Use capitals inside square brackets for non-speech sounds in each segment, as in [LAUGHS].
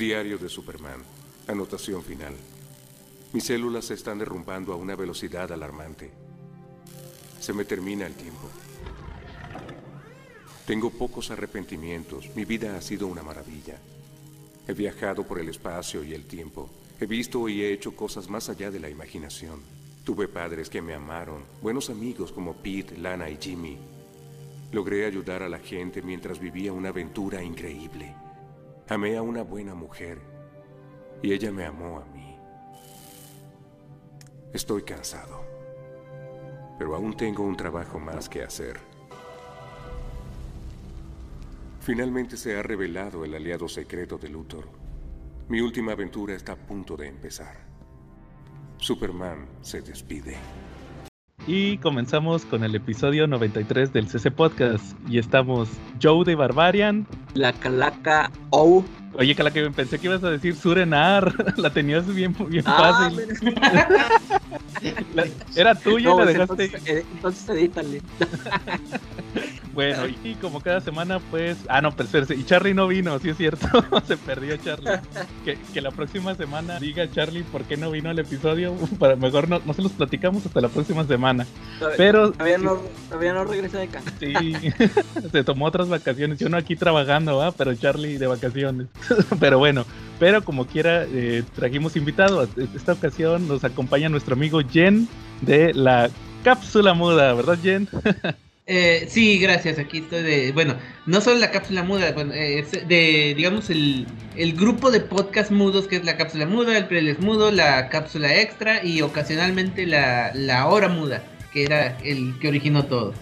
Diario de Superman. Anotación final. Mis células se están derrumbando a una velocidad alarmante. Se me termina el tiempo. Tengo pocos arrepentimientos. Mi vida ha sido una maravilla. He viajado por el espacio y el tiempo. He visto y he hecho cosas más allá de la imaginación. Tuve padres que me amaron, buenos amigos como Pete, Lana y Jimmy. Logré ayudar a la gente mientras vivía una aventura increíble. Amé a una buena mujer y ella me amó a mí. Estoy cansado, pero aún tengo un trabajo más que hacer. Finalmente se ha revelado el aliado secreto de Luthor. Mi última aventura está a punto de empezar. Superman se despide. Y comenzamos con el episodio 93 del CC Podcast. Y estamos Joe de Barbarian. La Calaca O. Oye, Calaca, pensé que ibas a decir Surenar. [LAUGHS] la tenías bien, bien Ah, fácil. [LAUGHS] La- era tuya y No, la pues, dejaste. entonces, eh, entonces edítale. [LAUGHS] Bueno, y como cada semana, pues. Ah, no, espérese. Y Charlie no vino, sí es cierto. [LAUGHS] se perdió Charlie. Que, que la próxima semana diga Charlie por qué no vino al episodio. [LAUGHS] Para mejor no, no se los platicamos hasta la próxima semana. Pero Todavía no, todavía no regresa de acá. Sí, [LAUGHS] se tomó otras vacaciones. Yo no aquí trabajando, ¿va? Pero Charlie de vacaciones. pero bueno, pero como quiera, eh, trajimos invitado. Esta ocasión nos acompaña nuestro amigo Jen de la cápsula muda, ¿verdad, Jen? Eh, sí, gracias. Aquí estoy de. Bueno, no solo la cápsula muda, bueno, eh, es de, digamos, el, el grupo de podcast mudos que es la cápsula muda, el playlist mudo, la cápsula extra y ocasionalmente la, la hora muda, que era el que originó todo.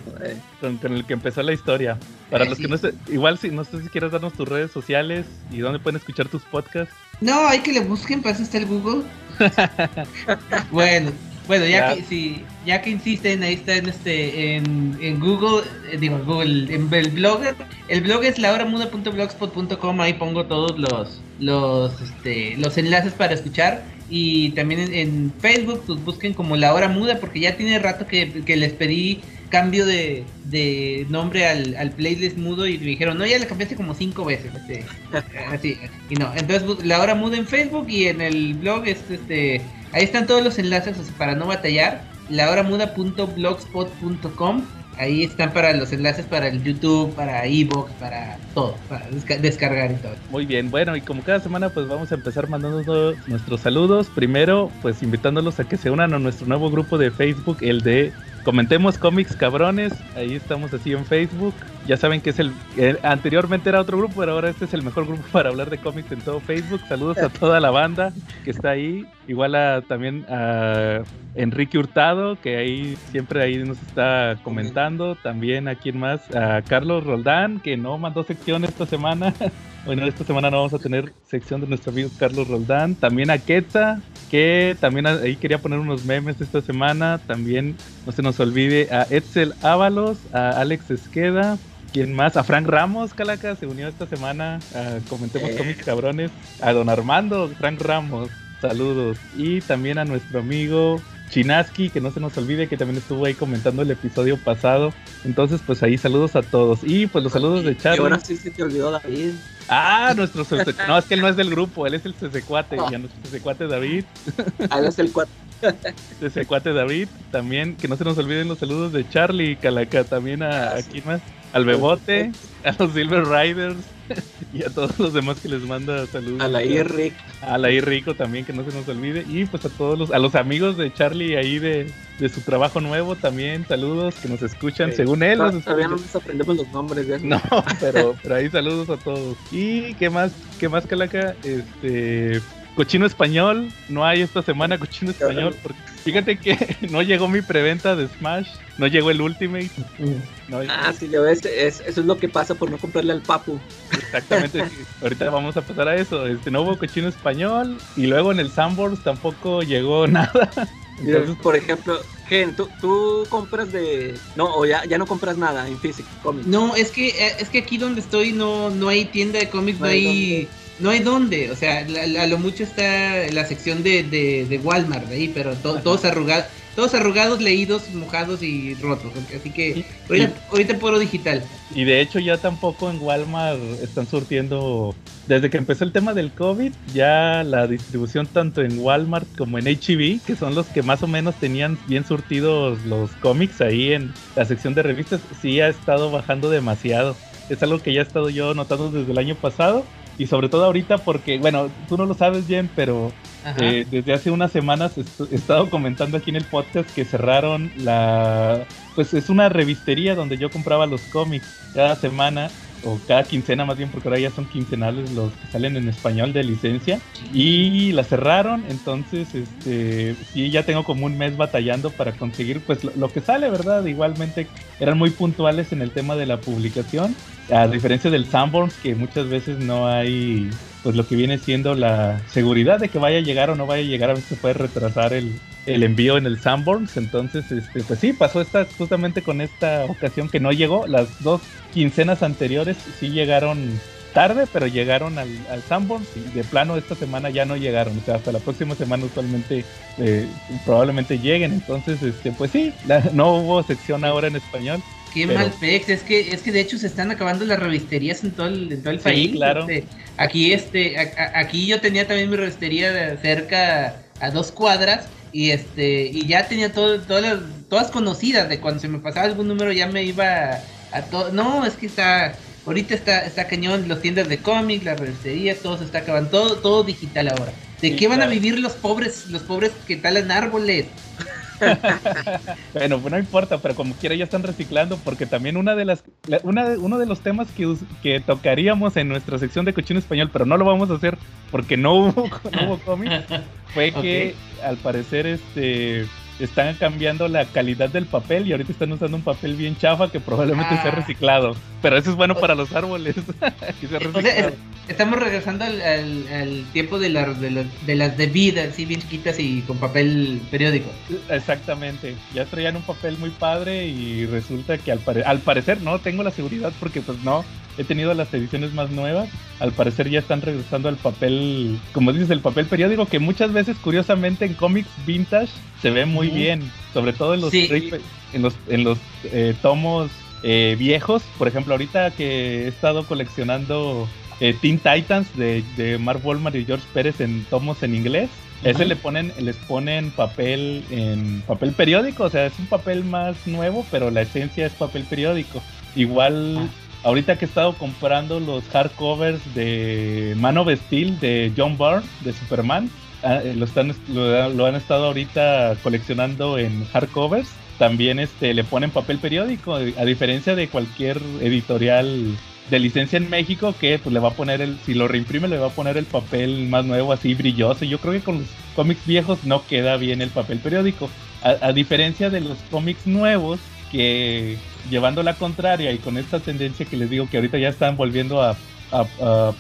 Con, con el que empezó la historia. Para Eh, los que no sé, igual si no sé si quieres darnos tus redes sociales y dónde pueden escuchar tus podcasts. No, hay que le busquen, para eso está el Google. [LAUGHS] bueno, bueno, ya, Ya. que si, ya que insisten, ahí está en este en, en Google, eh, digo Google, en el blog, el blog es lahoramuda.blogspot.com, ahí pongo todos los los este los enlaces para escuchar y también en, en Facebook pues busquen como La Hora Muda porque ya tiene rato que, que les pedí cambio de, de nombre al, al playlist mudo y me dijeron, no, ya le cambiaste como cinco veces. este, [LAUGHS] así, y no, entonces La Hora Muda en Facebook y en el blog, es, este, ahí están todos los enlaces o sea, para no batallar, lahoramuda.blogspot.com. Ahí están para los enlaces para el YouTube, para Evox, para todo, para desca- descargar y todo. Muy bien, bueno, y como cada semana, pues vamos a empezar mandando nuestros saludos. Primero, pues invitándolos a que se unan a nuestro nuevo grupo de Facebook, el de Comentemos Cómics Cabrones. Ahí estamos así en Facebook. Ya saben que es el, el- Anteriormente era otro grupo, pero ahora este es el mejor grupo para hablar de cómics en todo Facebook. Saludos a toda la banda que está ahí. Igual a también a Enrique Hurtado, que ahí siempre ahí nos está comentando. También a quien más, a Carlos Roldán, que no mandó sección esta semana. [LAUGHS] Bueno, esta semana no vamos a tener sección de nuestro amigo Carlos Roldán. También a Quetza, que también ahí quería poner unos memes esta semana. También no se nos olvide a Edsel Ábalos, a Alex Esqueda. ¿Quién más? A Frank Ramos, Calaca, se unió esta semana a Comentemos Eh. Cómics Cabrones. A Don Armando, Frank Ramos, saludos. Y también a nuestro amigo Chinaski, que no se nos olvide que también estuvo ahí comentando el episodio pasado. Entonces, pues ahí saludos a todos. Y pues los saludos de Y Charlie. ahora sí se te olvidó David. Ah, nuestro No, es que él no es del grupo, él es el CC4 y a nuestro CC4 David, Ahí es el cuatro. CC4 [LAUGHS] David, también que no se nos olviden los saludos de Charlie, Calaca, también a, a quién más, al Bebote, a los Silver Riders [LAUGHS] y a todos los demás que les manda saludos. A la IR. A la Rico también, que no se nos olvide. Y pues a todos los, a los amigos de Charlie ahí de, de su trabajo nuevo también, saludos que nos escuchan, Sí. según él. Todavía no nos aprendemos los nombres de No, pero, pero ahí saludos a todos. Y qué más, qué más, Calaca, este cochino español, no hay esta semana cochino español, porque fíjate que [LAUGHS] no llegó mi preventa de Smash, no llegó el Ultimate, no, Ah, sí, ya ves, es- eso es lo que pasa por no comprarle al papu. exactamente, ahorita vamos a pasar a eso, este no hubo cochino español, y luego en el Sandbox tampoco llegó [LAUGHS] nada, entonces por ejemplo, Gen, ¿tú, tú compras de... No, o ya, ya no compras nada en físico, cómics. No, es que eh, es que aquí donde estoy no no hay tienda de cómics, no, No hay hay no hay dónde, o sea, la- la- a lo mucho está la sección de, de, de Walmart de ahí, pero to- todos arrugados, todos arrugados, leídos, mojados y rotos. Así que ahorita, ahorita puro digital. Y de hecho ya tampoco en Walmart están surtiendo, desde que empezó el tema del COVID, ya la distribución tanto en Walmart como en HEB, que son los que más o menos tenían bien surtidos los cómics ahí en la sección de revistas, sí ha estado bajando demasiado. Es algo que ya he estado yo notando desde el año pasado y sobre todo ahorita porque, bueno, tú no lo sabes bien, pero eh, desde hace unas semanas he estado comentando aquí en el podcast que cerraron la... Pues es una revistería donde yo compraba los cómics cada semana o cada quincena más bien, porque ahora ya son quincenales los que salen en español de licencia, y la cerraron, entonces este sí ya tengo como un mes batallando para conseguir pues lo, que sale, ¿verdad? Igualmente eran muy puntuales en el tema de la publicación, a diferencia del Sanborns, que muchas veces no hay pues lo que viene siendo la seguridad de que vaya a llegar o no vaya a llegar, a veces puede retrasar el, el envío en el Sanborns. Entonces, este, pues sí, pasó esta, justamente con esta ocasión que no llegó. Las dos quincenas anteriores sí llegaron tarde, pero llegaron al, al Sanborns y de plano esta semana ya no llegaron. O sea, hasta la próxima semana usualmente eh, probablemente lleguen. Entonces, este, pues sí, no hubo sección ahora en español. Qué mal pex, es que, es que de hecho se están acabando las revisterías en todo el, en todo el país. claro. Este, aquí, este, aquí yo tenía también mi revistería cerca a dos cuadras y este y ya tenía todo, todas todas conocidas de cuando se me pasaba algún número ya me iba a, todo no es que está ahorita está está cañón los tiendas de cómics las revisterías todo se está acabando todo todo digital ahora de qué van a vivir los pobres los pobres que talan árboles [LAUGHS] bueno, pues no importa, pero como quiera ya están reciclando porque también una de las una uno de los temas que, que tocaríamos en nuestra sección de cochino español, pero no lo vamos a hacer porque no hubo, [LAUGHS] no hubo cómics, fue que al parecer este están cambiando la calidad del papel y ahorita están usando un papel bien chafa que probablemente sea ah. reciclado. Pero eso es bueno para los árboles. [LAUGHS] estamos regresando al, tiempo de, la, de, de, las de vida, así bien chiquitas y con papel periódico. Exactamente. Ya traían un papel muy padre y resulta que al, al parecer no tengo la seguridad porque pues no he tenido las ediciones más nuevas. Al parecer ya están regresando al papel, como dices, el papel periódico, que muchas veces, curiosamente, en cómics vintage se ve muy bien, sobre todo en los, en los, en los eh, tomos eh, viejos. Por ejemplo, ahorita que he estado coleccionando eh, Teen Titans de, de Mark Wolman y George Pérez en tomos en inglés. Ese le ponen, les ponen papel en papel periódico, o sea, es un papel más nuevo, pero la esencia es papel periódico. Igual ah. Ahorita que he estado comprando los hardcovers de Man of Steel de John Byrne, de Superman, ah, eh, lo, están, lo, han estado ahorita coleccionando en hardcovers. También este, le ponen papel periódico, a diferencia de cualquier editorial de licencia en México que pues le va a poner el, si lo reimprime le va a poner el papel más nuevo así brilloso. Yo creo que con los cómics viejos no queda bien el papel periódico. a diferencia de los cómics nuevos que llevando la contraria y con esta tendencia que les digo que ahorita ya están volviendo a,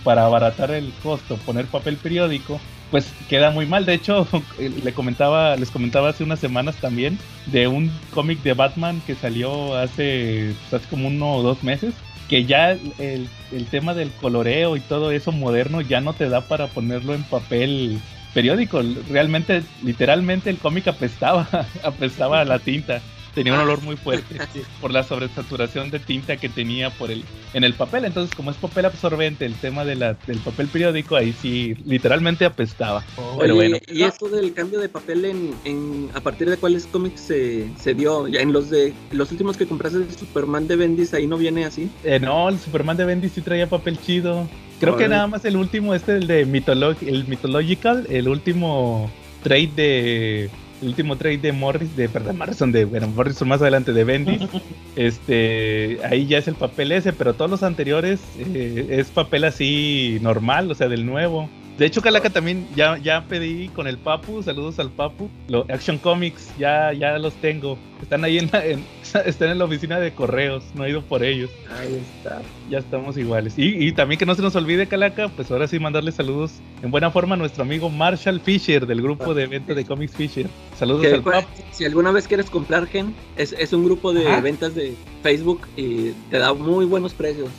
para abaratar el costo poner papel periódico pues queda muy mal. De hecho [LAUGHS] le comentaba les comentaba hace unas semanas también de un cómic de Batman que salió hace, pues, hace como uno o dos meses que ya el, el tema del coloreo y todo eso moderno ya no te da para ponerlo en papel periódico. Realmente literalmente el cómic apestaba [LAUGHS] apestaba a la tinta tenía un olor muy [LAUGHS] fuerte por la sobresaturación de tinta que tenía por el en el papel. Entonces, como es papel absorbente, el tema de la, del papel periódico, ahí sí literalmente apestaba. Pero bueno. ¿Y esto del cambio de papel en, en a partir de cuáles cómics se, se, dio? Ya en los de los últimos que compraste de Superman de Bendis, ahí no viene así. Eh, no, el Superman de Bendis sí traía papel chido. Creo que nada más el último, este, el de el Mythological, el último trade de el último trade de Morris, de perdón, [LAUGHS] Morrison, de bueno, Morrison más adelante de Bendis, [LAUGHS] este, ahí ya es el papel ese, pero todos los anteriores eh, es papel así normal, o sea, del nuevo. De hecho, Calaca también ya, ya pedí con el Papu, saludos al Papu, lo, Action Comics, ya, ya los tengo. Están ahí en, la, [LAUGHS] están en la oficina de correos, no he ido por ellos. Ahí está. Ya estamos iguales. Y, y también que no se nos olvide, Calaca, pues ahora sí mandarle saludos en buena forma a nuestro amigo Marshall Fisher del grupo de venta de Comics Fisher. Saludos al Papu. Si alguna vez quieres comprar Gen, es, es un grupo de ventas de Facebook y te da muy buenos precios.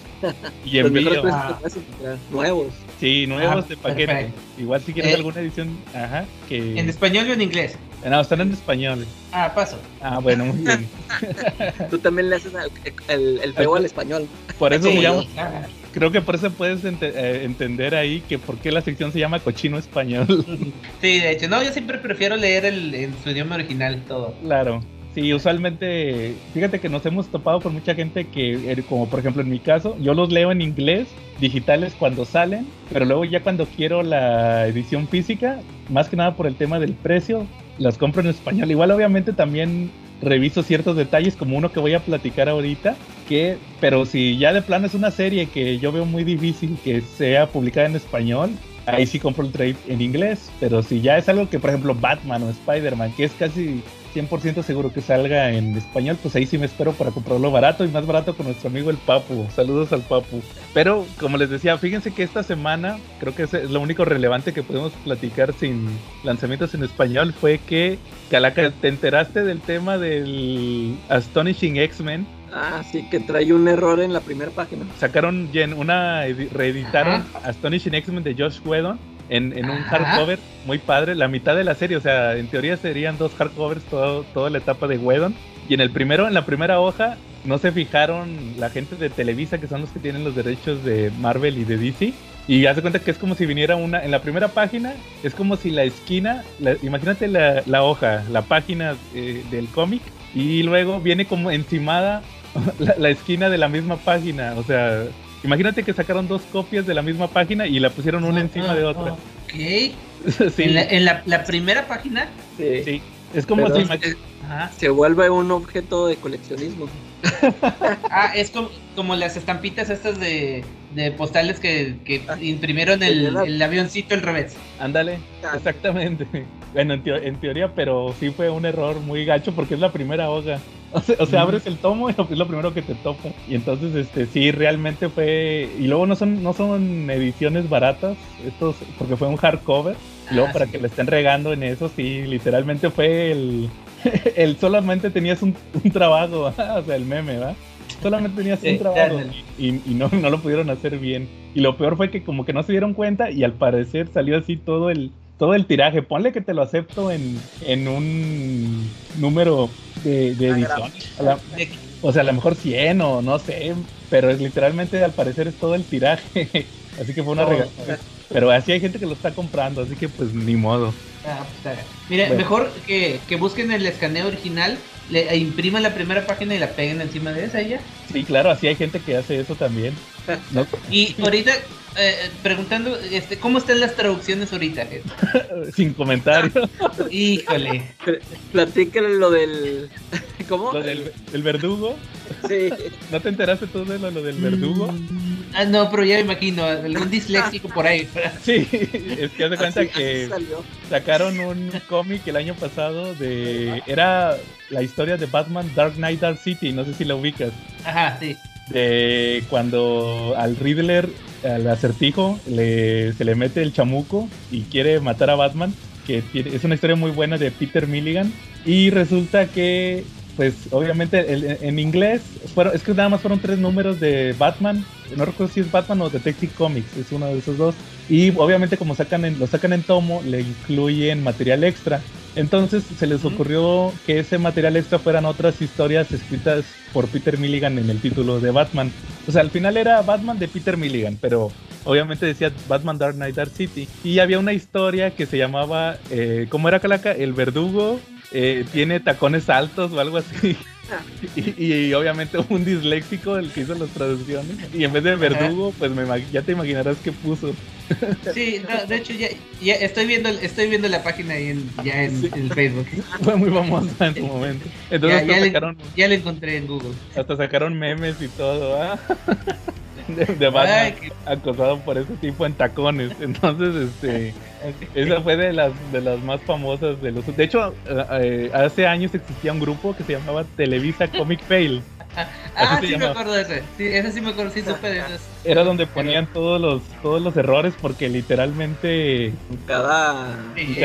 y envío. precios encontrar, nuevos. Sí, nuevos Ah, de paquete. perfecto. Igual si quieres Eh, alguna edición, ajá, que... ¿En español o en inglés? No, están en español. Ah, paso. Ah, bueno, muy bien. [LAUGHS] Tú también le haces el, el feo al español. Por eso Sí, ah, creo que por eso puedes ente- eh, entender ahí que por qué la sección se llama cochino español. [LAUGHS] Sí, de hecho, no, yo siempre prefiero leer el, en su idioma original todo. claro. Sí, usualmente, fíjate que nos hemos topado con mucha gente que, eh, como por ejemplo en mi caso, yo los leo en inglés, digitales cuando salen, pero luego ya cuando quiero la edición física, más que nada por el tema del precio, las compro en español. Igual obviamente también reviso ciertos detalles como uno que voy a platicar ahorita, que, pero si ya de plano es una serie que yo veo muy difícil que sea publicada en español, ahí sí compro el trade en inglés, pero si ya es algo que por ejemplo Batman o Spider-Man, que es casi 100% seguro que salga en español, pues ahí sí me espero para comprarlo barato y más barato con nuestro amigo el Papu. Saludos al Papu. Pero como les decía, fíjense que esta semana, creo que es lo único relevante que podemos platicar sin lanzamientos en español fue que, Calaca, ¿te enteraste del tema del Astonishing X-Men? Ah, sí, que trae un error en la primera página. Sacaron una, edi- reeditaron Astonishing X-Men de Josh Whedon en, en un hardcover muy padre, la mitad de la serie, o sea, en teoría serían dos hardcovers todo, toda la etapa de Whedon. Y en el primero, en la primera hoja, no se fijaron la gente de Televisa, que son los que tienen los derechos de Marvel y de DC. Y hace cuenta que es como si viniera una, en la primera página, es como si la esquina, la- imagínate la, la hoja, la página eh, del cómic, y luego viene como encimada [LAUGHS] la, la esquina de la misma página, o sea, imagínate que sacaron dos copias de la misma página y la pusieron una encima de otra. Ok. [LAUGHS] Sí, En, la, en la, la primera página. Sí. sí. Es como Pero si es- imag- es- Ajá. se vuelve un objeto de coleccionismo. Ah, es como, como las estampitas estas de, de postales que, que Ah, imprimieron el, el avioncito al revés. Ándale, Ah. exactamente. [LAUGHS] Bueno, en, teo- en teoría, pero sí fue un error muy gacho porque es la primera hoja. [LAUGHS] O sea, o sea, abres el tomo y [LAUGHS] es lo primero que te toca. Y entonces, este, sí, realmente fue. Y luego no son, no son ediciones baratas, estos, porque fue un hardcover. Y luego Ah, para sí. que le estén regando en eso, sí, literalmente fue el. [LAUGHS] el solamente tenías un, un trabajo, [LAUGHS] o sea, el meme, ¿va? Solamente tenías Sí, un trabajo y, y no, no lo pudieron hacer bien. Y lo peor fue que como que no se dieron cuenta y al parecer salió así todo el todo el tiraje. Ponle que te lo acepto en, en un número de, de Ah, edición. La- o sea, a lo mejor 100 o no sé, pero es literalmente al parecer es todo el tiraje. [LAUGHS] Así que fue una regalada. Pero así hay gente que lo está comprando, así que pues ni modo. Ah, pues, está bien. Mira, Bueno. mejor que, que busquen el escaneo original, le e impriman la primera página y la peguen encima de esa ya. Sí, claro, así hay gente que hace eso también. [LAUGHS] ¿no? Y ahorita, eh, preguntando, este, ¿cómo están las traducciones ahorita? [LAUGHS] Sin comentarios. [LAUGHS] Híjole. Platícale lo del. [LAUGHS] ¿Cómo? Lo del el verdugo. Sí. ¿No te enteraste tú de lo, lo del verdugo? Ah, no, pero ya me imagino, algún disléxico por ahí. Sí, es que haz de cuenta Así- que así sacaron un cómic el año pasado de... Era la historia de Batman Dark Knight Dark City, no sé si la ubicas. Ajá, sí. De cuando al Riddler, al acertijo, le, se le mete el chamuco y quiere matar a Batman, que tiene- es una historia muy buena de Peter Milligan. Y resulta que, pues obviamente el- en inglés, fueron, es que nada más fueron tres números de Batman. No recuerdo si es Batman o Detective Comics, es uno de esos dos. Y obviamente como sacan en, lo sacan en tomo, le incluyen material extra. Entonces se les ocurrió que ese material extra fueran otras historias escritas por Peter Milligan en el título de Batman. O sea, al final era Batman de Peter Milligan, pero obviamente decía Batman Dark Knight Dark City. Y había una historia que se llamaba, eh, ¿cómo era Calaca? El verdugo eh, tiene tacones altos o algo así. [LAUGHS] Y, y obviamente un disléxico el que hizo las traducciones. Y en vez de verdugo, pues me ya te imaginarás qué puso. [LAUGHS] Sí, no, de hecho ya, ya estoy viendo estoy viendo la página ahí en, ya en, Sí. en Facebook. [LAUGHS] Fue muy famosa en su momento. Entonces Ya, ya le, encontré en Google. hasta sacaron memes y todo. ¿ah? De, de Batman Ay, acosado por ese tipo en tacones. Entonces, este, esa fue de las de las más famosas de los. De hecho, eh, eh, hace años existía un grupo que se llamaba Televisa Comic Fail. [LAUGHS] Ah, Así se sí me acuerdo de ese. Sí, ese sí me acuerdo, sí supe de esos. Era donde ponían todos los todos los errores porque literalmente Cada. Sí,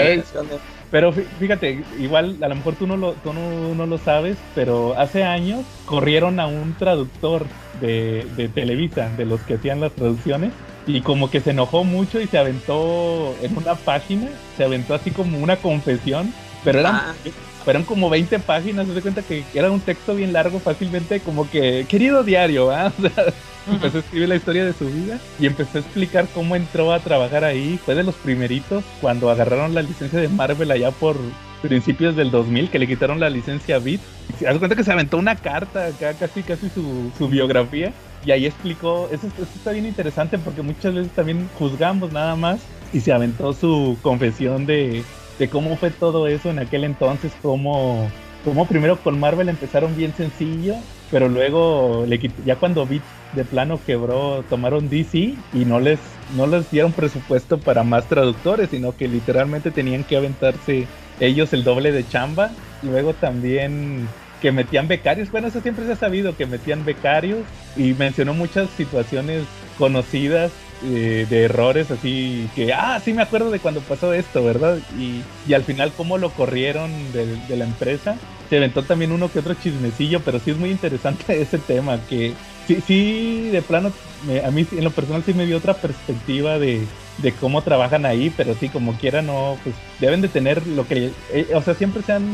Pero fíjate, igual a lo mejor tú no lo, tú no, lo sabes, pero hace años corrieron a un traductor de, de Televisa, de los que hacían las traducciones, y como que se enojó mucho y se aventó en una página, se aventó así como una confesión, pero eran, ah. Fueron como 20 páginas, se da cuenta que era un texto bien largo, fácilmente como que, querido diario, ¿ah? [LAUGHS] empezó a escribir la historia de su vida y empezó a explicar cómo entró a trabajar ahí. Fue de los primeritos cuando agarraron la licencia de Marvel allá por principios del 2000 que le quitaron la licencia a Beat. Se das cuenta que se aventó una carta acá, casi casi su, su biografía. Y ahí explicó, eso, eso está bien interesante porque muchas veces también juzgamos nada más y se aventó su confesión de, de cómo fue todo eso en aquel entonces, cómo, cómo primero con Marvel empezaron bien sencillo, pero luego le ya cuando Beat de plano quebró, tomaron DC y no les, no les dieron presupuesto para más traductores, sino que literalmente tenían que aventarse ellos el doble de chamba. Luego también que metían becarios, bueno, eso siempre se ha sabido, que metían becarios y mencionó muchas situaciones conocidas eh, de errores así que, ah, sí me acuerdo de cuando pasó esto, ¿verdad? Y, y al final cómo lo corrieron de, de, la empresa. Se aventó también uno que otro chismecillo, pero sí es muy interesante [LAUGHS] ese tema, que sí, sí, de plano, a mí en lo personal sí me dio otra perspectiva de, de cómo trabajan ahí, pero sí, como quiera, no, pues deben de tener lo que, eh, o sea, siempre se han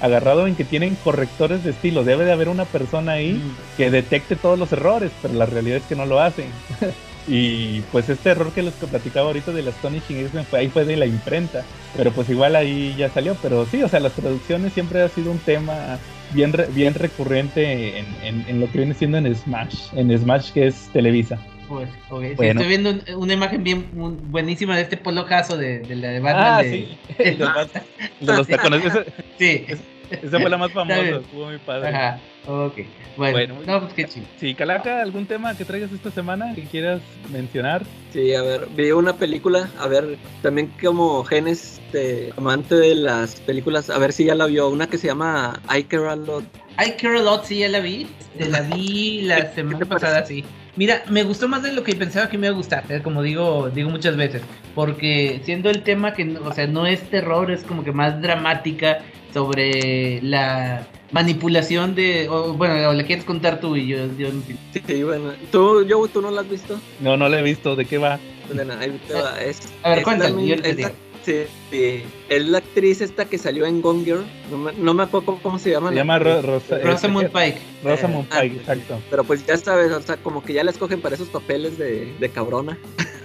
agarrado en que tienen correctores de estilo, debe de haber una persona ahí mm. que detecte todos los errores, pero la realidad es que no lo hacen. [LAUGHS] y pues este error que les platicaba ahorita de las Astonishing X-Men fue ahí fue de la imprenta, pero pues igual ahí ya salió, pero sí, o sea, las traducciones siempre ha sido un tema bien, bien recurrente en, en, lo que viene siendo en Smash, en Smash que es Televisa. Pues, estoy viendo una imagen bien buenísima de este polocazo de, de la de Batman. Ah, de, sí. [LAUGHS] [LAUGHS] de, los tacones. [LAUGHS] sí. Esa fue la más [LAUGHS] famosa, estuvo muy padre. Ajá, ok. Bueno, no, pues qué chido. Sí, Calaca, ¿algún tema que traigas esta semana que quieras mencionar? Sí, a ver, vi una película, a ver, también como Genes, este, amante de las películas, a ver si ya la vio, una que se llama I Care A Lot. I Care A Lot, sí, ya la vi, este, la vi la semana pasada, sí. Mira, me gustó más de lo que pensaba que me iba a gustar, ¿eh? como digo, digo muchas veces, porque siendo el tema que, o sea, no es terror, es como que más dramática sobre la manipulación de, bueno, le quieres contar tú y yo, yo Sí, bueno, ¿Tú, yo, ¿tú no la has visto? No, no la he visto, ¿de qué va? Es, a ver, cuéntame, yo te digo. Sí, es la actriz esta que salió en Gone Girl. No me, acuerdo cómo, se llama. Se llama Rosa, Rosamund Pike. Rosamund ah, Pike, exacto. Pero pues ya sabes, o sea, como que ya la escogen para esos papeles de, de cabrona.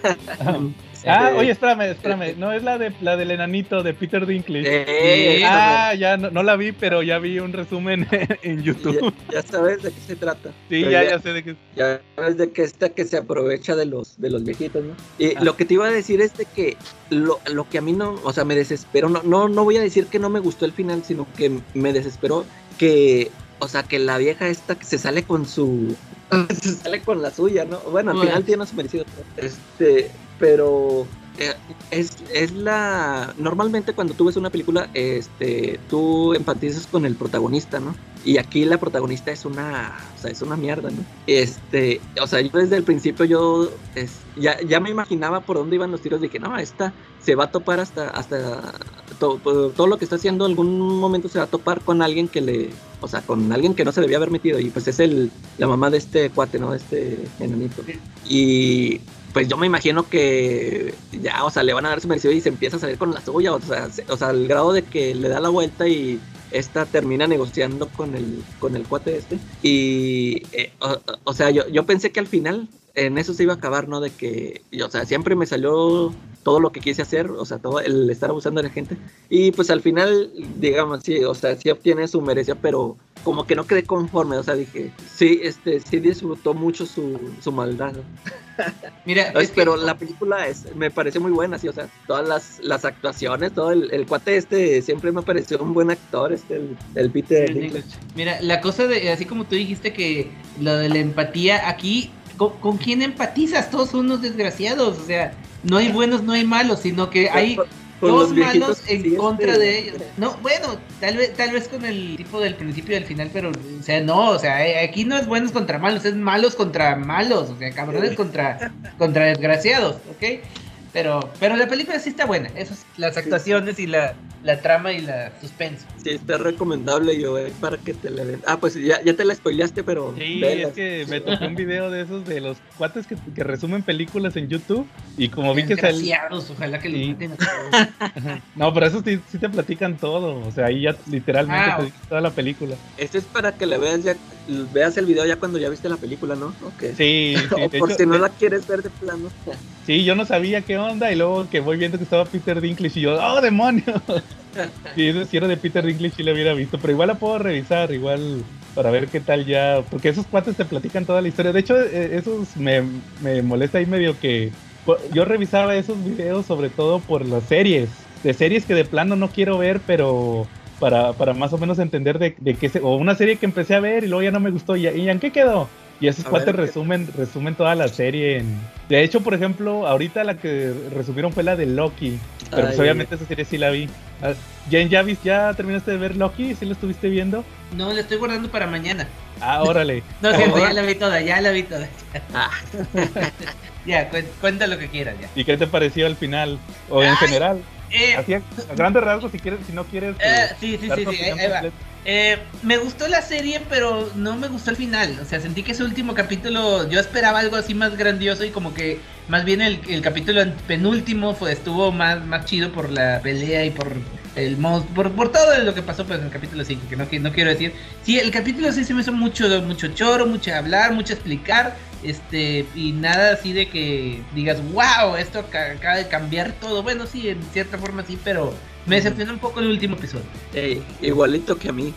[LAUGHS] Ah, oye, espérame, espérame. No es la de la del enanito de Peter Dinklage. ah, ya no, la vi, pero ya vi un resumen [LAUGHS] en YouTube. Ya, sabes de qué se trata. Sí, ya, ya, sé de qué. Ya sabes de que esta que se aprovecha de los de los viejitos, ¿no? Y ah. lo que te iba a decir es de que lo, lo que a mí no, o sea, me desesperó. No, no, no voy a decir que no me gustó el final, sino que me desesperó que o sea, que la vieja esta que se sale con su. [LAUGHS] se sale con la suya, ¿no? Bueno, al final tiene su merecido. Este, pero eh, es, es, la normalmente cuando tú ves una película este tú empatizas con el protagonista no y aquí la protagonista es una o sea es una mierda no este o sea yo desde el principio yo ya, ya me imaginaba por dónde iban los tiros dije no esta se va a topar hasta hasta todo lo que está haciendo algún momento se va a topar con alguien que le o sea con alguien que no se debía haber metido y pues es el la mamá de este cuate no de este enanito. Y pues yo me imagino que ya, o sea, le van a dar su merecido y se empieza a salir con la suya, o sea, o sea, al grado de que le da la vuelta y esta termina negociando con el, con el cuate este. Y, eh, o, sea, yo, yo pensé que al final en eso se iba a acabar, ¿no? De que, o sea, siempre me salió todo lo que quise hacer, o sea, todo el estar abusando de la gente. Y pues al final, digamos, sí, o sea, sí obtiene su merecía, pero como que no quedé conforme, o sea, dije, sí, este, sí disfrutó mucho su, su maldad. [LAUGHS] Mira, pero la película es, me parece muy buena, sí, o sea, todas las, las actuaciones, todo el, el, cuate este siempre me pareció un buen actor, este, el, el Peter Mira, la cosa de, así como tú dijiste que lo de la empatía, aquí, ¿con, quién empatizas? Todos son unos desgraciados, o sea, no hay buenos, no hay malos, sino que hay dos malos en contra este, de ellos. No, bueno, tal vez, tal vez con el tipo del principio y del final, pero, o sea, no, o sea, eh, aquí no es buenos contra malos, es malos contra malos, o sea, cabrones contra, contra desgraciados, ¿ok? Pero, pero la película sí está buena. Eso las actuaciones y la, la trama y la suspenso. Sí, está recomendable, yo, eh, para que te la den. Ah, pues ya, ya te la spoileaste, pero. Sí, es que me tocó un video de esos de los cuates que, que resumen películas en YouTube. Y como vi que sal... ojalá que sí. [LAUGHS] No, pero eso sí, sí, te platican todo. O sea, ahí ya literalmente ah, te dicen toda la película. Esto es para que la veas ya, veas el video ya cuando ya viste la película, ¿no? Okay. Sí, sí [LAUGHS] o por si no la quieres ver de plano. Sí, yo no sabía qué onda y luego que voy viendo que estaba Peter Dinklage y yo, ¡oh, demonio! [LAUGHS] si eso si era de Peter Dinklage sí lo hubiera visto, pero igual la puedo revisar, igual para ver qué tal ya, porque esos cuates te platican toda la historia. De hecho, e, esos me, me molesta ahí medio que yo revisaba esos videos sobre todo por las series, de series que de plano no quiero ver, pero para, para más o menos entender de, de qué se, o una serie que empecé a ver y luego ya no me gustó y, y en qué quedó. Y esos cuates resumen, resumen toda la serie en... De hecho, por ejemplo, ahorita la que resumieron fue la de Loki. Pero pues, obviamente esa serie sí la vi. Ah, Jen ¿ya, ¿ya terminaste de ver Loki? ¿Sí lo estuviste viendo? No, la estoy guardando para mañana. Ah, [LAUGHS] órale. no, siempre, ya la vi toda, ya la vi toda. Ah. [LAUGHS] ya, cuenta lo que quieras ya. ¿Y qué te pareció al final? O en general. Eh, Así, a grandes rasgos, si quieres, si no quieres. Eh, sí, sí, sí, sí, ahí va. Eh, me gustó la serie, pero no me gustó el final. O sea, sentí que ese último capítulo, yo esperaba algo así más grandioso y como que más bien el, el capítulo penúltimo fue, estuvo más, más chido por la pelea y por el por, por todo lo que pasó pues, en el capítulo 5, que no, no quiero decir. Sí, el capítulo 6 se me hizo mucho, mucho choro, mucho hablar, mucho explicar, este, y nada así de que digas, wow, esto acaba de cambiar todo. Bueno, sí, en cierta forma sí, pero me decepcionó un poco el último episodio. igualito que a mí.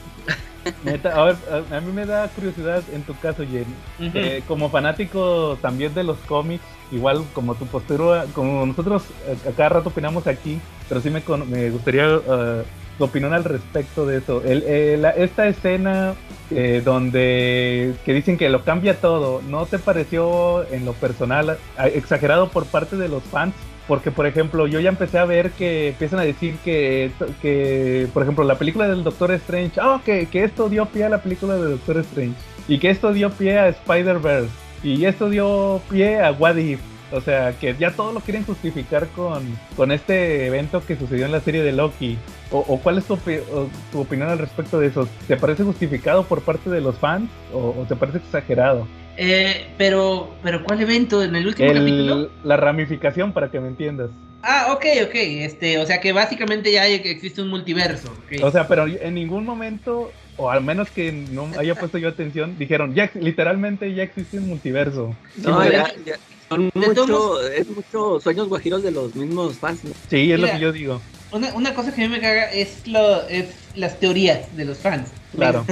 [LAUGHS] a, ver, a, mí me da curiosidad en tu caso, Jenny. Eh, como fanático también de los cómics, igual como tu postura, como nosotros a, cada rato opinamos aquí, pero sí me, me gustaría uh, tu opinión al respecto de eso. El, esta escena eh, donde que dicen que lo cambia todo, ¿no te pareció en lo personal exagerado por parte de los fans? Porque, por ejemplo, yo ya empecé a ver que empiezan a decir que, que por ejemplo, la película del Doctor Strange, oh, que, que esto dio pie a la película del Doctor Strange. Y que esto dio pie a Spider-Verse. Y esto dio pie a What If. O sea, que ya todo lo quieren justificar con, con este evento que sucedió en la serie de Loki. ¿O, cuál es tu, tu, opinión al respecto de eso? ¿Te parece justificado por parte de los fans o, o te parece exagerado? Eh, pero, pero ¿cuál evento? ¿En el último capítulo? La ramificación, para que me entiendas. Ah, ok, ok. Este, o sea que básicamente ya existe un multiverso. O sea, pero en ningún momento, o al menos que no haya puesto yo atención, dijeron, ya literalmente ya existe un multiverso. No, ya, son mucho, es mucho sueños guajiros de los mismos fans. Sí, es lo que yo digo. Una, una cosa que a mí me caga es, lo, es las teorías de los fans. Claro.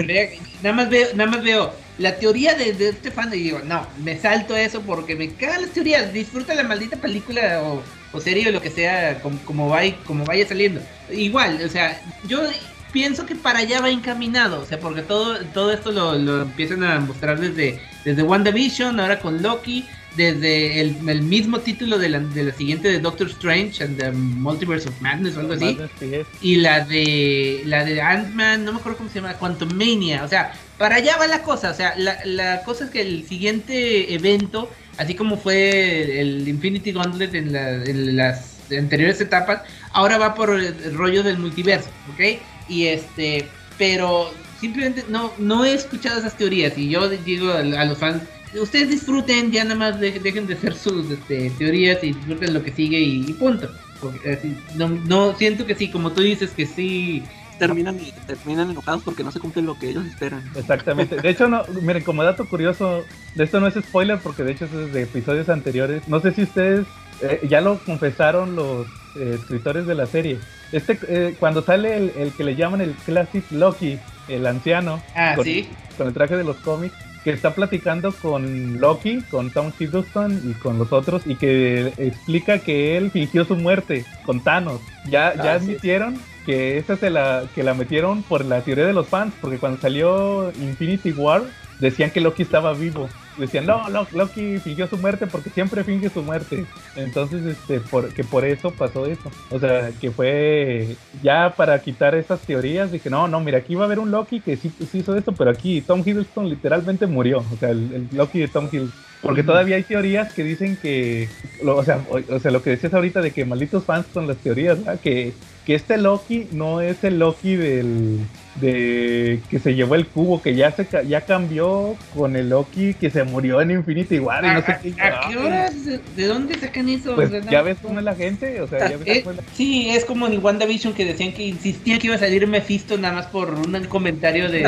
nada más veo, nada más veo la teoría de, este fan y digo, no, me salto eso porque me cagan las teorías, disfruta la maldita película o, serie o lo que sea, como, como, vaya, como vaya saliendo. Igual, o sea, yo pienso que para allá va encaminado, o sea, porque todo, todo esto lo, lo empiezan a mostrar desde, desde WandaVision, ahora con Loki, desde el, mismo título de la, de la, siguiente de Doctor Strange and the Multiverse of Madness o algo así. Y la de la de Ant-Man, no me acuerdo cómo se llama, Quantum Mania. O sea, para allá va la cosa. O sea, la, la cosa es que el siguiente evento, así como fue el Infinity Gauntlet en, en las anteriores etapas, ahora va por el rollo del multiverso, ¿ok? Y este, pero simplemente no, no he escuchado esas teorías y yo digo a los fans ustedes disfruten, ya nada más dejen de hacer sus este, teorías y disfruten lo que sigue y, punto. no, no, siento que sí, como tú dices que sí. Terminan, terminan enojados porque no se cumple lo que ellos esperan. Exactamente. De hecho, no, miren, como dato curioso, de esto no es spoiler porque de hecho es de episodios anteriores. No sé si ustedes eh, ya lo confesaron los eh, escritores de la serie. Este, eh, cuando sale el, el, que le llaman el Classic Loki, el anciano, ah, con el traje de los cómics, que está platicando con Loki, con Tom Hiddleston y con los otros y que explica que él fingió su muerte con Thanos. Ya, ya admitieron que esa se la que la metieron por la teoría de los fans, porque cuando salió Infinity War decían que Loki estaba vivo decían, no, Loki fingió su muerte porque siempre finge su muerte. Entonces, este, por, que por eso pasó eso. O sea, que fue ya para quitar esas teorías, dije, no, no, mira, aquí va a haber un Loki que sí, hizo esto, pero aquí Tom Hiddleston literalmente murió. O sea, el, Loki de Tom Hiddleston. Porque todavía hay teorías que dicen que, o, sea, o, sea, lo que decías ahorita de que malditos fans con las teorías, que, que este Loki no es el Loki del, de que se llevó el cubo, que ya se ya cambió con el Loki que se murió en Infinity War y no sé qué. ¿A qué horas? ¿De dónde sacan eso? Pues ya ves cómo es la gente, o sea, ya ves eh, Sí, es como en WandaVision que decían que insistían que iba a salir Mephisto nada más por un comentario de,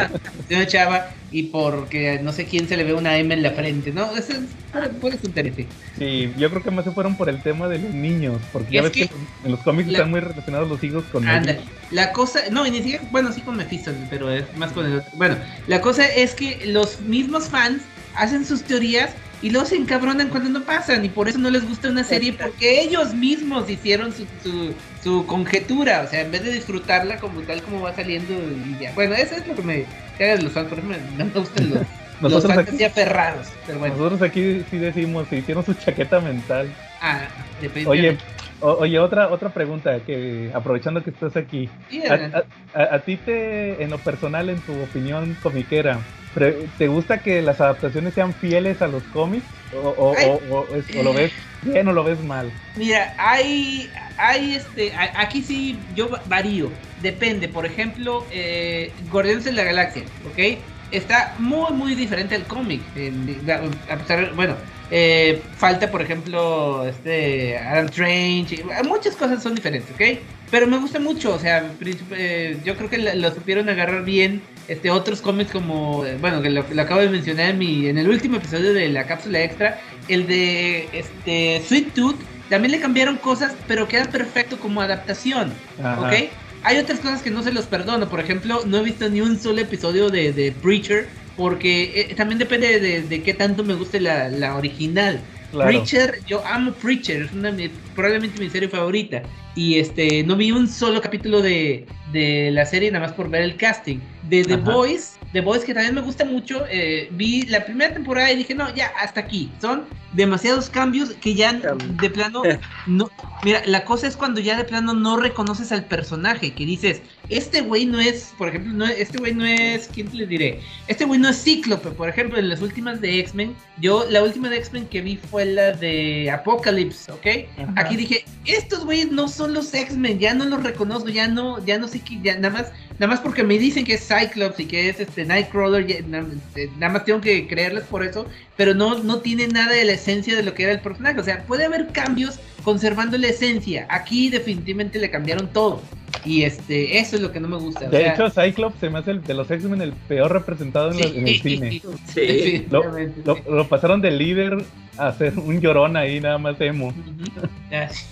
de una chava y porque no sé quién se le ve una M en la frente, ¿no? Eso es, puede ser Sí, yo creo que más se fueron por el tema de los niños, porque ya ves que, en los cómics están muy relacionados los hijos con anda, La cosa, no, ni siquiera, bueno, sí con Mephisto, pero es más con el otro. Bueno, la cosa es que los mismos fans hacen sus teorías y luego se encabronan cuando no pasan y por eso no les gusta una serie porque ellos mismos hicieron su, su, conjetura, o sea, en vez de disfrutarla como tal como va saliendo y ya. Bueno, eso es lo que me caga de los fans, por ejemplo, no me gustan los, [LAUGHS] nosotros los fans aferrados, pero bueno. Nosotros aquí sí decimos, se hicieron su chaqueta mental. Ah, Oye, oye, otra otra pregunta que aprovechando que estás aquí. a, a, ti te en lo personal en tu opinión comiquera, ¿Te gusta que las adaptaciones sean fieles a los cómics? ¿O, lo ves bien o lo ves mal? Mira, hay, hay este, aquí sí yo varío, depende. Por ejemplo, eh, Guardianes de la Galaxia, ¿ok? Está muy, muy diferente al cómic. bueno, eh, falta, por ejemplo, este Adam Strange. Muchas cosas son diferentes, ¿ok? Pero me gusta mucho, o sea, eh, yo creo que lo supieron agarrar bien este, otros cómics como, bueno, que lo, acabo de mencionar en, mi, en el último episodio de la cápsula extra, el de este, Sweet Tooth, también le cambiaron cosas, pero queda perfecto como adaptación, ¿ok? Hay otras cosas que no se los perdono, por ejemplo, no he visto ni un solo episodio de, de Preacher, porque eh, también depende de, qué tanto me guste la, la original. Preacher, yo amo Preacher, es una, probablemente mi serie favorita. Y este, no vi un solo capítulo de, de la serie nada más por ver el casting. De The Boys, The Boys que también me gusta mucho, eh, vi la primera temporada y dije, no, ya, hasta aquí. Son demasiados cambios que ya de plano [LAUGHS] no... Mira, la cosa es cuando ya de plano no reconoces al personaje, que dices, este güey no es, por ejemplo, no, este güey no es, ¿quién te le diré? Este güey no es Cíclope, por ejemplo, en las últimas de X-Men, yo, la última de X-Men que vi fue la de Apocalypse, ¿ok? Aquí dije, estos güeyes no son los X-Men, ya no los reconozco, ya no, ya no sé qué, ya nada más, nada más porque me dicen que es Cyclops y que es este Nightcrawler, este, nada, más tengo que creerles por eso, pero no, no tiene nada de la esencia de lo que era el personaje, o sea, puede haber cambios conservando la esencia, aquí definitivamente le cambiaron todo. Y este, eso es lo que no me gusta. De hecho, Cyclops se me hace el, de los X-Men el peor representado en, el cine. Sí, lo, pasaron de líder a ser un llorón ahí, nada más emo.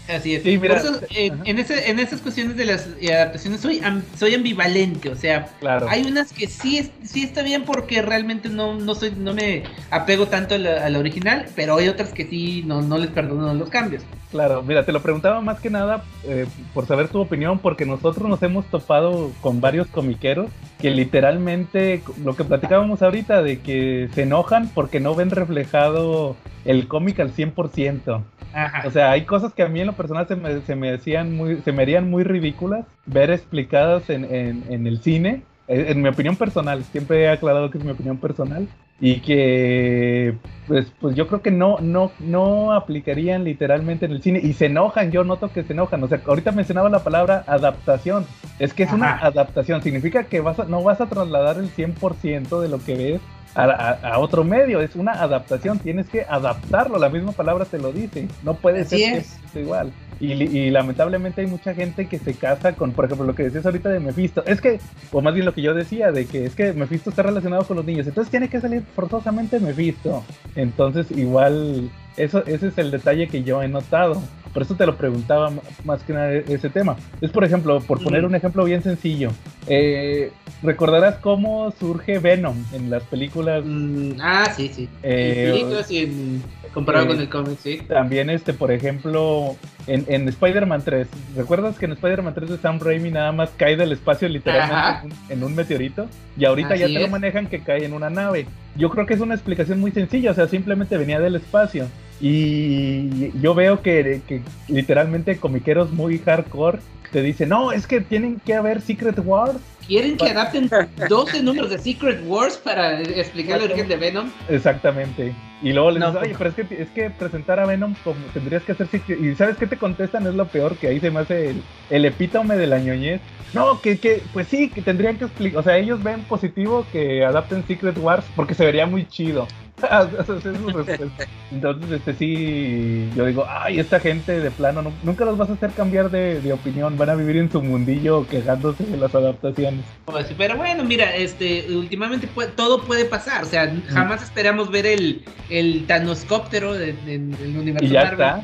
Así, es. Por eso, eh, en, ese, en esas cuestiones de las adaptaciones soy, soy ambivalente. O sea, hay unas que sí, sí está bien porque realmente no, no, soy, no me apego tanto a la, original, pero hay otras que sí no, no les perdono los cambios. Claro, mira, te lo preguntaba más que nada eh, por saber tu opinión, porque nosotros nos hemos topado con varios comiqueros que literalmente, lo que platicábamos ahorita, de que se enojan porque no ven reflejado el cómic al 100%. O sea, hay cosas que a mí en lo personal se me, se me, decían muy, se me harían muy ridículas ver explicadas en, en, en el cine. En mi opinión personal, siempre he aclarado que es mi opinión personal y que pues pues yo creo que no no no aplicarían literalmente en el cine y se enojan, yo noto que se enojan, o sea, ahorita mencionaba la palabra adaptación, es que es una adaptación, significa que vas no vas a trasladar el 100% de lo que ves a, otro medio, es una adaptación, tienes que adaptarlo, la misma palabra te lo dice, no puede ser igual. Y, lamentablemente hay mucha gente que se casa con, por ejemplo, lo que decías ahorita de Mephisto. Es que, o más bien lo que yo decía, de que es que Mephisto está relacionado con los niños. Entonces tiene que salir forzosamente Mephisto. Entonces, igual, eso, ese es el detalle que yo he notado. Por eso te lo preguntaba más que nada ese tema. Es, por ejemplo, por poner un ejemplo bien sencillo. Eh, ¿Recordarás cómo surge Venom en las películas? Mm, ah, sí, sí. Eh, comparado con el cómic, sí. También, este, por ejemplo, en, Spider-Man 3, ¿recuerdas que en Spider-Man 3 de Sam Raimi nada más cae del espacio literalmente en un meteorito? Y ahorita ya te lo manejan que cae en una nave. Yo creo que es una explicación muy sencilla, o sea, simplemente venía del espacio. Y yo veo que, que literalmente comiqueros muy hardcore te dicen, no, es que tienen que haber Secret Wars ¿Quieren que adapten [LAUGHS] 12 números de Secret Wars para explicar el origen de Venom? Exactamente. Y luego le dices, No, oye, pues- pero es que, es que presentar a Venom como tendrías que hacer Secret. Y ¿sabes qué te contestan? Es lo peor, que ahí se me hace el, el epítome de la ñoñez. No, que, que, pues sí, que tendrían que explicar. O sea, ellos ven positivo que adapten Secret Wars porque se vería muy chido. [LAUGHS] Entonces, este sí, yo digo, ay, esta gente de plano, no- nunca los vas a hacer cambiar de, de opinión. Van a vivir en su mundillo quejándose de las adaptaciones. Pues, pero bueno, mira, este, últimamente puede- todo puede pasar. O sea, jamás esperamos ver el, el Thanoscóptero de- de- del universo Y ya Marvel.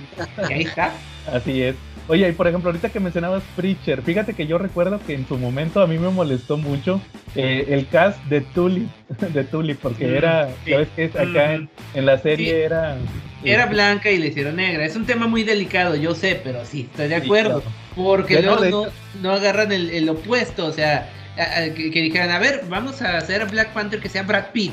Y ahí está. Así es. Oye, y por ejemplo, ahorita que mencionabas Preacher, fíjate que yo recuerdo que en su momento a mí me molestó mucho eh, el cast de Tulip, [LAUGHS] de Tulip, porque Mm, era, sí. ¿sabes qué? Acá en, en la serie Sí. era... Era eh, blanca y le hicieron negra. Es un tema muy delicado, yo sé, pero sí, estoy de sí, acuerdo. claro. Porque Bueno, luego de no, agarran el, el opuesto, o sea, a- a- que, que dijeran, a ver, vamos a hacer a Black Panther que sea Brad Pitt.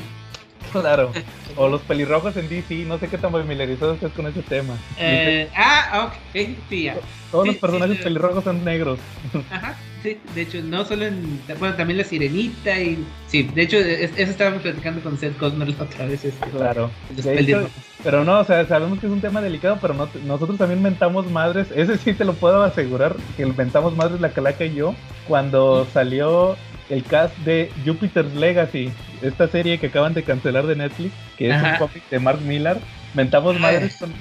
[LAUGHS] Claro. O los pelirrojos en DC, no sé qué tan familiarizado estás con ese tema. Eh, ah, ok, sí, ya. Todos sí, los personajes sí, pelirrojos son negros. [LAUGHS] Ajá, sí, de hecho, no solo en. Bueno, también la sirenita y. Sí, de hecho, es- eso estábamos platicando con Seth Cosner la otra vez. Este, Claro. los hecho, pelirrojos. pero no, o sea, sabemos que es un tema delicado, pero no, nosotros también mentamos madres. Ese sí te lo puedo asegurar, que mentamos madres la calaca y yo, cuando salió el cast de Jupiter's Legacy, esta serie que acaban de cancelar de Netflix, que es un cómic de Mark Millar. Mentamos madres, con,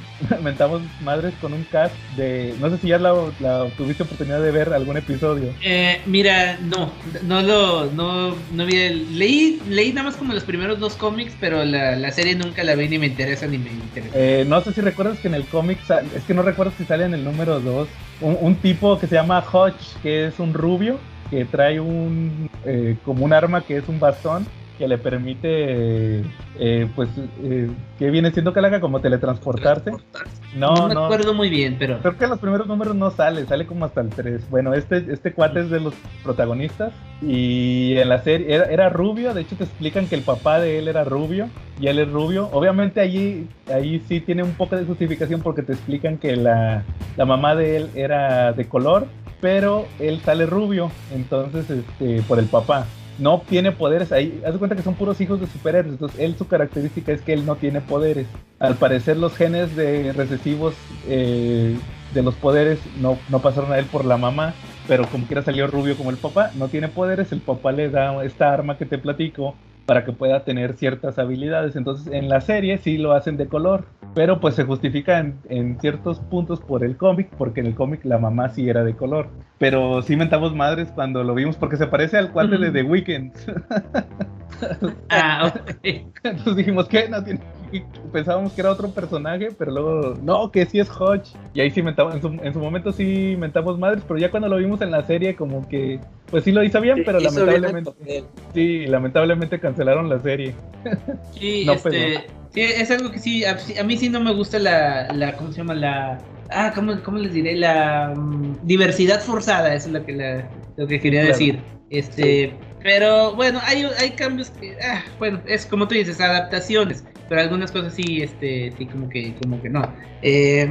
[LAUGHS] mentamos madres con un cast de... No sé si ya la, la tuviste oportunidad de ver algún episodio. Eh, mira, no, no lo, no, no vi el, leí, leí nada más como los primeros dos cómics, pero la, la serie nunca la vi ni me interesa ni me interesa. Eh, no sé si recuerdas que en el cómic, es que no recuerdo si sale en el número 2, un, un tipo que se llama Hodge, que es un rubio, que trae un, eh, como un arma que es un bastón, que le permite, eh, pues, eh, que viene siendo calaca como teletransportarse. Transportarse. No, No, me no. acuerdo muy bien, pero. Creo que en los primeros números no sale, sale como hasta el 3. Bueno, este, este cuate es de los protagonistas y en la serie era, era rubio, de hecho te explican que el papá de él era rubio y él es rubio. Obviamente allí, ahí sí tiene un poco de justificación porque te explican que la, la mamá de él era de color, pero él sale rubio, entonces este, por el papá. No tiene poderes ahí, haz de cuenta que son puros hijos de superhéroes, entonces él su característica es que él no tiene poderes. Al parecer los genes de recesivos eh, de los poderes no, no pasaron a él por la mamá, pero como quiera salió rubio como el papá, no tiene poderes, el papá le da esta arma que te platico para que pueda tener ciertas habilidades. Entonces en la serie sí lo hacen de color, pero pues se justifica en, en ciertos puntos por el cómic, porque en el cómic la mamá sí era de color. Pero sí mentamos madres cuando lo vimos porque se parece al cuate de. The Weeknd. [LAUGHS] Ah, ok. Entonces dijimos que no tiene. Pensábamos que era otro personaje, pero luego, no, que sí es Hodge. Y ahí sí mentamos, en su, en su momento sí mentamos madres, pero ya cuando lo vimos en la serie, como que, pues sí lo hizo bien, pero Hizo lamentablemente, sí, lamentablemente cancelaron la serie. [LAUGHS] Sí, No este, sí, es algo que sí a, a mí sí no me gusta la, la ¿cómo se llama? La, ah, ¿cómo, cómo les diré? La mm, diversidad forzada, eso es lo que, la- lo que quería Claro. decir. Este, pero bueno, hay, hay cambios que, ah, bueno, es como tú dices, adaptaciones, pero algunas cosas sí, este, sí, como que, como que no. Eh,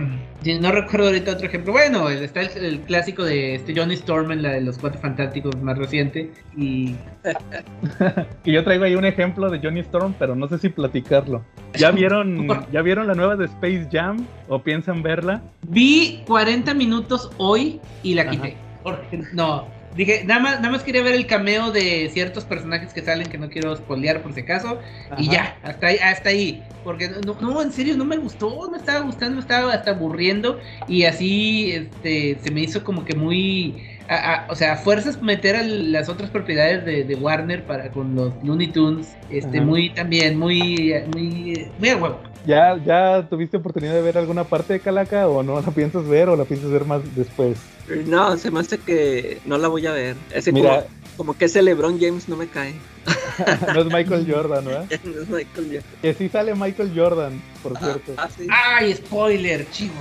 no recuerdo ahorita otro ejemplo. Bueno, está el, el clásico de este Johnny Storm en la de los Cuatro Fantásticos más reciente y [LAUGHS] Y yo traigo ahí un ejemplo de Johnny Storm, pero no sé si platicarlo. ¿Ya vieron, [LAUGHS] ¿ya vieron la nueva de Space Jam? ¿O piensan verla? Vi 40 minutos hoy y la Ajá. quité. Porque no, dije, nada más, nada más quería ver el cameo de ciertos personajes que salen que no quiero spoilear por si acaso. Y ya, hasta ahí, hasta ahí. Porque no, no, en serio, no me gustó, no me estaba gustando, me estaba hasta aburriendo. Y así este, se me hizo como que muy. a- a- o sea, a fuerzas meter a las otras propiedades de, de Warner para con los Looney Tunes. Este, Ajá. muy también, muy, muy, muy a huevo. ¿Ya, ¿Ya tuviste oportunidad de ver alguna parte de Calaca o no la piensas ver o la piensas ver más después? No, se me hace que no la voy a ver. Ese Mira, como, como que ese LeBron James no me cae. [LAUGHS] no es Michael Jordan, ¿verdad? [LAUGHS] No es Michael James. Que sí sale Michael Jordan, por cierto. Ah, sí. ¡Ay, spoiler, chivo!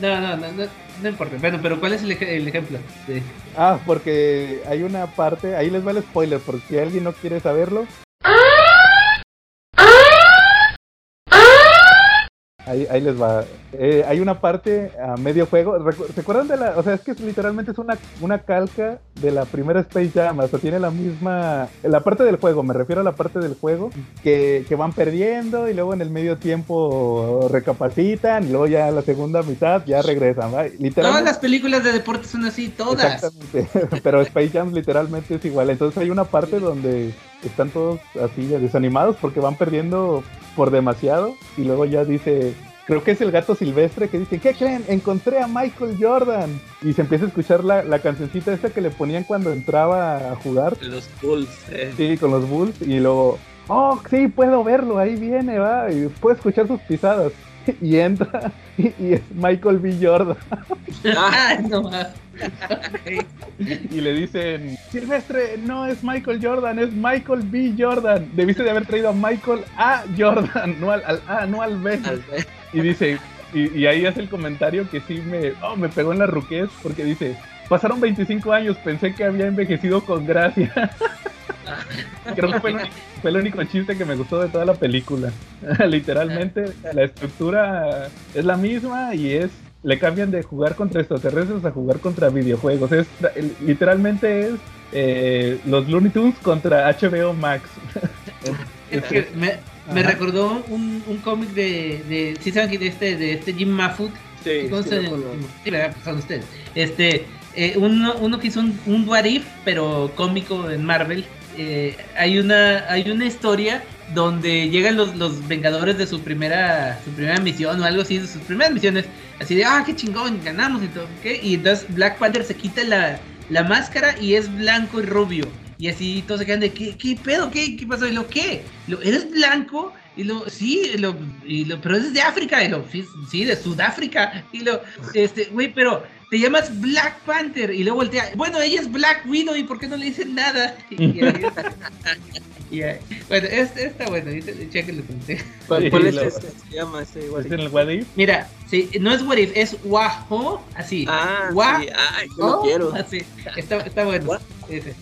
No, no, no, no, no importa. Bueno, pero ¿cuál es el, ej- el ejemplo? Ah, porque hay una parte, ahí les va el spoiler, porque si alguien no quiere saberlo. Ahí, ahí les va. Eh, hay una parte a medio juego. ¿Se acuerdan de la.? O sea, es que literalmente es una, una calca de la primera Space Jam. O sea, tiene la misma. La parte del juego, me refiero a la parte del juego. Que, que van perdiendo y luego en el medio tiempo recapacitan. Y luego ya en la segunda mitad ya regresan. Todas las películas de deporte son así, todas. Exactamente. [LAUGHS] Pero Space Jam literalmente es igual. Entonces hay una parte donde están todos así desanimados porque van perdiendo por demasiado y luego ya dice, creo que es el gato silvestre que dice, ¿qué creen? Encontré a Michael Jordan. Y se empieza a escuchar la, la cancioncita esta que le ponían cuando entraba a jugar. Los Bulls. Eh. Sí, con los Bulls. Y luego, oh, sí, puedo verlo, ahí viene, va. Y puedo escuchar sus pisadas. [LAUGHS] Y entra y, y es Michael B. Jordan. [LAUGHS] Ah, no Y le dicen, Silvestre, no es Michael Jordan, es Michael B. Jordan. Debiste de haber traído a Michael A. Jordan, no al, al A, no al B. Y dice, y, y, ahí hace el comentario que sí me, oh, me pegó en la ruquez, porque dice, pasaron 25 años, pensé que había envejecido con gracia. [LAUGHS] Creo que fue el, único, fue el, único, chiste que me gustó de toda la película. [LAUGHS] Literalmente, la estructura es la misma y es le cambian de jugar contra extraterrestres a jugar contra videojuegos. Es, literalmente es eh, los Looney Tunes contra HBO Max. [LAUGHS] es que me, me recordó un, un cómic de, de, ¿sí saben de este, de este Jim Mafood? Sí, sí, sí son ustedes. Este, eh, uno, uno que hizo un, un What If, pero cómico en Marvel. Eh, hay una hay una historia donde llegan los, los Vengadores de su primera su primera misión o algo así, de sus primeras misiones, así de, ah, qué chingón, ganamos y todo, ¿qué? Y entonces Black Panther se quita la, la máscara y es blanco y rubio. Y así todos se quedan de, ¿qué, qué pedo? ¿Qué, qué pasó? Y lo, ¿qué? Lo, ¿Eres blanco? Y lo, sí, lo, y lo, pero es de África, y lo, sí, de Sudáfrica. Y lo, este, güey, pero te llamas Black Panther. Y luego voltea, bueno, ella es Black Widow, ¿y por qué no le dicen nada? [LAUGHS] Y, y, bueno, este está bueno, chequenlo. ¿Cuál, cuál es este? Se llama ese ¿Es en el What If? Mira, sí, no es What If, es Waho, así. Ah, Waho, sí. Ay, yo lo quiero. Así. Está, está bueno.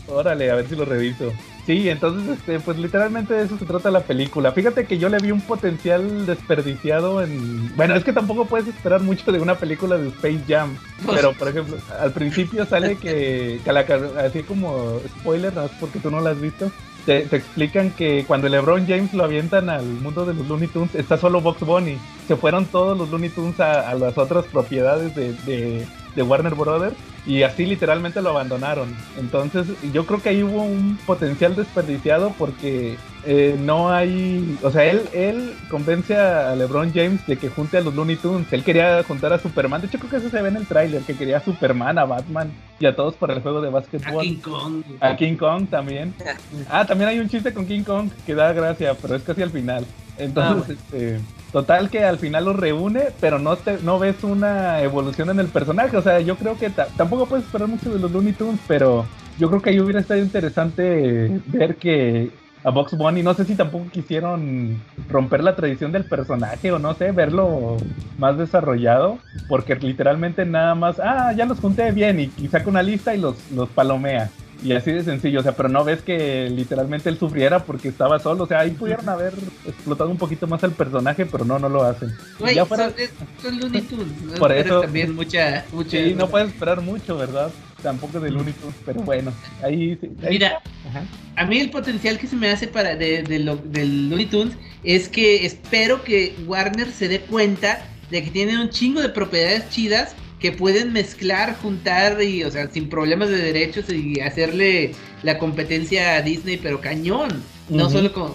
Órale, a ver si lo reviso. Sí, entonces, este, pues literalmente de eso se trata la película. Fíjate que yo le vi un potencial desperdiciado en... Bueno, es que tampoco puedes esperar mucho de una película de Space Jam. Pero, por ejemplo, al principio sale que, que así como spoiler, ¿no? porque tú no la has visto, te, te, explican que cuando LeBron James lo avientan al mundo de los Looney Tunes, está solo Box Bunny. Se fueron todos los Looney Tunes a, las otras propiedades de, de, de Warner Brothers y así literalmente lo abandonaron. Entonces yo creo que ahí hubo un potencial desperdiciado porque eh, no hay, o sea, él, él convence a LeBron James de que junte a los Looney Tunes. Él quería juntar a Superman. De hecho creo que eso se ve en el tráiler, que quería a Superman, a Batman y a todos para el juego de básquetbol. A King Kong. A King Kong también. [LAUGHS] Ah, también hay un chiste con King Kong que da gracia, pero es casi al final. Entonces, ah, bueno. este, total que al final los reúne, pero no te, no ves una evolución en el personaje. O sea, yo creo que tampoco puedes esperar mucho de los Looney Tunes, pero yo creo que ahí hubiera estado interesante ver que a Box Bunny, no sé si tampoco quisieron romper la tradición del personaje o no sé, verlo más desarrollado, porque literalmente nada más, ah, ya los junté bien y, y saca una lista y los, los palomea. Y así de sencillo, o sea, pero no ves que literalmente él sufriera porque estaba solo. O sea, ahí pudieron haber explotado un poquito más el personaje, pero no, no lo hacen. Güey, ya fuera... son, son Looney Tunes. Por eso. También mucha, mucha. Sí, no puedes esperar mucho, ¿verdad? Tampoco de Looney Tunes, pero bueno, ahí. ahí... Mira, Ajá. a mí el potencial que se me hace para de, de lo, del Looney Tunes es que espero que Warner se dé cuenta de que tiene un chingo de propiedades chidas que pueden mezclar, juntar y, o sea, sin problemas de derechos y hacerle la competencia a Disney, pero cañón. No uh -huh. solo con,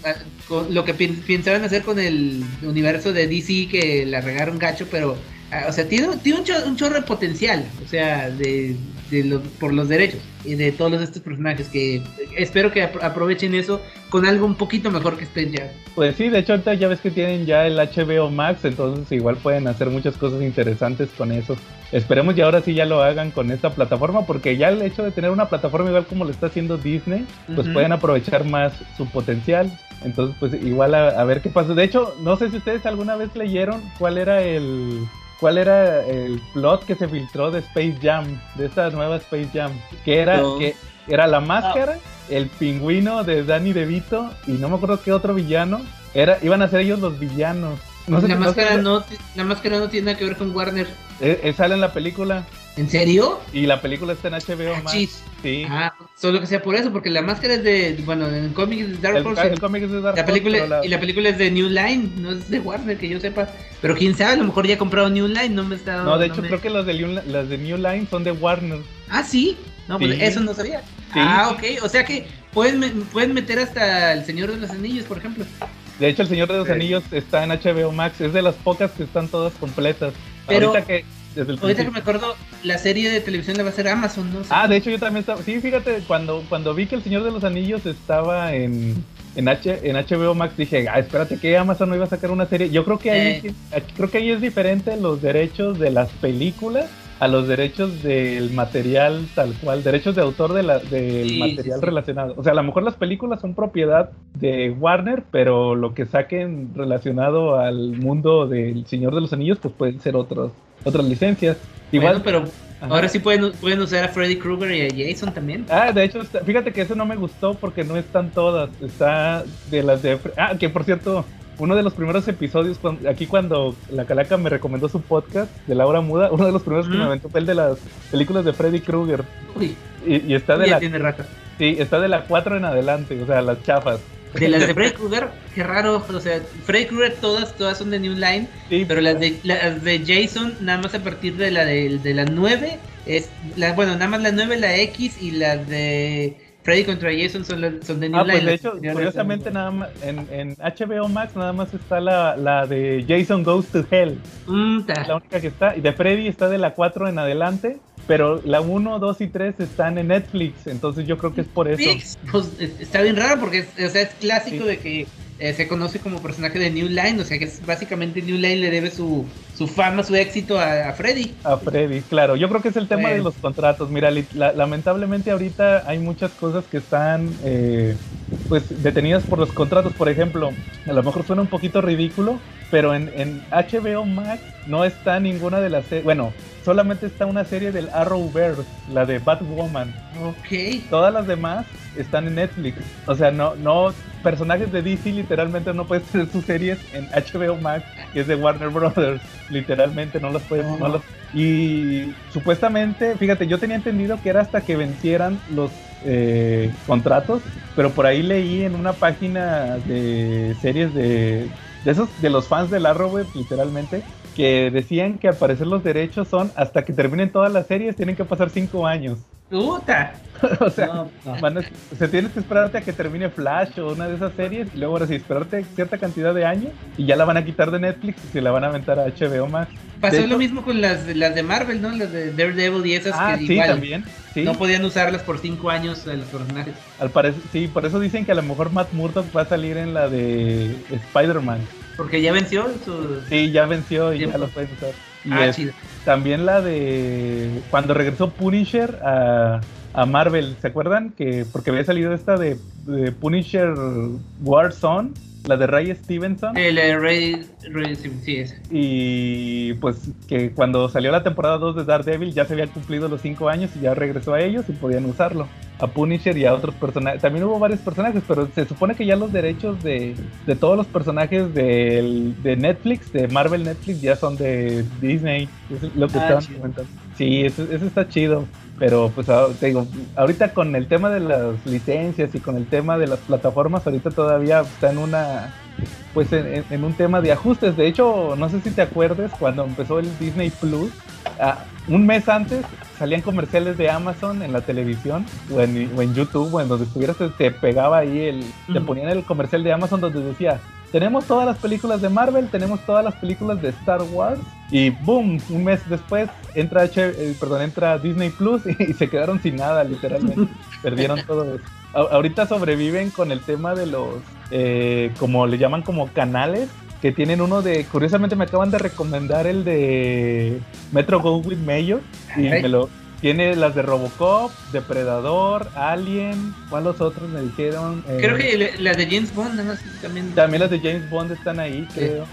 con, lo que pensaban hacer con el universo de DC, que la regaron gacho, pero, o sea, tiene, tiene un, un chorro de potencial, o sea, de, de lo, por los derechos y de todos estos personajes que espero que aprovechen eso con algo un poquito mejor que Space Jam. Pues sí, de hecho ahorita ya ves que tienen ya el HBO Max, entonces igual pueden hacer muchas cosas interesantes con eso. Esperemos y ahora sí ya lo hagan con esta plataforma porque ya el hecho de tener una plataforma igual como lo está haciendo Disney, pues uh -huh. pueden aprovechar más su potencial. Entonces pues igual a, a ver qué pasa. De hecho, no sé si ustedes alguna vez leyeron cuál era el cuál era el plot que se filtró de Space Jam, de esta nueva Space Jam, que era no. que era la máscara, no. el pingüino de Danny DeVito y no me acuerdo qué otro villano, era iban a ser ellos los villanos. la, máscara no, la máscara no tiene nada que ver con Warner. Eh, eh, sale en la película. ¿En serio? Y la película está en HBO Max. Sí. Ah, solo que sea por eso, porque la máscara es de, bueno, en el cómic es de Dark Horse. El, cómic es de Dark la película, Y la película es de New Line, no es de Warner, que yo sepa. Pero quién sabe, a lo mejor ya ha comprado New Line, no me está... No, de hecho creo que las de, New, las de New Line son de Warner. Ah, ¿sí? No, pues eso no sabía. Ah, ok, o sea que pueden, pueden meter hasta El Señor de los Anillos, por ejemplo. De hecho, El Señor de los Anillos está en HBO Max, es de las pocas que están todas completas. Pero... Ahorita que Ahorita que me acuerdo, la serie de televisión la va a hacer Amazon, ¿no? Ah, de hecho yo también estaba... Sí, fíjate, cuando, cuando vi que El Señor de los Anillos estaba en, en, H, en HBO Max, dije, ah, espérate que Amazon no iba a sacar una serie. Yo creo que ahí, eh. creo que ahí es diferente los derechos de las películas a los derechos del material tal cual, derechos de autor de la, del material relacionado. O sea, a lo mejor las películas son propiedad de Warner, pero lo que saquen relacionado al mundo del Señor de los Anillos, pues pueden ser otros, otras licencias. Igual, pero ahora sí pueden, pueden usar a Freddy Krueger y a Jason también. Ah, de hecho, fíjate que eso no me gustó porque no están todas. Está de las de... Ah, que por cierto, uno de los primeros episodios, aquí cuando la Calaca me recomendó su podcast de Laura Muda, uno de los primeros que me aventó fue el de las películas de Freddy Krueger. Y, está de la. Tiene Sí, está de la 4 en adelante, o sea, las chafas. De las de Freddy Krueger, qué raro, o sea, Freddy Krueger todas, todas son de New Line, pero las de, las de Jason, nada más a partir de la de, de la 9, es, la, bueno, nada más la 9, la X y la de Freddy contra Jason son, son de New ah, Pues de hecho, curiosamente, nada más, en, en, HBO Max nada más está la, la de Jason Goes to Hell. Mm, la única que está. Y de Freddy está de la 4 en adelante. Pero la 1, 2 y 3 están en Netflix. Entonces yo creo que es por eso. Pues está bien raro porque es, o sea, es clásico de que eh, se conoce como personaje de New Line, o sea que es, básicamente New Line le debe su, su fama, su éxito a, Freddy. A Freddy, claro. Yo creo que es el tema de los contratos. Mira, lamentablemente ahorita hay muchas cosas que están eh, pues detenidas por los contratos. Por ejemplo, a lo mejor suena un poquito ridículo, pero en, en HBO Max no está ninguna de las... Bueno, solamente está una serie del Arrowverse, la de Batwoman. Ok. Todas las demás están en Netflix. O sea, no, no, personajes de DC literalmente no pueden [LAUGHS] tener sus series en HBO Max, que es de Warner Brothers. Literalmente no las pueden, Y supuestamente, fíjate, yo tenía entendido que era hasta que vencieran los eh, contratos, pero por ahí leí en una página de series de, de esos, de los fans del Arrowverse, literalmente, que decían que al parecer los derechos son hasta que terminen todas las series, tienen que pasar cinco años. ¡Puta! [LAUGHS] o sea, se tienes que esperarte a que termine Flash o una de esas series y luego ahora sí, esperarte cierta cantidad de años y ya la van a quitar de Netflix y se la van a aventar a HBO Max. Pasó lo mismo con las, las de Marvel, ¿no? Las de Daredevil y esas ah, que sí, también, no podían usarlas por cinco años los personajes. Al parecer, sí, por eso dicen que a lo mejor Matt Murdock va a salir en la de Spider-Man. Porque ya venció su... Sí, ya venció y ya lo puedes usar. Y ah, chido. También la de cuando regresó Punisher a, a, Marvel, ¿se acuerdan? que Porque había salido esta de, de Punisher Warzone la de Ray Stevenson. El Ray, Ray sí, es. Y pues que cuando salió la temporada 2 de Daredevil ya se habían cumplido los 5 años y ya regresó a ellos y podían usarlo. A Punisher y a otros personajes. También hubo varios personajes, pero se supone que ya los derechos de, de todos los personajes de, de Netflix, de Marvel Netflix, ya son de Disney. Es lo que ah, estaban comentando. Sí, eso, eso está chido. Pero pues te digo, ahorita con el tema de las licencias y con el tema de las plataformas, ahorita todavía está en una, pues en, un tema de ajustes. De hecho, no sé si te acuerdes cuando empezó el Disney Plus, ah, un mes antes salían comerciales de Amazon en la televisión o en, o en YouTube o en donde estuvieras, te, pegaba ahí el, te ponían el comercial de Amazon donde decía, tenemos todas las películas de Marvel, tenemos todas las películas de Star Wars y boom, un mes después entra H, eh, perdón, entra Disney Plus [LAUGHS] y, se quedaron sin nada, literalmente. [LAUGHS] Perdieron todo eso. ahorita sobreviven con el tema de los, eh, como le llaman como canales, que tienen uno de, curiosamente me acaban de recomendar el de Metro Goldwyn Mayor y me lo, tiene las de Robocop, Depredador, Alien. ¿Cuáles otros me dijeron? Creo eh, que las de James Bond también. También las de James Bond están ahí, creo.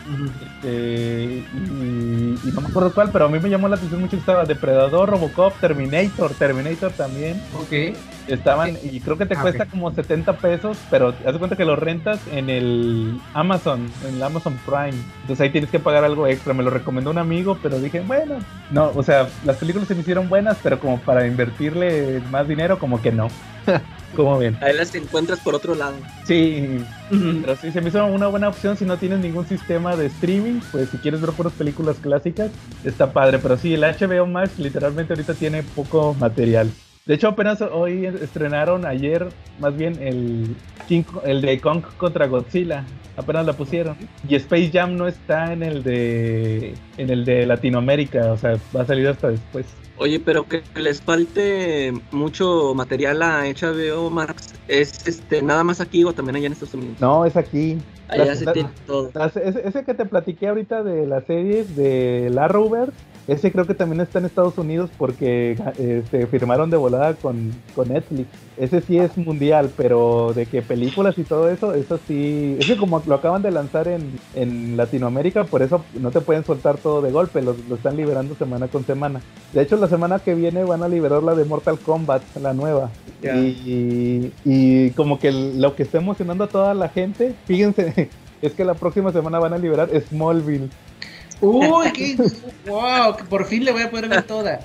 Este, y, no me acuerdo cuál, pero a mí me llamó la atención mucho que estaba Depredador, Robocop, Terminator, Terminator también. Ok. Estaban, y creo que te Ah, cuesta como 70 pesos, pero haz de cuenta que lo rentas en el Amazon, en el Amazon Prime. Entonces ahí tienes que pagar algo extra. Me lo recomendó un amigo, pero dije, bueno, no, o sea, las películas se me hicieron buenas, pero como para invertirle más dinero, como que no. [LAUGHS] como ven. Ahí las encuentras por otro lado. Sí, pero sí, se me hizo una buena opción si no tienes ningún sistema de streaming, pues si quieres ver puras películas clásicas, está padre. Pero sí, el HBO Max literalmente ahorita tiene poco material. De hecho, apenas hoy estrenaron ayer, más bien, el, King- el de Kong contra Godzilla. Apenas la pusieron. Y Space Jam no está en el de en el de Latinoamérica, o sea, va a salir hasta después. Oye, pero que les falte mucho material a HBO Max, ¿es este nada más aquí o también allá en Estados Unidos? No, es aquí. Allá se tiene todo. Ese, ese que te platiqué ahorita de las series de la Arrowverse, ese creo que también está en Estados Unidos porque eh, se firmaron de volada con, con Netflix. Ese sí es mundial, pero de que películas y todo eso, eso sí, es que como lo acaban de lanzar en, en Latinoamérica, por eso no te pueden soltar todo de golpe, lo, lo están liberando semana con semana. De hecho, la semana que viene van a liberar la de Mortal Kombat, la nueva. Y, y como que lo que está emocionando a toda la gente, fíjense, [LAUGHS] es que la próxima semana van a liberar Smallville. Uy, qué wow, que por fin le voy a poder ver toda.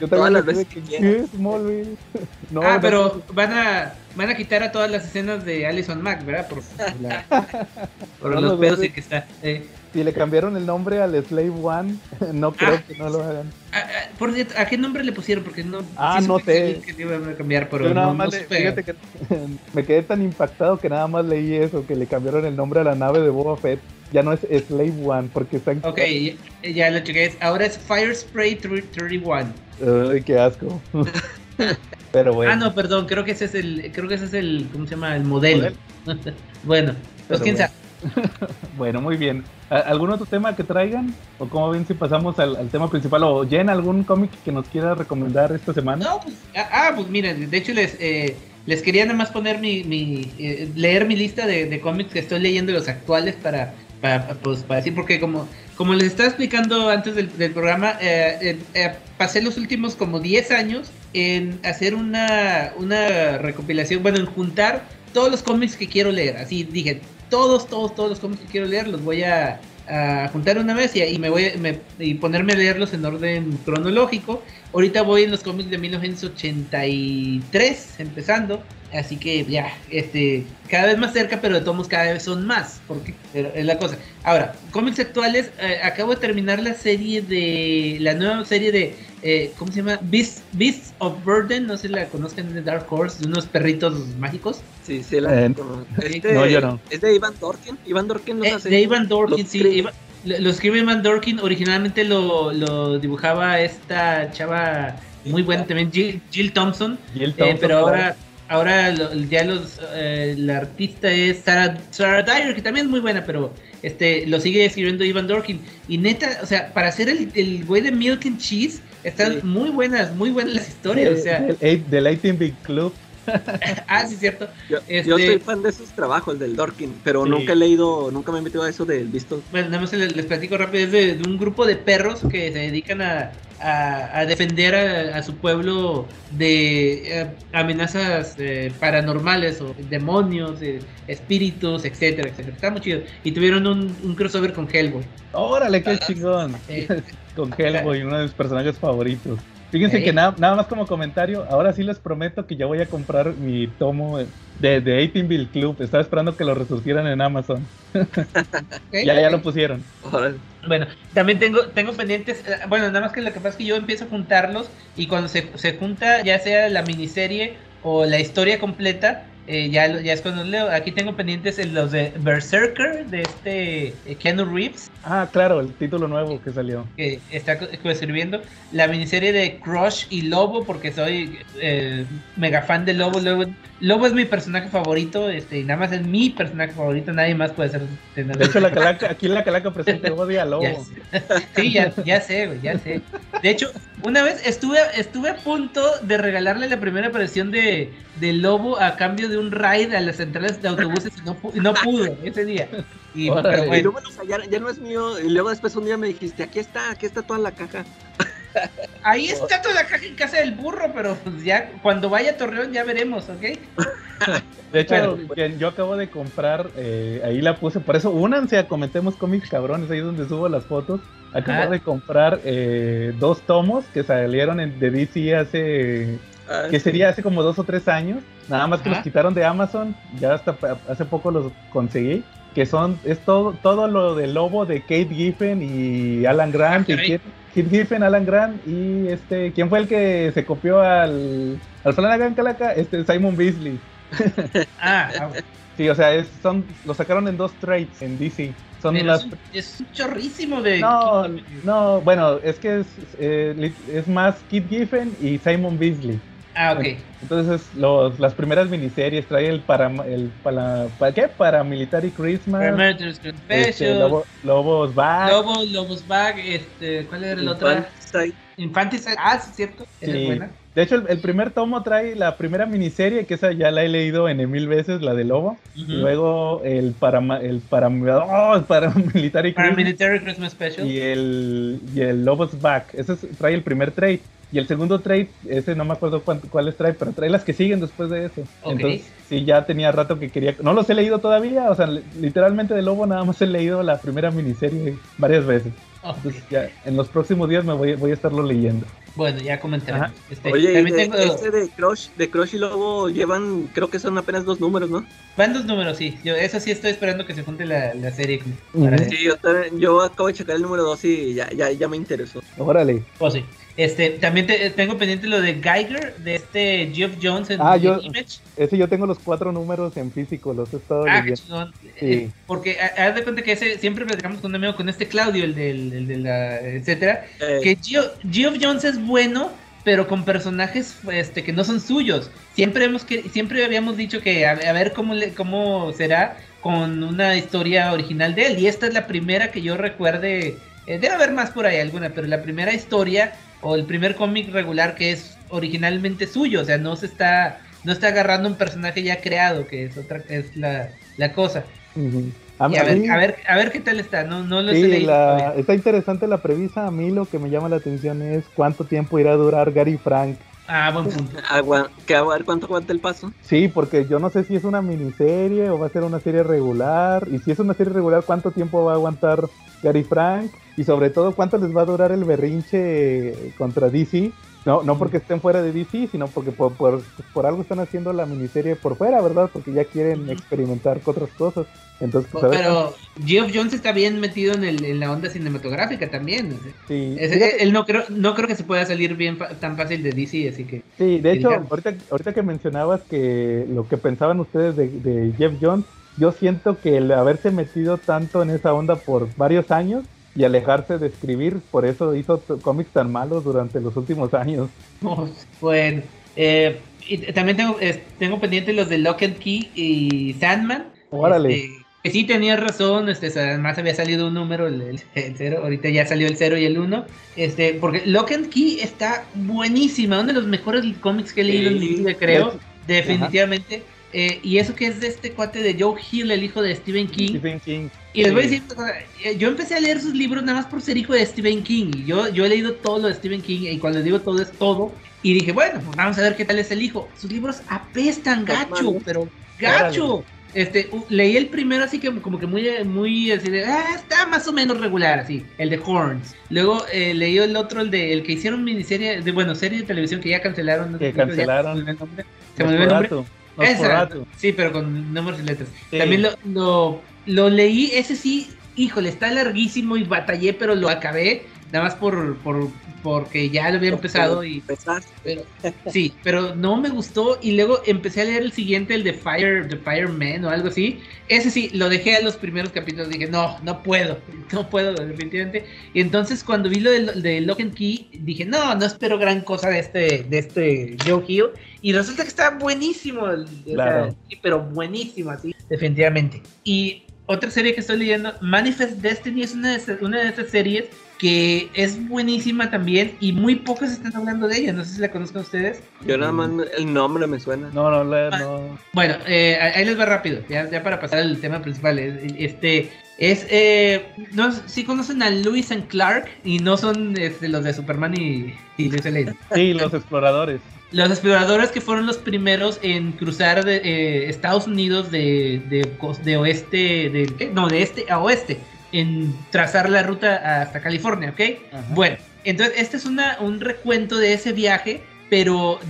Yo Todas las veces que que. No, ah, no, pero van a van a quitar a todas las escenas de Alison Mack, ¿verdad? Por, la- [LAUGHS] por No los lo pedos en que está. Eh, Si le cambiaron el nombre al Slave One, [LAUGHS] no creo Ah. que no lo hagan. ah, ah, por ¿a qué nombre le pusieron? Porque no. Ah, no sé. Que, iban a cambiar, pero Yo nada no, más no le- supe. fíjate que [LAUGHS] me quedé tan impactado que nada más leí eso, que le cambiaron el nombre a la nave de Boba Fett. Ya no es Slave One, porque están... Ok, ya, ya lo chequé. Ahora es Fire Spray 31. Ay, qué asco. [LAUGHS] pero bueno. Ah, no, perdón, creo que ese es el, creo que ese es el, ¿cómo se llama? El modelo. [LAUGHS] bueno, pues quién sabe. [LAUGHS] Bueno, muy bien. ¿A- ¿Algún otro tema que traigan? ¿O cómo ven si pasamos al, al tema principal? ¿O Jen, algún cómic que nos quiera recomendar esta semana? No, pues, ah, ah, pues miren, de hecho les, eh, les quería nada más poner mi, mi eh, leer mi lista de, de cómics que estoy leyendo los actuales para, para, pues, para decir, porque como, como les estaba explicando antes del, programa, eh, eh, eh, pasé los últimos como 10 años en hacer una, una recopilación, bueno, en juntar todos los cómics que quiero leer, así dije, todos, todos, todos los cómics que quiero leer los voy a, a juntar una vez y, me voy me- y ponerme a leerlos en orden cronológico. Ahorita voy en los cómics de 1983, empezando. Así que ya, este, cada vez más cerca, pero de todos modos cada vez son más, porque pero es la cosa. Ahora, cómics actuales, eh, acabo de terminar la serie de, la nueva serie de, eh, ¿cómo se llama? Beasts, Beasts of Burden, no sé si la conozcan de Dark Horse, de unos perritos mágicos. Sí, sí, la Eh, es de, no, yo no. Es de Ivan Dorkin. Ivan Dorkin Eh, hace. de Ivan Dorkin, los sí. Ivan- lo, lo escribe Ivan Dorkin. Originalmente lo, lo dibujaba esta chava muy buena también, Jill, Jill Thompson. Jill eh, Thompson, pero claro. ahora, ahora lo- ya los, eh, la artista es Sarah, Sarah Dyer, que también es muy buena, pero este lo sigue escribiendo Ivan Dorkin. Y neta, o sea, para hacer el, el güey de Milk and Cheese, están Sí. muy buenas, muy buenas las historias. O sea, Del, eight- del 18 Big Club. [LAUGHS] ah, sí, cierto. Yo, este- yo soy fan de sus trabajos, del Dorkin, pero Sí. nunca he leído, nunca me he metido a eso del visto. Bueno, nada más les, les platico rápido, es de, de un grupo de perros que se dedican a, a- a defender a, a su pueblo de eh, amenazas eh, paranormales o demonios, eh, espíritus, etcétera, etcétera. Está muy chido. Y tuvieron un, un crossover con Hellboy. Órale, qué chingón. Eh, [LAUGHS] Con Hellboy, uno de mis personajes favoritos. Fíjense que nada, nada más como comentario, ahora sí les prometo que ya voy a comprar mi tomo de, de 18 Bill Club. Estaba esperando que lo resurgieran en Amazon. [LAUGHS] Ya, ya lo pusieron. Órale. Bueno, también tengo, tengo pendientes, eh, bueno, nada más que lo que pasa es que yo empiezo a juntarlos y cuando se, se junta ya sea la miniserie o la historia completa, eh, ya, ya es cuando leo. Aquí tengo pendientes en los de Berserker, de este eh, Keanu Reeves, Ah, claro, el título nuevo que salió. que está escribiendo, la miniserie de Crush y Lobo, porque soy eh, mega fan de Lobo. Lobo. Lobo es mi personaje favorito, este, y nada más es mi personaje favorito, nadie más puede ser. tener- De hecho, la [LAUGHS] calaca, aquí en la calaca presente odia a Lobo. Ya. Sí, ya, ya sé, güey, ya sé. De hecho, una vez estuve, estuve a punto de regalarle la primera aparición de, de Lobo a cambio de un ride a las centrales de autobuses y no, y no pudo ese día. Y, pero Y bueno, luego, o sea, ya, ya no es mío. Y luego después un día me dijiste, aquí está, aquí está toda la caja. [LAUGHS] Ahí está toda la caja en casa del burro, pero pues ya cuando vaya a Torreón ya veremos, ¿ok? [LAUGHS] De hecho, yo acabo de comprar, eh, ahí la puse, por eso únanse a Comentemos Cómics Cabrones, ahí donde subo las fotos. Acabo de comprar eh, dos tomos que salieron en, de DC hace, ah, que sería hace como dos o tres años. Nada más que los quitaron de Amazon, ya hasta hace poco los conseguí que son, es todo, todo lo del lobo de Kate Giffen y Alan Grant. y Kate, Giffen, Alan Grant y este, ¿quién fue el que se copió al, al Flanagan Calaca? Este, Simon Beasley. ah, [LAUGHS] ah Sí, o sea, es, son, lo sacaron en dos trades en DC. Son las... es, un, chorrísimo de. No, no, bueno, es que es, eh, es más Kit Giffen y Simon Beasley. Ah, ok. Entonces, los, las primeras miniseries trae el para el para, para ¿qué? Paramilitary Christmas. Paramilitary Special. Este, Lobo, Lobos Bag. Lobos, Lobos Bag, este, ¿cuál era el otro? Infanticide. Ah, sí, cierto. Esa es buena. De hecho, el, primer tomo trae la primera miniserie, que esa ya la he leído en mil veces, la de Lobo. Luego el para el para oh, paramilitary, paramilitary Christmas Special. Y el, y el Lobos Back. Ese trae el primer trade. Y el segundo trade, ese no me acuerdo cuáles trae, pero trae las que siguen después de eso. Entonces, sí, ya tenía rato que quería. No los he leído todavía, o sea, literalmente de Lobo nada más he leído la primera miniserie varias veces. [LAUGHS] Entonces, ya en los próximos días me voy, voy a estarlo leyendo. Bueno, ya comentaré. Este, Oye, de, este de Crush, de Crush y Lobo llevan, creo que son apenas dos números, ¿no? Van dos números, sí. Yo, eso sí estoy esperando que se junte la, la serie. Sí, yo, yo, acabo de checar el número dos y ya, ya, ya me interesó. Órale. Oh, sí. Este, también tengo pendiente lo de Geiger, de este Geoff Jones en ah, Image. Ese yo tengo los cuatro números en físico, los he estado ah, leyendo. Eh, porque haz de cuenta que ese, siempre platicamos con un amigo, con este Claudio, el, del, el de la, etcétera, eh. que Geoff, Jones es bueno, pero con personajes este, que no son suyos. Siempre hemos que, siempre habíamos dicho que a, ver cómo, le, cómo será con una historia original de él. Y esta es la primera que yo recuerde. Eh, debe haber más por ahí alguna, pero la primera historia o el primer cómic regular que es originalmente suyo, o sea, no se está no está agarrando un personaje ya creado, que es otra es la, la cosa. a, ver, a, ver, a, ver, qué tal está, no, no lo sí, Está interesante la premisa, a mí lo que me llama la atención es cuánto tiempo irá a durar Gary Frank. Ah, buen punto. [LAUGHS] a ver cuánto aguanta el paso. Sí, porque yo no sé si es una miniserie o va a ser una serie regular. Y si es una serie regular, ¿cuánto tiempo va a aguantar Gary Frank? y sobre todo cuánto les va a durar el berrinche contra DC. No, no porque estén fuera de DC, sino porque por, por, algo están haciendo la miniserie por fuera, ¿verdad? Porque ya quieren experimentar con otras cosas. Entonces, pues, Pero Geoff Jones está bien metido en, el, en la onda cinematográfica también. Sí. él no creo, no creo que se pueda salir bien tan fácil de DC, así que... Sí, de hecho, ahorita, ahorita que mencionabas que lo que pensaban ustedes de, de Jeff Jones, yo siento que el haberse metido tanto en esa onda por varios años y alejarse de escribir, por eso hizo cómics tan malos durante los últimos años. bueno, eh, y también tengo, tengo pendiente los de Lock and Key y Sandman. Órale. Este, que sí tenía razón, este, además había salido un número, el, cero, ahorita ya salió el cero y el uno, este, porque Lock and Key está buenísima, uno de los mejores cómics que he leído en mi vida, creo, definitivamente. Eh, y eso que es de este cuate de Joe Hill, el hijo de Stephen King. Stephen King. Y les voy a decir, eh, yo empecé a leer sus libros nada más por ser hijo de Stephen King. Y yo, yo he leído todo lo de Stephen King y cuando digo todo es todo. Y dije, bueno, pues vamos a ver qué tal es el hijo. Sus libros apestan gacho, pero gacho. Este, leí el primero así que como que muy, muy así de, ah, está más o menos regular, así, el de Horns. Luego eh, leí el otro, el de, el que hicieron miniserie, de, bueno, serie de televisión que ya cancelaron. Que cancelaron. Se me olvidó el nombre. Exacto. Sí, pero con números y letras. También lo, lo, leí, ese sí, híjole, está larguísimo y batallé, pero lo acabé. Nada más por, por porque ya lo había empezado y pero, sí, pero no me gustó y luego empecé a leer el siguiente, el de Fire, The Fireman o algo así. Ese sí, lo dejé a los primeros capítulos, dije, no, no puedo, [LAUGHS] no puedo definitivamente. Y entonces cuando vi lo de, de Lock and Key, dije, no, no espero gran cosa de este de este Joe Hill y resulta que está buenísimo, claro. pero buenísimo así, definitivamente. Y otra serie que estoy leyendo, Manifest Destiny, es una de, esas, una de estas series que es buenísima también y muy pocos están hablando de ella. No sé si la conozcan ustedes. Yo nada más el nombre me suena. No, no, no. Bueno, eh, ahí les va rápido, ya, ya para pasar al tema principal. Este es, eh, no, sí conocen a Lewis and Clark y no son este, los de Superman y, y Luis Sí, los exploradores. Los exploradores que fueron los primeros en cruzar de, eh, Estados Unidos de, de, de oeste, de, no, de este a oeste, en trazar la ruta hasta California, ¿ok? Bueno, entonces este es una, un recuento de ese viaje, pero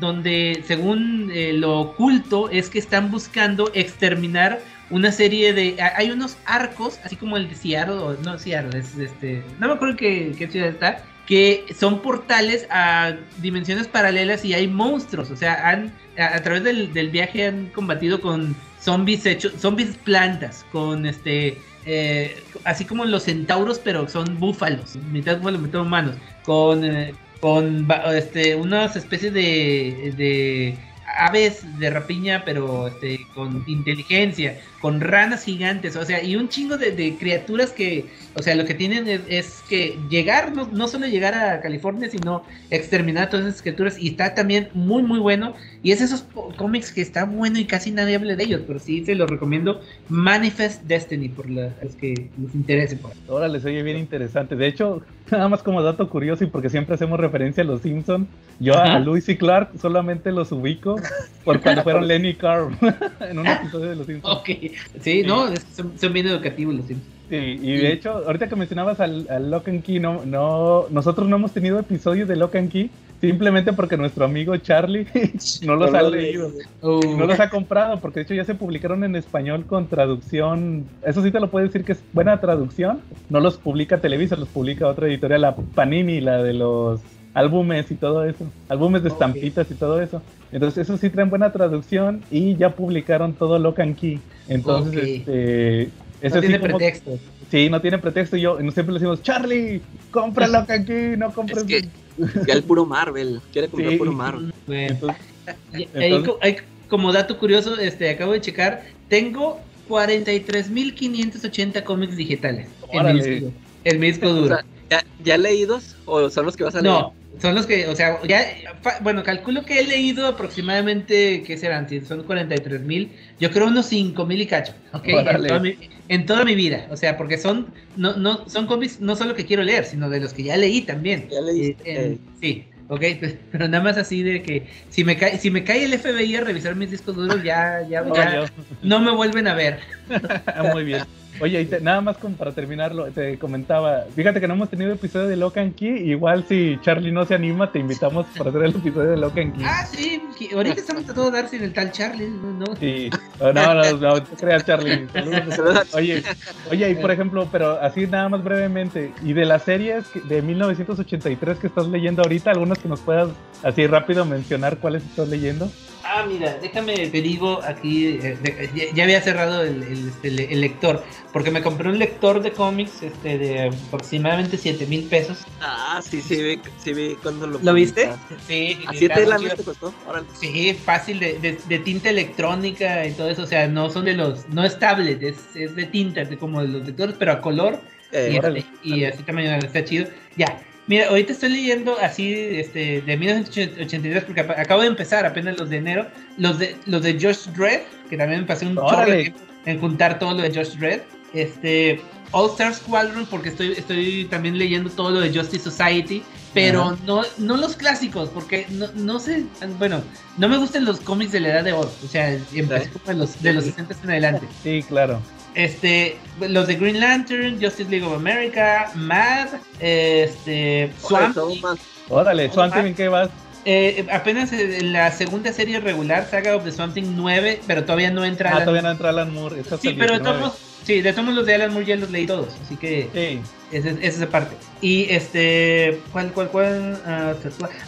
donde según eh, lo oculto es que están buscando exterminar una serie de... Hay unos arcos, así como el de Seattle, no Seattle, es este... No me acuerdo qué, qué ciudad está, que son portales a dimensiones paralelas y hay monstruos. O sea, han, a, través del, viaje han combatido con zombies hechos, zombies plantas, con este, eh, así como los centauros, pero son búfalos, mitad búfalos, mitad humanos, con, eh, con este, unas especies de, de aves de rapiña, pero este, con inteligencia, con ranas gigantes, o sea, y un chingo de, criaturas que, o sea, lo que tienen es, que llegar, no, no, solo llegar a California, sino exterminar todas esas criaturas, y está también muy, muy bueno, y es esos cómics que está bueno y casi nadie habla de ellos, pero sí se los recomiendo, Manifest Destiny, por los que les interese. Por. Ahora les oye bien interesante, de hecho, [LAUGHS] nada más como dato curioso, y porque siempre hacemos referencia a los Simpsons, yo a Luis y Clark solamente los ubico por cuando fueron Lenny y Carl [LAUGHS] en un episodio de los Simpsons. Ok, sí, no, son, bien educativos los Simpsons. Sí, y de hecho, ahorita que mencionabas al, al Lock and Key, no, no, nosotros no hemos tenido episodios de Lock and Key simplemente porque nuestro amigo Charlie [LAUGHS] no los ha leído, uh. no los ha comprado, porque de hecho ya se publicaron en español con traducción, eso sí te lo puedo decir que es buena traducción, no los publica Televisa, los publica otra editorial, la Panini, la de los álbumes y todo eso, álbumes de estampitas y todo eso. Entonces, eso sí traen buena traducción y ya publicaron todo Locan Key. Entonces, este. Eso no tiene pretexto. Sí, no tiene pretexto. Y yo siempre le decimos, Charlie, compra Locan Key, no compres. Es que [LAUGHS] ya el puro Marvel, quiere comprar puro Marvel. como dato curioso, este, acabo de checar, tengo 43.580 cómics digitales en mi, el disco duro. ¿ya, ¿ya, leídos o son los que vas a leer? No, son los que, o sea, ya, bueno, calculo que he leído aproximadamente, ¿qué serán? Si son 43 mil, yo creo unos 5 mil y cacho, ¿ok? En toda, mi, vida, o sea, porque son, no, no, son cómics no solo que quiero leer, sino de los que ya leí también. Ya leí. Eh, sí, ok, pues, pero nada más así de que si me cae, si me cae el FBI a revisar mis discos duros, ya, ya, ya no me vuelven a ver. [LAUGHS] Muy bien. Oye, nada más para terminarlo, te comentaba, fíjate que no hemos tenido episodio de Locan Key, igual si Charlie no se anima, te invitamos para hacer el episodio de Locan Key. Ah, sí, ahorita estamos tratando de dar sin el tal Charlie, ¿no? Sí, no, no, no, no te creas Charlie. Oye, oye, y por ejemplo, pero así nada más brevemente, y de las series de 1983 que estás leyendo ahorita, algunas que nos puedas así rápido mencionar cuáles estás leyendo. Ah, mira, déjame, te digo aquí, eh, ya, había cerrado este, el, el, lector, porque me compré un lector de cómics este, de aproximadamente 7 mil pesos. Ah, sí, sí, vi, sí, vi cuando lo... ¿Lo viste? Sí. ¿A 7 la te costó? Sí, fácil, de, de, tinta electrónica y todo eso, o sea, no son de los, no es tablet, es, es de tinta, de como de los lectores, pero a color. Eh, y, y así también está chido. Ya, Mira, ahorita estoy leyendo así este, de 1983 porque acabo de empezar apenas los de enero. Los de los de Josh Dredd, que también me pasé un chorro en juntar todo lo de Josh Dredd. Este, All Star Squadron, porque estoy, estoy también leyendo todo lo de Justice Society, pero no, no los clásicos, porque no, no sé, bueno, no me gustan los cómics de la edad de oro, o sea, empecé de los, de los 60 en adelante. Sí, claro. Este, los de Green Lantern, Justice League of America, Mad, este, Swamp. Órale, Swamp ¿en qué vas? Eh, apenas en la segunda serie regular, Saga of the Swamp Thing 9, pero todavía no entra Ah, todavía no entra Alan Moore. Sí, pero de todos, sí, de todos los de Alan Moore ya los leí todos, así que sí. esa es esa parte. Y este, ¿cuál, cuál, cuál? ah,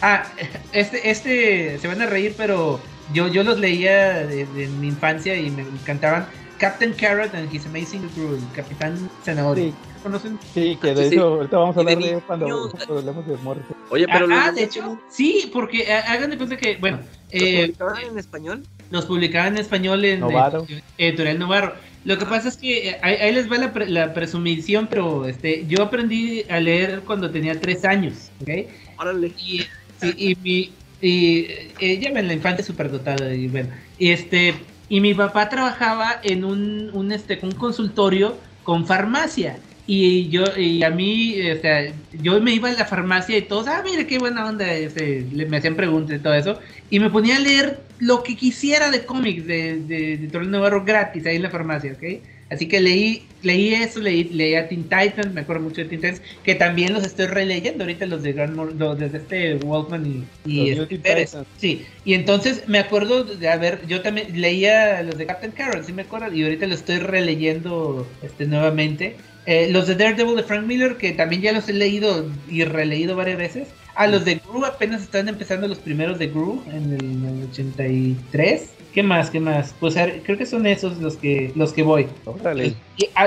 ah este, este, se van a reír, pero yo, yo los leía de, de mi infancia y me encantaban. Captain Carrot and His Amazing Crew, el Capitán Zanahoria. Sí. ¿Conocen? Sí, que de hecho ahorita vamos a hablar de cuando, hablemos de muerte. Oye, pero ah, ah de hecho, sí, porque eh, hagan de cuenta que, bueno, eh, publicaban en español? Nos publicaban en español en Novaro. Editorial Novarro. Lo que pasa es que eh, ahí, les va la, la, presumición, pero este, yo aprendí a leer cuando tenía tres años, ¿ok? Órale. Y, y, mi, y ella en la infancia superdotada y bueno, y este, y mi papá trabajaba en un, un, este, un consultorio con farmacia. Y yo, y a mí, o yo me iba a la farmacia y todos, ah, mire qué buena onda, este, me hacían preguntas y todo eso. Y me ponía a leer lo que quisiera de cómics de, de, de Navarro gratis ahí en la farmacia, ¿ok? Así que leí, leí eso, leí, leí a Teen Titans, me acuerdo mucho de Teen Titans, que también los estoy releyendo ahorita los de Grand los de este Wolfman y, y este Pérez. Sí, y entonces me acuerdo de haber, yo también leía los de Captain Carol, sí me acuerdo, y ahorita los estoy releyendo este nuevamente. Eh, los de Daredevil de Frank Miller, que también ya los he leído y releído varias veces. A los de Gru apenas están empezando los primeros de Gru en el, 83. ¿Qué más? ¿Qué más? Pues creo que son esos los que los que voy. Y,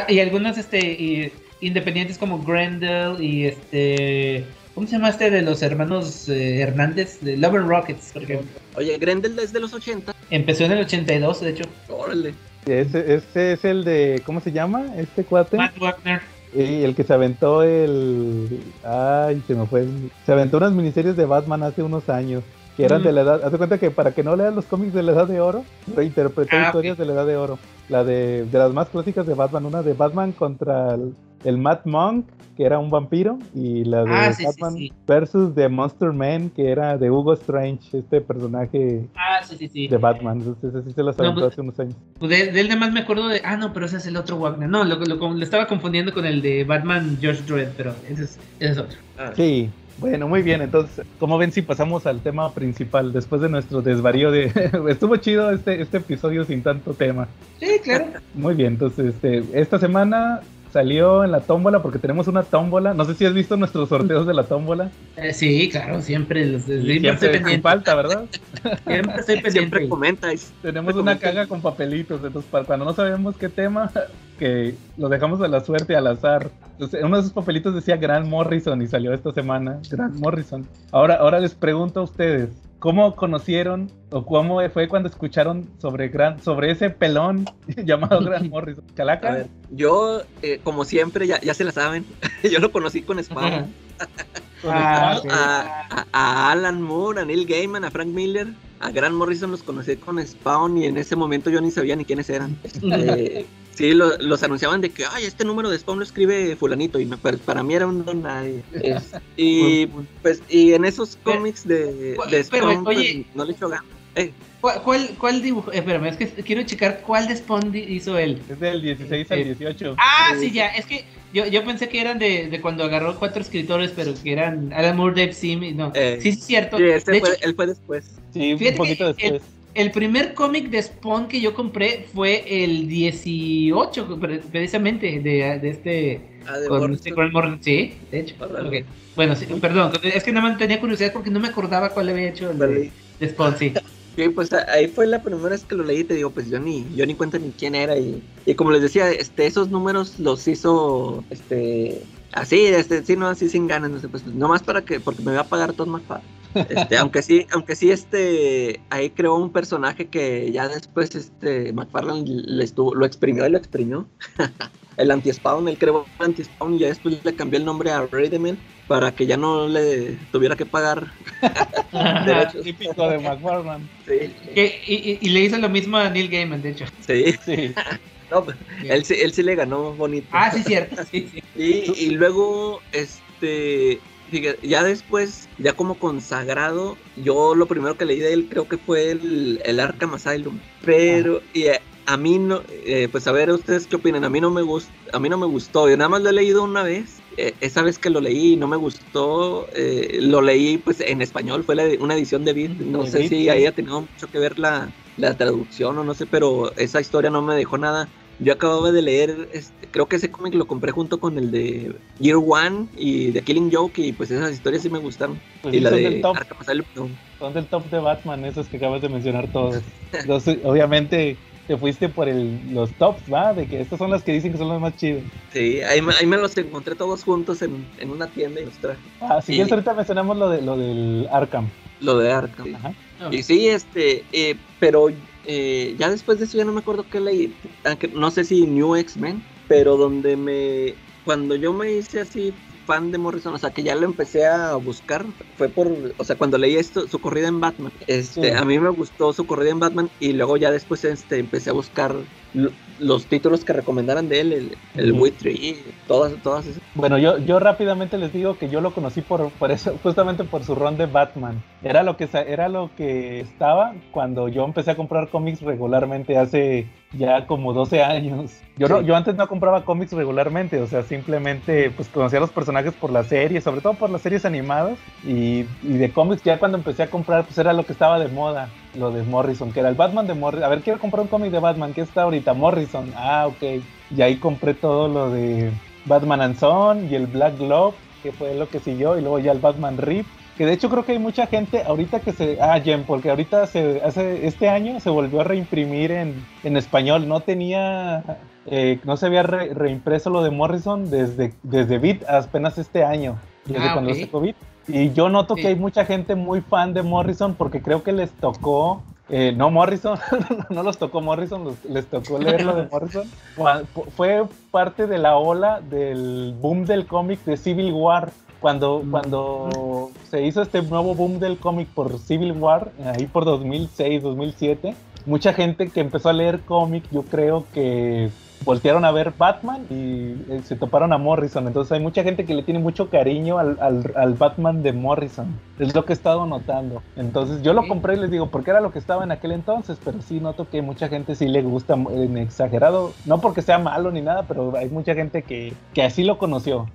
y, algunos este independientes como Grendel y este ¿Cómo se llama este de los hermanos eh, Hernández? De Love and Rockets, por ejemplo. Oye, Grendel es de los 80. Empezó en el 82, de hecho. Órale. Ese, ese es el de, ¿cómo se llama? Este cuate. Matt Wagner. Y el que se aventó el. Ay, se me fue. Se aventó unas miniseries de Batman hace unos años. Que eran de la edad. Haz cuenta que para que no leas los cómics de la edad de oro, reinterpretó ah, historias de la edad de oro. La de, de las más clásicas de Batman. Una de Batman contra el, el Matt Monk que era un vampiro, y la de ah, Batman versus The Monster Man, que era de Hugo Strange, este personaje ah, de Batman. Entonces, así se las aventó pues, hace unos años. Pues de, él nada más me acuerdo de. Ah, no, pero ese es el otro Wagner. No, lo, lo, estaba confundiendo con el de Batman George Dredd, pero ese es, ese es otro. Ah. Sí, bueno, muy bien. Entonces, como ven si pasamos al tema principal después de nuestro desvarío de... [LAUGHS] Estuvo chido este, este episodio sin tanto tema. Sí, claro. Muy bien, entonces este, esta semana salió en la tómbola porque tenemos una tómbola. No sé si has visto nuestros sorteos de la tómbola. Eh, sí, claro, siempre los siempre, estoy falta, ¿verdad? [LAUGHS] siempre estoy pendiente. Siempre comentáis. Tenemos una caja con papelitos, entonces para cuando no sabemos qué tema, [LAUGHS] que lo dejamos a la suerte al azar. Entonces, uno de esos papelitos decía Grant Morrison y salió esta semana. Grant Morrison. Ahora, ahora les pregunto a ustedes, ¿Cómo conocieron o cómo fue cuando escucharon sobre gran, sobre ese pelón [LAUGHS] llamado Grant [LAUGHS] Morrison? ¿Calaca? yo, eh, como siempre, ya, ya se la saben, [LAUGHS] yo lo conocí con Spawn. Ah, a, Alan Moore, a Neil Gaiman, a Frank Miller, a Grant Morrison los conocí con Spawn y en ese momento yo ni sabía ni quiénes eran. Este, Sí, los anunciaban de que, ay, este número de Spawn lo escribe fulanito, y para mí era un don nadie. y pues, y en esos cómics de, de Spawn, pues, no le echó ganas. Eh. ¿Cuál, cuál, dibujo? Espérame, es que quiero checar cuál de Spawn hizo él. Es del 16 al 18. Ah, sí, ya. Es que yo, yo pensé que eran de, de cuando agarró cuatro escritores, pero que eran Alan Moore, Dave Sim. No, eh, sí, es cierto. Sí, él fue después. Sí, un poquito después el primer cómic de Spawn que yo compré fue el 18, precisamente, de, de este... Ah, de este sí, de hecho. Bueno, sí, perdón, es que nada más tenía curiosidad porque no me acordaba cuál había hecho el de, Spawn, sí. [LAUGHS] Sí, pues ahí fue la primera vez que lo leí, te digo, pues yo ni, yo ni cuenta ni quién era y, y como les decía, este, esos números los hizo, este, así, este, sí, no, así sin ganas, no sé, pues nomás para que, porque me va a pagar todo más. Este, [LAUGHS] aunque sí, aunque sí, este, ahí creó un personaje que ya después, este, McFarlane le estuvo, lo exprimió y lo exprimió. [LAUGHS] el anti-spawn, él creó el anti-spawn y ya después le cambió el nombre a Raidman para que ya no le tuviera que pagar [LAUGHS] derechos. Típico de McFarlane. Sí. Y, y, le hizo lo mismo a Neil Gaiman, de hecho. Sí. sí. No, él, él sí le ganó bonito. Ah, sí, cierto. Sí, [LAUGHS] sí. Y, y luego, este, ya después, ya como consagrado, yo lo primero que leí de él creo que fue el, el Arkham Asylum. Pero y eh, a, mí no, eh, pues a ver ustedes qué opinan. A mí no me gustó, a mí no me gustó. Yo nada más lo he leído una vez. Eh, esa vez que lo leí no me gustó, lo leí pues en español, fue una edición de Beat. No sé si ahí ha tenido mucho que ver la, la traducción o no sé, pero esa historia no me dejó nada. Yo acababa de leer, este, creo que ese cómic lo compré junto con el de Year One y de Killing Joke y pues esas historias sí me gustaron. Pues y la de Arkham Son del top de Batman, esos que acabas de mencionar todos. Entonces, obviamente te fuiste por el, los tops, ¿va? De que estas son las que dicen que son las más chidas. Sí, ahí, ahí me los encontré todos juntos en, en una tienda y los traje. Ah, sí, ahorita mencionamos lo, de, lo del Arkham. Lo de Arkham. Ajá. Y sí, este, eh, pero eh, ya después de eso ya no me acuerdo qué leí, no sé si New X-Men, pero donde me, cuando yo me hice así fan de Morrison, o sea, que ya lo empecé a buscar, fue por, o sea, cuando leí esto, su corrida en Batman, este, a mí me gustó su corrida en Batman y luego ya después este, empecé a buscar los títulos que recomendaran de él, el, el buitre todas, todas esas. Bueno, yo, yo rápidamente les digo que yo lo conocí por, por eso, justamente por su ron de Batman. Era lo que era lo que estaba cuando yo empecé a comprar cómics regularmente hace ya como 12 años. Yo no, yo antes no compraba cómics regularmente, o sea, simplemente pues conocía a los personajes por las series, sobre todo por las series animadas y, y de cómics ya cuando empecé a comprar pues era lo que estaba de moda lo de Morrison, que era el Batman de Morrison. A ver, quiero comprar un cómic de Batman, ¿qué está ahorita? Morrison. Ah, ok. Y ahí compré todo lo de Batman and Son y el Black Glove, que fue lo que siguió, y luego ya el Batman Rip. Que de hecho creo que hay mucha gente ahorita que se... Ah, Jen, porque ahorita se hace este año se volvió a reimprimir en, en español. No tenía... Eh, no se había reimpreso lo de Morrison desde, desde Beat apenas este año. Desde ah, cuando sacó Beat. Y yo noto que hay mucha gente muy fan de Morrison porque creo que les tocó, eh, no Morrison, [LAUGHS] no los tocó Morrison, les tocó leer lo de [LAUGHS] Morrison. Fue parte de la ola del boom del cómic de Civil War. Cuando, mm. cuando se hizo este nuevo boom del cómic por Civil War, ahí por 2006, 2007, mucha gente que empezó a leer cómic, yo creo que voltearon a ver Batman y eh, se toparon a Morrison. Entonces hay mucha gente que le tiene mucho cariño al, al, Batman de Morrison. Es lo que he estado notando. Entonces yo lo compré y les digo, porque era lo que estaba en aquel entonces, pero sí noto que mucha gente sí le gusta en exagerado. No porque sea malo ni nada, pero hay mucha gente que, que así lo conoció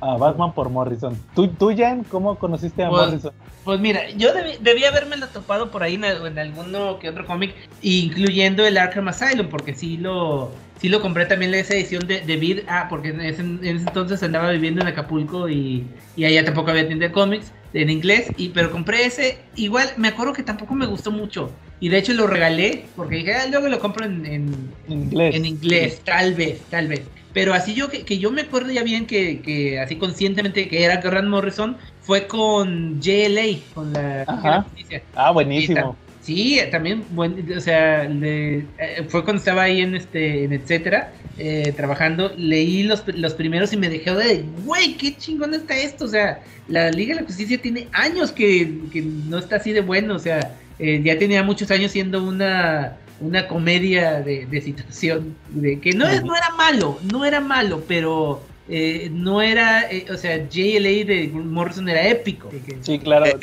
a, Batman por Morrison. ¿Tú, tú Jan, cómo conociste a pues, Morrison? Pues mira, yo debí, haberme lo topado por ahí en, alguno que otro cómic, incluyendo el Arkham Asylum, porque sí lo, sí lo compré también esa edición de, de Vid, ah, porque en ese, entonces andaba viviendo en Acapulco y, y allá tampoco había tienda de cómics en inglés, y, pero compré ese, igual me acuerdo que tampoco me gustó mucho. Y de hecho lo regalé porque dije, ah, luego lo compro en, en, inglés. en inglés, tal vez, tal vez. Pero así yo, que, yo me acuerdo ya bien que, así conscientemente que era Grant Morrison, fue con JLA, con la, Justicia. Ah, buenísimo. Sí, también, o sea, eh, fue cuando estaba ahí en este, en etcétera, eh, trabajando, leí los, los primeros y me dejé de, güey, qué chingón está esto, o sea, la Liga de la Justicia tiene años que, que no está así de bueno, o sea, eh, ya tenía muchos años siendo una una comedia de, de situación, de que no, es, no era malo, no era malo, pero eh, no era, eh, o sea, JLA de Morrison era épico. Sí, claro. Eh,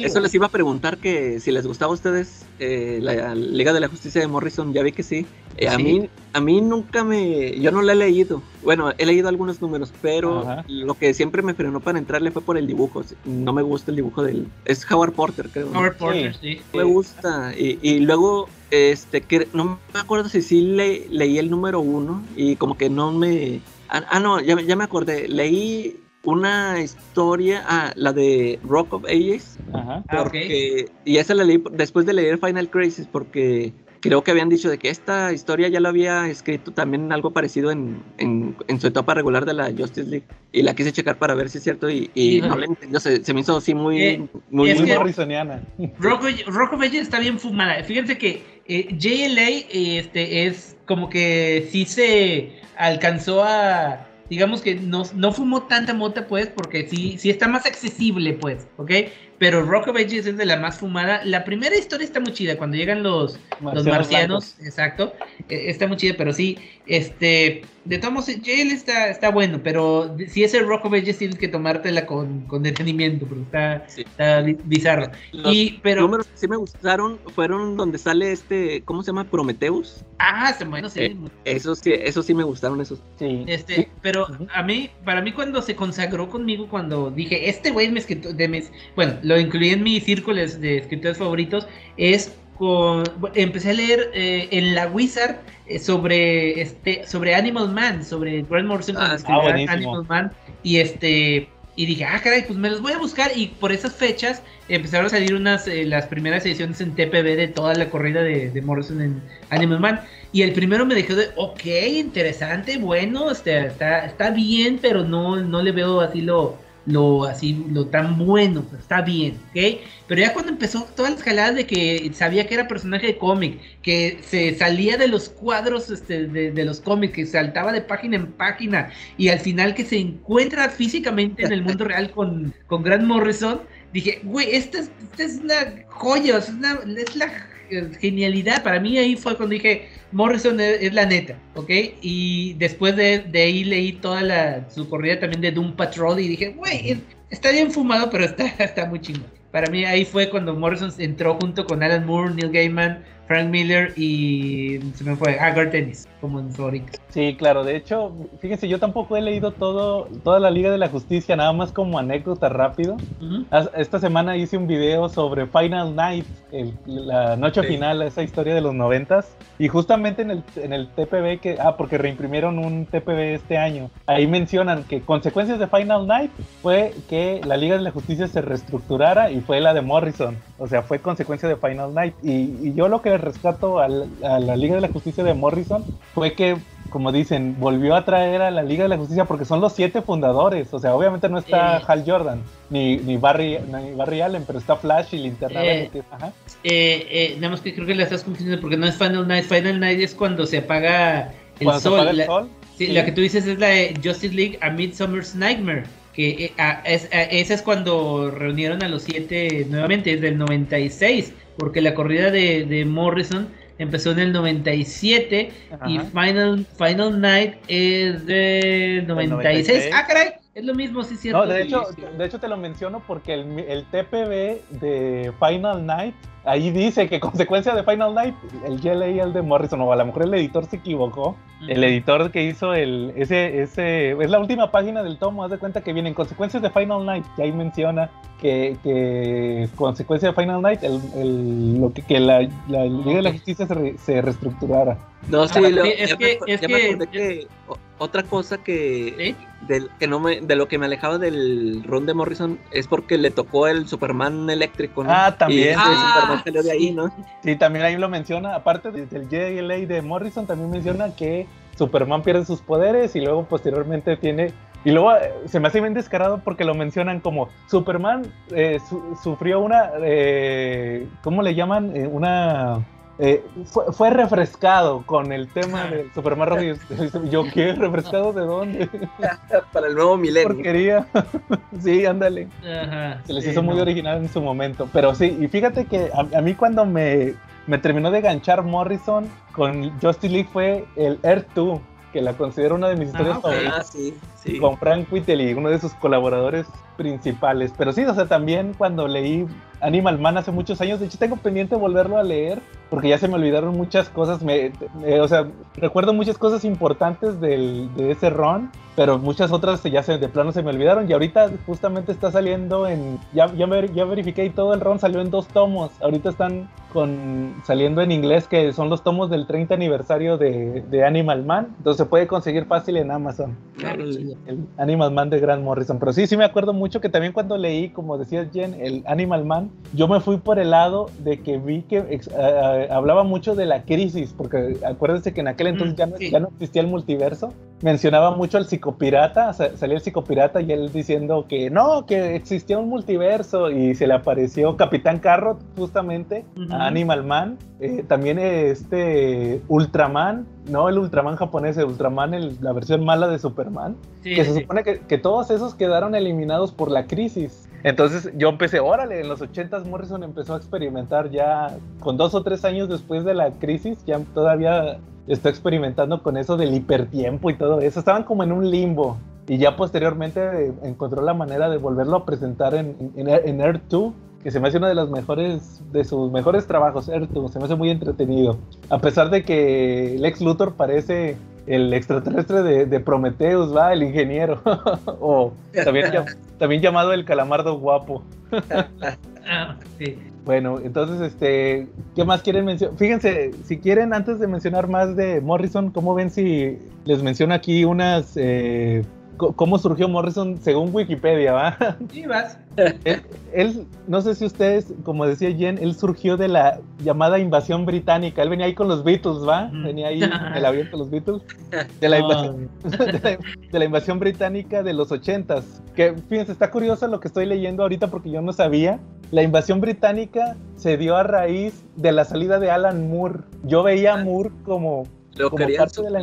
eso les iba a preguntar que si les gustaba a ustedes la Liga de la Justicia de Morrison, ya vi que sí. A mí, a mí nunca me, yo no la he leído. Bueno, he leído algunos números, pero lo que siempre me frenó para entrarle fue por el dibujo. No me gusta el dibujo del, es Howard Porter, creo. Howard Porter, sí. me gusta. Y, y luego este que no me acuerdo si sí le, leí el número uno y como que no me Ah, ah, no, ya, ya, me acordé. Leí una historia, ah, la de Rock of Ages. Ajá. Ah, porque, Y esa la leí después de leer Final Crisis, porque creo que habían dicho de que esta historia ya lo había escrito también algo parecido en, en, en su etapa regular de la Justice League. Y la quise checar para ver si es cierto y, y no le entendió. Se, se, me hizo así muy, eh, muy, muy Rock, Rock, of Ages está bien fumada. Fíjense que eh, JLA este, es como que sí se alcanzó a, digamos que no, no fumó tanta mota, pues, porque sí, sí está más accesible, pues, ¿ok? Pero Rock of Ages es de la más fumada. La primera historia está muy chida, cuando llegan los marcianos, los marcianos exacto, e, está muy chida, pero sí, este, de todos modos, Jail está, está bueno, pero si es el Rock of Ages tienes que tomártela con, con detenimiento, porque está, está bizarro. Los y, pero, números que sí me gustaron fueron donde sale este, ¿cómo se llama? Prometheus. Ah, bueno, sí. Eh, eso sí, eso sí me gustaron esos. Sí. Este, pero a mí, para mí cuando se consagró conmigo, cuando dije, este güey me escrito de mes, bueno, lo incluí en mis círculos de escritores favoritos, es con, empecé a leer eh, en la Wizard eh, sobre este sobre Animal Man, sobre Grant Morrison ah, ah Animal Man y este y dije, ah, caray, pues me los voy a buscar. Y por esas fechas empezaron a salir unas, eh, las primeras ediciones en TPB de toda la corrida de, de, Morrison en Animal Man. Y el primero me dejó de, ok, interesante, bueno, este, está, está bien, pero no, no le veo así lo, lo así, lo tan bueno, pues, está bien, ¿ok? Pero ya cuando empezó todas las jaladas de que sabía que era personaje de cómic, que se salía de los cuadros este, de, los cómics, que saltaba de página en página, y al final que se encuentra físicamente en el mundo [LAUGHS] real con, con Grant Morrison, dije, güey, esta es, es una joya, es, una, es la genialidad. Para mí ahí fue cuando dije, Morrison es, la neta, ¿ok? Y después de, ahí leí toda la, su corrida también de Doom Patrol y dije, güey, está bien fumado, pero está, [LAUGHS] está muy chingón. Para mí ahí fue cuando Morrison entró junto con Alan Moore, Neil Gaiman, Frank Miller y se me fue Agar Tennis como en favorito. Sí, claro, de hecho, fíjense, yo tampoco he leído todo, toda la Liga de la Justicia, nada más como anécdota rápido. Esta semana hice un video sobre Final Night, la noche final, esa historia de los noventas, y justamente en el, en el TPB que, ah, porque reimprimieron un TPB este año, ahí mencionan que consecuencias de Final Night fue que la Liga de la Justicia se reestructurara y fue la de Morrison, o sea, fue consecuencia de Final Night. Y, y yo lo que rescato a la, Liga de la Justicia de Morrison fue que, como dicen, volvió a traer a la Liga de la Justicia porque son los siete fundadores. O sea, obviamente no está eh. Hal Jordan ni, ni, Barry, ni Barry Allen, pero está Flash y Linterna eh, eh, nada más que creo que la estás confundiendo porque no es Final Night. Final Night es cuando se apaga el sol. el sol? Sí, la que tú dices es la de Justice League A Midsummer's Nightmare que es, esa es cuando reunieron a los siete nuevamente, es del 96 porque la corrida de, Morrison empezó en el 97 y Final, Final Night es del 96. Ah, caray, es lo mismo, sí, cierto. No, de hecho, de hecho te lo menciono porque el, el TPB de Final Night ahí dice que consecuencia de Final Night, el GLA y el de Morrison, o a lo mejor el editor se equivocó. El editor que hizo el, ese, ese, es la última página del tomo, haz de cuenta que vienen consecuencias de Final Night, y ahí menciona que, que consecuencia de Final Night, el, lo que, que la, la Liga de la Justicia se, se reestructurara. No, sí, es, que, es que, otra cosa que, del, que no me, de lo que me alejaba del ron de Morrison es porque le tocó el Superman eléctrico, ¿no? Ah, también. Y ah, Superman salió de ahí, ¿no? Sí, también ahí lo menciona. Aparte del JLA de Morrison, también menciona que Superman pierde sus poderes y luego posteriormente tiene y luego eh, se me hace bien descarado porque lo mencionan como Superman eh, sufrió una, eh, ¿cómo le llaman? una eh, fue, refrescado con el tema de Super Mario. [LAUGHS] Yo, ¿qué? ¿Refrescado de dónde? [LAUGHS] Para el nuevo milenio. Porquería. [LAUGHS] sí, ándale. Se les hizo muy original en su momento. Pero sí, y fíjate que a, mí cuando me, me, terminó de ganchar Morrison con Justice League fue el Earth 2, que la considero una de mis historias favoritas. Ah, con Frank Whiteley, uno de sus colaboradores principales. Pero sí, o sea, también cuando leí Animal Man hace muchos años, de hecho tengo pendiente volverlo a leer, porque ya se me olvidaron muchas cosas, me, o sea, recuerdo muchas cosas importantes del, de ese ron, pero muchas otras ya se, de plano se me olvidaron, y ahorita justamente está saliendo en, ya, ya, ya verifiqué y todo el ron salió en dos tomos, ahorita están con, saliendo en inglés, que son los tomos del 30 aniversario de, de Animal Man, entonces se puede conseguir fácil en Amazon. El, Animal Man de Grant Morrison, pero sí, sí me acuerdo mucho mucho que también cuando leí, como decías Jen, el Animal Man, yo me fui por el lado de que vi que hablaba mucho de la crisis, porque acuérdense que en aquel entonces ya, no, ya no existía el multiverso. Mencionaba mucho al psicopirata, salía el psicopirata y él diciendo que no, que existía un multiverso y se le apareció Capitán Carrot justamente a Animal Man. Eh, también este Ultraman, no el Ultraman japonés, el Ultraman, la versión mala de Superman, que se supone que, que, todos esos quedaron eliminados por la crisis. Entonces yo empecé, órale, en los 80s Morrison empezó a experimentar ya, con dos o tres años después de la crisis, ya todavía está experimentando con eso del hipertiempo y todo eso. Estaban como en un limbo. Y ya posteriormente encontró la manera de volverlo a presentar en, en, en Earth 2 que se me hace uno de los mejores, de sus mejores trabajos, se me hace muy entretenido. A pesar de que Lex Luthor parece el extraterrestre de, de Prometheus, va, el ingeniero. [LAUGHS] o también, también, llamado el calamardo guapo. Ah, bueno, entonces, este, ¿qué más quieren mencionar? Fíjense, si quieren, antes de mencionar más de Morrison, ¿cómo ven si les menciono aquí unas eh, cómo surgió Morrison según Wikipedia, ¿va? [LAUGHS] Sí, vas. Él, no sé si ustedes, como decía Jen, él surgió de la llamada invasión británica. Él venía ahí con los Beatles, ¿va? Venía ahí [LAUGHS] en el avión con los Beatles. De la, invasión, [LAUGHS] de la, invasión británica de los ochentas. Que, fíjense, está curioso lo que estoy leyendo ahorita porque yo no sabía. La invasión británica se dio a raíz de la salida de Alan Moore. Yo veía a Moore como, como parte de la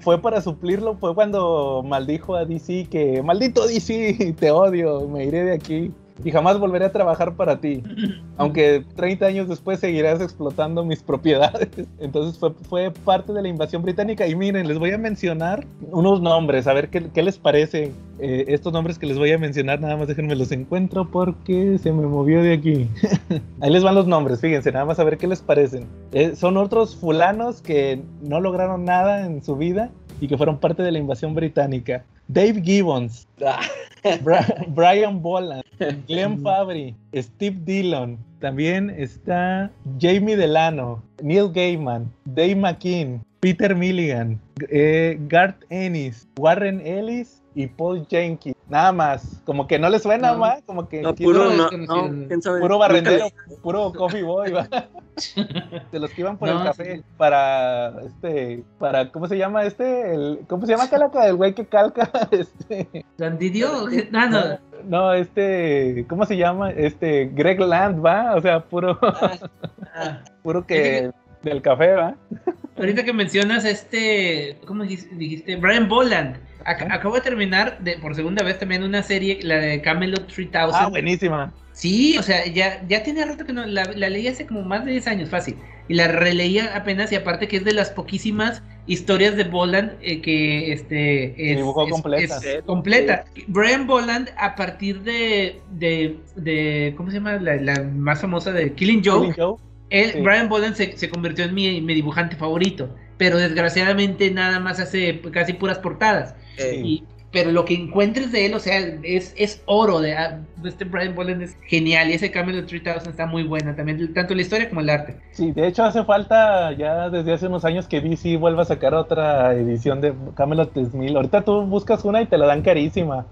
fue, para suplirlo, fue cuando maldijo a DC que maldito DC, te odio, me iré de aquí y jamás volveré a trabajar para ti. [CLEARS THROAT] Aunque 30 años después seguirás explotando mis propiedades. [LAUGHS] Entonces fue, fue parte de la invasión británica. Y miren, les voy a mencionar unos nombres, a ver qué, qué les parece. Eh, estos nombres que les voy a mencionar, nada más déjenme los encuentro porque se me movió de aquí. [LAUGHS] Ahí les van los nombres, fíjense, nada más a ver qué les parecen. Eh, son otros fulanos que no lograron nada en su vida y que fueron parte de la invasión británica. Dave Gibbons, [LAUGHS] Brian Boland, Glenn Fabry, Steve Dillon, también está Jamie Delano, Neil Gaiman, Dave McKean, Peter Milligan, eh, Garth Ennis, Warren Ellis y Paul Jenkins. Nada más. Como que no le suena más. Como que. puro, puro barrendero, puro coffee boy. [LAUGHS] de los que iban por el café. Para. Este. Para. ¿Cómo se llama este? El, ¿Cómo se llama calaca? El güey que calca. [LAUGHS] Este. ¿Sandidio? [LAUGHS] Ah, no. No, este. ¿Cómo se llama? Este. Greg Land, ¿va? O sea, puro. Ah, ah. puro que. Del café, ¿va? Ahorita que mencionas este. ¿Cómo dijiste? Brian Boland acabo de terminar de, por segunda vez también una serie, la de Camelot 3000. Ah, buenísima. Sí, o sea, ya, ya tiene rato que no, la, leí hace como más de 10 años, fácil. Y la releía apenas, y aparte que es de las poquísimas historias de Boland eh, que este es, completa. completa. Brian Boland, a partir de, de, ¿cómo se llama? La, más famosa de Killing Brian Boland se, se convirtió en mi, mi dibujante favorito pero desgraciadamente nada más hace casi puras portadas. Y, pero lo que encuentres de él, o sea, es, es oro. De, ah, este Brian Boland es genial y ese Camelot 3000 está muy buena también, tanto la historia como el arte. Sí, de hecho hace falta ya desde hace unos años que DC vuelva a sacar otra edición de Camelot 3000. Ahorita tú buscas una y te la dan carísima.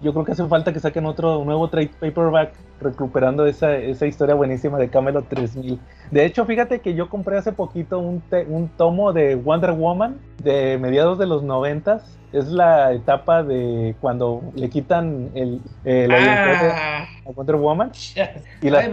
Yo creo que hace falta que saquen otro nuevo trade paperback recuperando esa, esa historia buenísima de Camelot 3000. De hecho, fíjate que yo compré hace poquito un, un tomo de Wonder Woman de mediados de los noventas es la etapa de cuando le quitan el, ah. a Wonder Woman. Y las,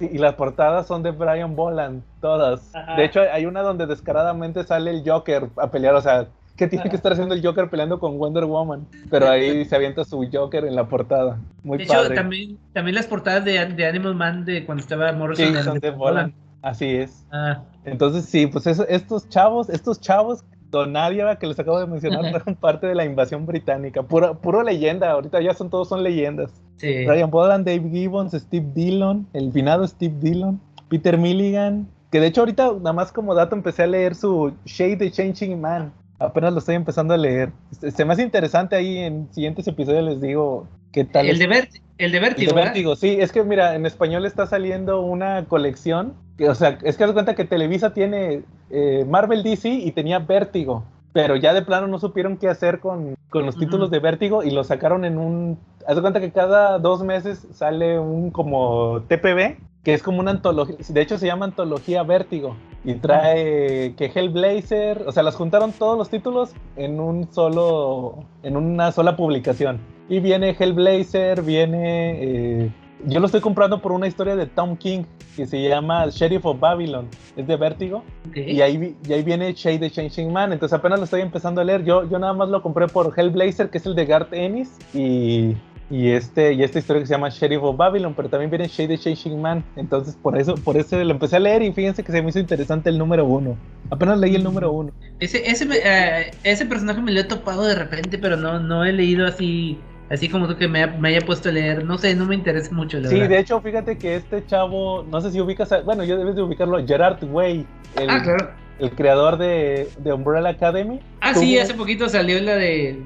y las portadas son de Brian Boland, todas. De hecho, hay una donde descaradamente sale el Joker a pelear, o sea, ¿qué tiene que estar haciendo el Joker peleando con Wonder Woman? Pero ahí [LAUGHS] se avienta su Joker en la portada. Muy de hecho, también, también las portadas de, de, Animal Man de cuando estaba Morrison. Sí, son de Boland. Así es. Ah. Entonces, sí, pues estos chavos, estos chavos Donadia, que les acabo de mencionar, [LAUGHS] fueron parte de la invasión británica. Puro, puro leyenda, ahorita ya son todos son leyendas. Sí. Ryan Boland, Dave Gibbons, Steve Dillon, el finado Steve Dillon, Peter Milligan, que de hecho ahorita nada más como dato empecé a leer su Shade the Changing Man. Apenas lo estoy empezando a leer. Se me hace interesante ahí en siguientes episodios les digo qué tal. El, de, el de Vértigo. El de Vértigo, sí. Es que mira, en español está saliendo una colección o sea, es que das cuenta que Televisa tiene eh, Marvel DC y tenía Vértigo, pero ya de plano no supieron qué hacer con, los títulos de Vértigo y lo sacaron en un... Haz de cuenta que cada dos meses sale un como TPB, que es como una antología, de hecho se llama Antología Vértigo, y trae que Hellblazer, o sea, las juntaron todos los títulos en un solo, en una sola publicación. Y viene Hellblazer, viene... Eh, yo lo estoy comprando por una historia de Tom King que se llama Sheriff of Babylon. Es de Vértigo. Y, ahí, y ahí viene Shade the Changing Man. Entonces apenas lo estoy empezando a leer. Yo, yo nada más lo compré por Hellblazer, que es el de Garth Ennis. Y, y, este, y esta historia que se llama Sheriff of Babylon. Pero también viene Shade the Changing Man. Entonces por eso, por eso lo empecé a leer. Y fíjense que se me hizo interesante el número uno. Apenas leí el número uno. Ese, ese, eh, ese personaje me lo he topado de repente, pero no, no he leído así así como tú que me, haya puesto a leer, no sé, no me interesa mucho. La sí, de hecho, fíjate que este chavo, no sé si ubicas, bueno, yo debes de ubicarlo, Gerard Way, el, ah, claro. el creador de, de, Umbrella Academy. Ah, sí, hace poquito salió la de,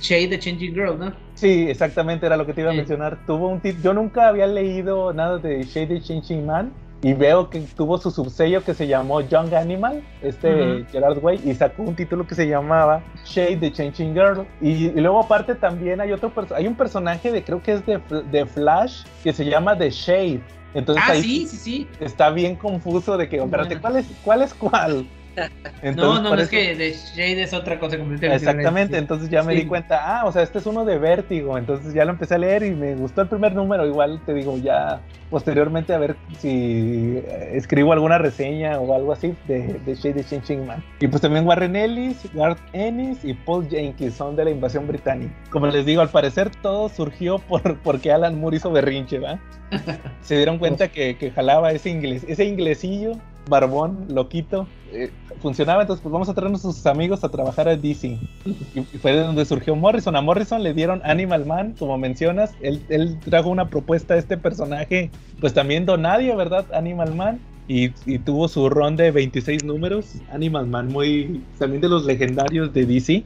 Shade the Changing Girl, ¿no? Sí, exactamente, era lo que te iba a mencionar. Tuvo un yo nunca había leído nada de Shade the Changing Man, y veo que tuvo su subsello que se llamó Young Animal, este Gerard Way, y sacó un título que se llamaba Shade the Changing Girl. Y, luego aparte también hay otro hay un personaje de creo que es de, de Flash que se llama The Shade. Entonces ah, sí, sí, sí. Está bien confuso de que, espérate, ¿cuál es cuál? Es cuál? [LAUGHS] no, no, es que The Shade es otra cosa completamente Exactamente, entonces ya me di cuenta, ah, o sea, este es uno de Vértigo, entonces ya lo empecé a leer y me gustó el primer número, igual te digo, ya posteriormente a ver si escribo alguna reseña o algo así de, de Shade de Ching Man. Y pues también Warren Ellis, Garth Ennis y Paul Jenkins son de la invasión británica. Como les digo, al parecer todo surgió por porque Alan Moore hizo berrinche, ¿va? [LAUGHS] Se dieron cuenta que, que jalaba ese inglés, ese inglesillo barbón, loquito, eh, funcionaba, entonces pues vamos a traernos a sus amigos a trabajar a DC. Y, fue de donde surgió Morrison. A Morrison le dieron Animal Man, como mencionas, él, trajo una propuesta a este personaje, pues también donadio, ¿verdad? Animal Man. Y, y, tuvo su ron de 26 números, Animal Man, muy también de los legendarios de DC.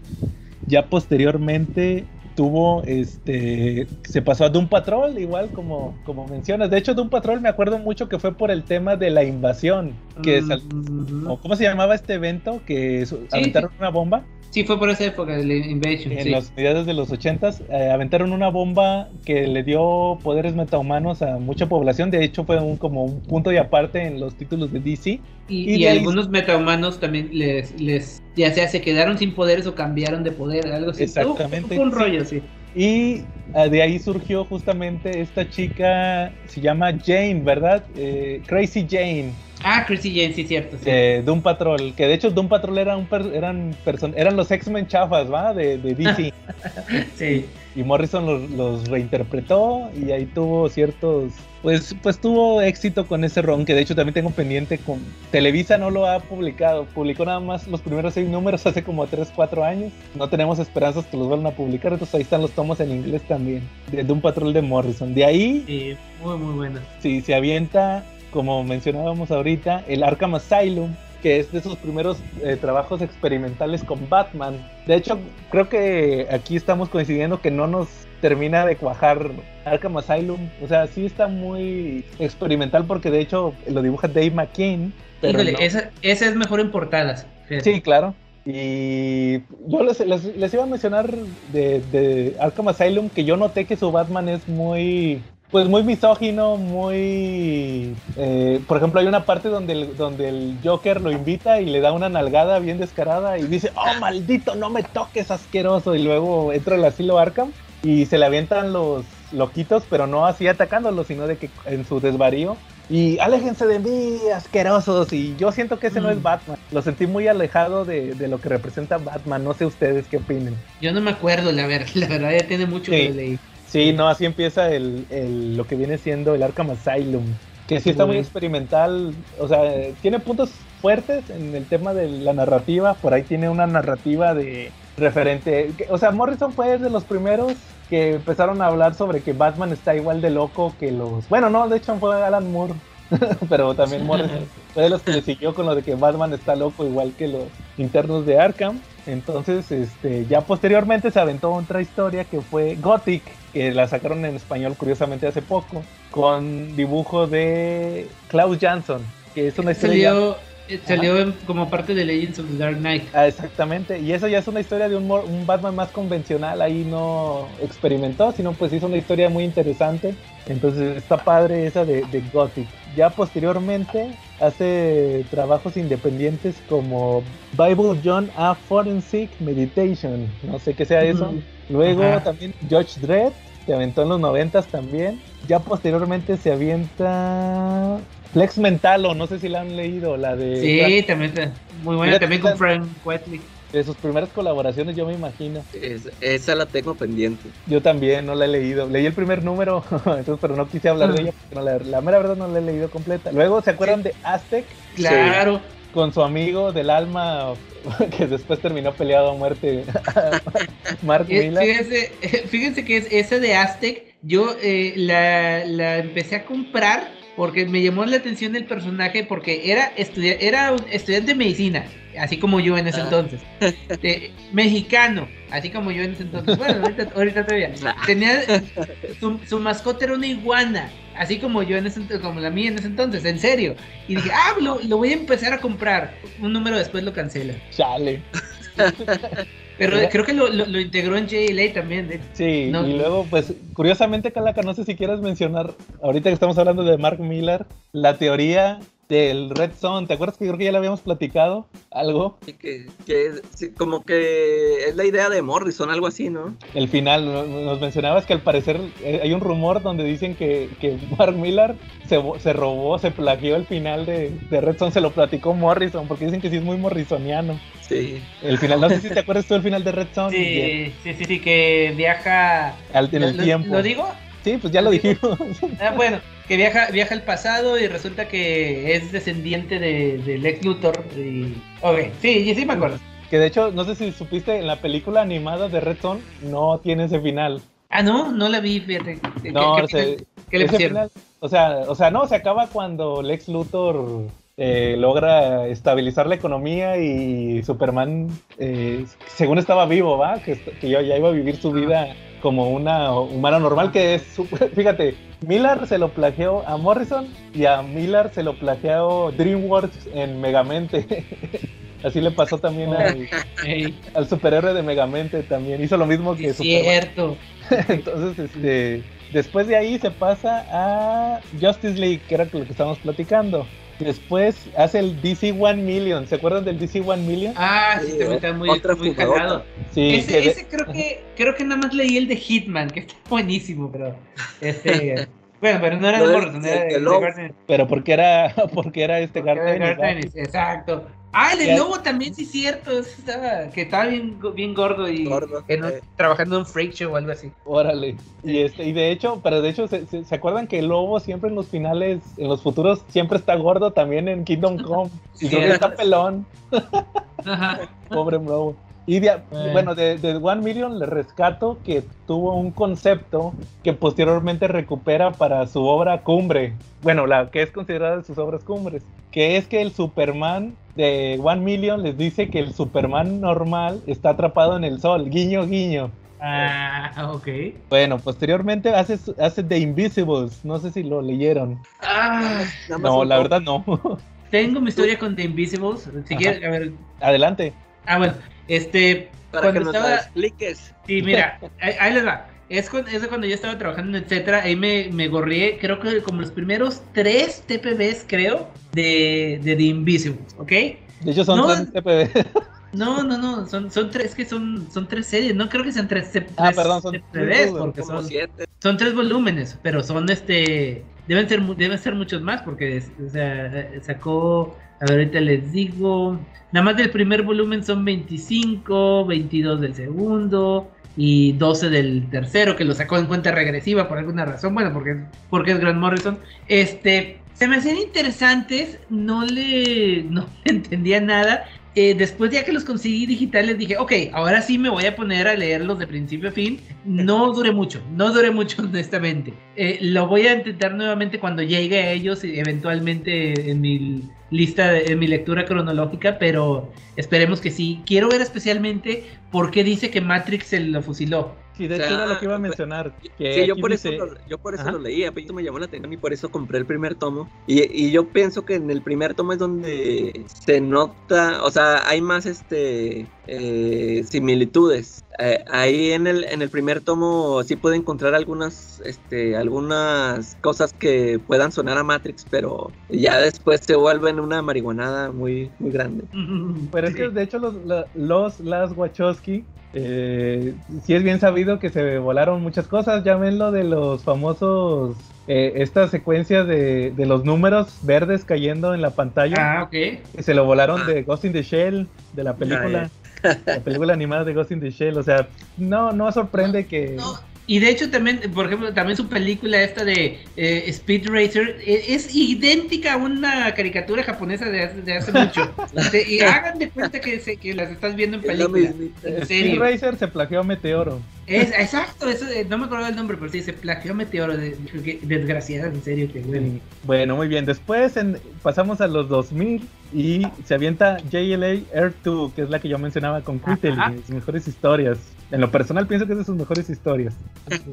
Ya posteriormente tuvo, este, se pasó a Doom Patrol, igual como, como mencionas. De hecho, Doom Patrol me acuerdo mucho que fue por el tema de la invasión, que mm, ¿cómo se llamaba este evento? Que aventaron una bomba. Sí, fue por esa época de la Invasion. En los mediados de los 80 eh, aventaron una bomba que le dio poderes metahumanos a mucha población. De hecho, fue un, como un punto y aparte en los títulos de DC. Y, algunos metahumanos también les, les, ya sea se quedaron sin poderes o cambiaron de poder, algo así. Exactamente. un rollo, sí. Y ah, de ahí surgió justamente esta chica, se llama Jane, ¿verdad? Eh, Crazy Jane Ah, Chrissy Jane, sí, cierto. Sí. De Doom Patrol, que de hecho Doom Patrol era un eran, eran los X-Men chafas, ¿va? De, de DC. [LAUGHS] sí. Y, Morrison los, los, reinterpretó y ahí tuvo ciertos. Pues, pues tuvo éxito con ese ron, que de hecho también tengo pendiente con. Televisa no lo ha publicado, publicó nada más los primeros seis números hace como 3, 4 años. No tenemos esperanzas que los vuelvan a publicar, entonces ahí están los tomos en inglés también, de Doom Patrol de Morrison. De ahí. Sí, muy, muy buena. Sí, se avienta como mencionábamos ahorita, el Arkham Asylum, que es de sus primeros eh, trabajos experimentales con Batman. De hecho, creo que aquí estamos coincidiendo que no nos termina de cuajar Arkham Asylum. O sea, sí está muy experimental porque de hecho lo dibuja Dave McKean. Híjole, esa, es mejor en portadas. Sí, claro. Y yo les, les, iba a mencionar de, de, Arkham Asylum que yo noté que su Batman es muy pues muy misógino, muy... Eh, por ejemplo, hay una parte donde el, donde el Joker lo invita y le da una nalgada bien descarada y dice, oh maldito, no me toques asqueroso. Y luego entra el asilo Arkham y se le avientan los loquitos, pero no así atacándolos, sino de que en su desvarío. Y aléjense de mí, asquerosos. Y yo siento que ese no es mm. Batman. Lo sentí muy alejado de, lo que representa Batman. No sé ustedes qué opinen. Yo no me acuerdo, la, verdad, [LAUGHS] la verdad ya tiene mucho que leer. Sí, no, así empieza el, lo que viene siendo el Arkham Asylum. Que sí está muy experimental, o sea, tiene puntos fuertes en el tema de la narrativa, por ahí tiene una narrativa de referente, o sea, Morrison fue de los primeros que empezaron a hablar sobre que Batman está igual de loco que los, bueno, no, de hecho fue Alan Moore, [LAUGHS] pero también Morrison [LAUGHS] fue de los que le siguió con lo de que Batman está loco igual que los internos de Arkham. Entonces, este, ya posteriormente se aventó otra historia que fue Gothic, que la sacaron en español curiosamente hace poco, con dibujo de Klaus Jansson, que es una historia... Salió, eh, como parte de Legends of the Dark Knight. Ah, exactamente, y eso ya es una historia de un, un, Batman más convencional, ahí no experimentó, sino pues hizo una historia muy interesante, entonces está padre esa de, de Gothic. Ya posteriormente hace trabajos independientes como Bible John A. Forensic Meditation, no sé qué sea eso. Luego también George Dredd, se aventó en los noventas también. Ya posteriormente se avienta Flex Mental, o no sé si la han leído, la de... Sí, también, muy buena, también con Frank Wetley de sus primeras colaboraciones, yo me imagino. esa la tengo pendiente. Yo también, no la he leído. Leí el primer número, [LAUGHS] entonces, pero no quise hablar de ella porque la, la, mera verdad no la he leído completa. Luego, ¿se acuerdan de Aztec? Claro. Con su amigo del alma, [LAUGHS] que después terminó peleado a muerte, [LAUGHS] Mark Miller. Fíjense, fíjense que es esa de Aztec, yo eh, la, la empecé a comprar porque me llamó la atención el personaje porque era, era un estudiante de medicina, así como yo en ese ah. entonces. mexicano, así como yo en ese entonces. Bueno, ahorita, todavía. [LAUGHS] Tenía, su, mascota era una iguana, así como yo en ese como la mía en ese entonces, en serio. Y dije, ah, lo, lo voy a empezar a comprar. Un número después lo cancela. Chale. [LAUGHS] Pero creo que lo, lo, integró en JLA también. Sí, y luego, pues, curiosamente, Calaca, no sé si quieres mencionar, ahorita que estamos hablando de Mark Miller, la teoría del Red Zone. ¿Te acuerdas que creo que ya lo habíamos platicado? ¿Algo? que, como que es la idea de Morrison, algo así, ¿no? El final, nos mencionabas que al parecer eh, hay un rumor donde dicen que, que Mark Miller se, se, robó, se plagió el final de, de, Red Zone, se lo platicó Morrison, porque dicen que sí es muy morrisoniano. Sí. El final, no sé si te acuerdas tú del final de Red Zone. Sí, sí, sí, sí, que viaja... en el tiempo. ¿Lo digo? Sí, pues ya lo dijimos. Ah, bueno, que viaja, viaja al pasado y resulta que es descendiente de, de Lex Luthor. Y... Ok, sí, sí me acuerdo. Que de hecho, no sé si supiste, en la película animada de Red Zone no tiene ese final. Ah, no, no la vi, fíjate. No, ¿Qué, le pusieron? o sea, o sea, no, se acaba cuando Lex Luthor eh, logra estabilizar la economía y Superman, eh, según estaba vivo, ¿va? Que, que ya iba a vivir su vida como una humana normal, que es, [LAUGHS] fíjate, Miller se lo plagió a Morrison y a Miller se lo plagió DreamWorks en Megamente. [LAUGHS] Así le pasó también al, al, superhéroe de Megamente también. Hizo lo mismo que es Cierto. [LAUGHS] Entonces, este, después de ahí se pasa a Justice League, que era lo que estábamos platicando. Después hace el DC One Million. ¿Se acuerdan del DC One Million? Ah, sí, también está muy, muy cagado. Sí, ese, ese creo que creo que nada más leí el de Hitman, que está buenísimo, pero este [LAUGHS] bueno, pero no era de Morrison, era de, de, Pero porque era [LAUGHS] porque era este Garden. Exacto. Ah, el lobo también, sí, cierto. Estaba, que estaba bien, bien gordo y trabajando en freak show o algo así. Órale. Y, este, y de hecho, pero de hecho, ¿se, se, acuerdan que el lobo siempre en los finales, en los futuros, siempre está gordo también en Kingdom [LAUGHS] Come? Y creo que está pelón. Ajá. Pobre lobo. Y bueno, de, de, One Million le rescato que tuvo un concepto que posteriormente recupera para su obra cumbre. Bueno, la que es considerada de sus obras cumbres. Que es que el Superman de One Million les dice que el Superman normal está atrapado en el sol. Guiño, guiño. Ah, ok. Bueno, posteriormente hace, hace The Invisibles. No sé si lo leyeron. Ah, no, la verdad no. Tengo mi [LAUGHS] historia con The Invisibles. Si quieres, a ver. Adelante. Ah, bueno. Este, Para cuando que nos estaba... expliques. Sí, mira, ahí, les va. Es, es, cuando yo estaba trabajando en etcétera, ahí me, me gorrié, creo que como los primeros tres TPBs, creo, de, de The Invisibles, ¿ok? De hecho son tres TPBs. [LAUGHS] No, no, no, son, son tres, que son, son tres series, no creo que sean tres, ah, perdón, son TPBs, porque son, son tres volúmenes, pero son este, deben ser, deben ser muchos más, porque o sea, sacó a ver, ahorita les digo. Nada más del primer volumen son 25, 22 del segundo y 12 del tercero, que lo sacó en cuenta regresiva por alguna razón. Bueno, porque, porque es Grant Morrison. Este, se me hacían interesantes, no le, no [LAUGHS] entendía nada. Eh, después ya que los conseguí digitales dije, ok, ahora sí me voy a poner a leerlos de principio a fin. No [LAUGHS] duré mucho, no duré mucho honestamente. Eh, lo voy a intentar nuevamente cuando llegue a ellos, eventualmente en mi lista, en mi lectura cronológica, pero esperemos que sí. Quiero ver especialmente por qué dice que Matrix se lo fusiló. Sí, de hecho era lo que iba a mencionar. sí, yo por, eso lo, yo por eso lo leí, a me llamó la atención y por eso compré el primer tomo. Y, y, yo pienso que en el primer tomo es donde se nota, o sea, hay más este eh, similitudes. Eh, ahí en el, en el primer tomo sí puede encontrar algunas, este, algunas cosas que puedan sonar a Matrix, pero ya después se vuelven una marihuanada muy, muy grande. [LAUGHS] Pero es que de hecho los, los Las Wachowski eh, sí es bien sabido que se volaron muchas cosas. Ya ven lo de los famosos. Eh, esta secuencia de, los números verdes cayendo en la pantalla. Ah, ok. Que se lo volaron ah. de Ghost in the Shell, de la película. La película animada de Ghost in the Shell. O sea, no, no sorprende que. Y de hecho también, por ejemplo, también su película esta de eh, Speed Racer eh, es idéntica a una caricatura japonesa de hace, de hace mucho. [LAUGHS] y hagan de cuenta que, se, que las estás viendo en película. Speed Racer se plagió a Meteoro. Es, exacto, eso, no me acuerdo el nombre, pero sí, se plagió Meteoro, de, desgraciada, en serio, que bueno. Bueno, muy bien, después pasamos a los 2000 y se avienta JLA Air 2, que es la que yo mencionaba con Quittel, sus mejores historias. En lo personal pienso que es de sus mejores historias.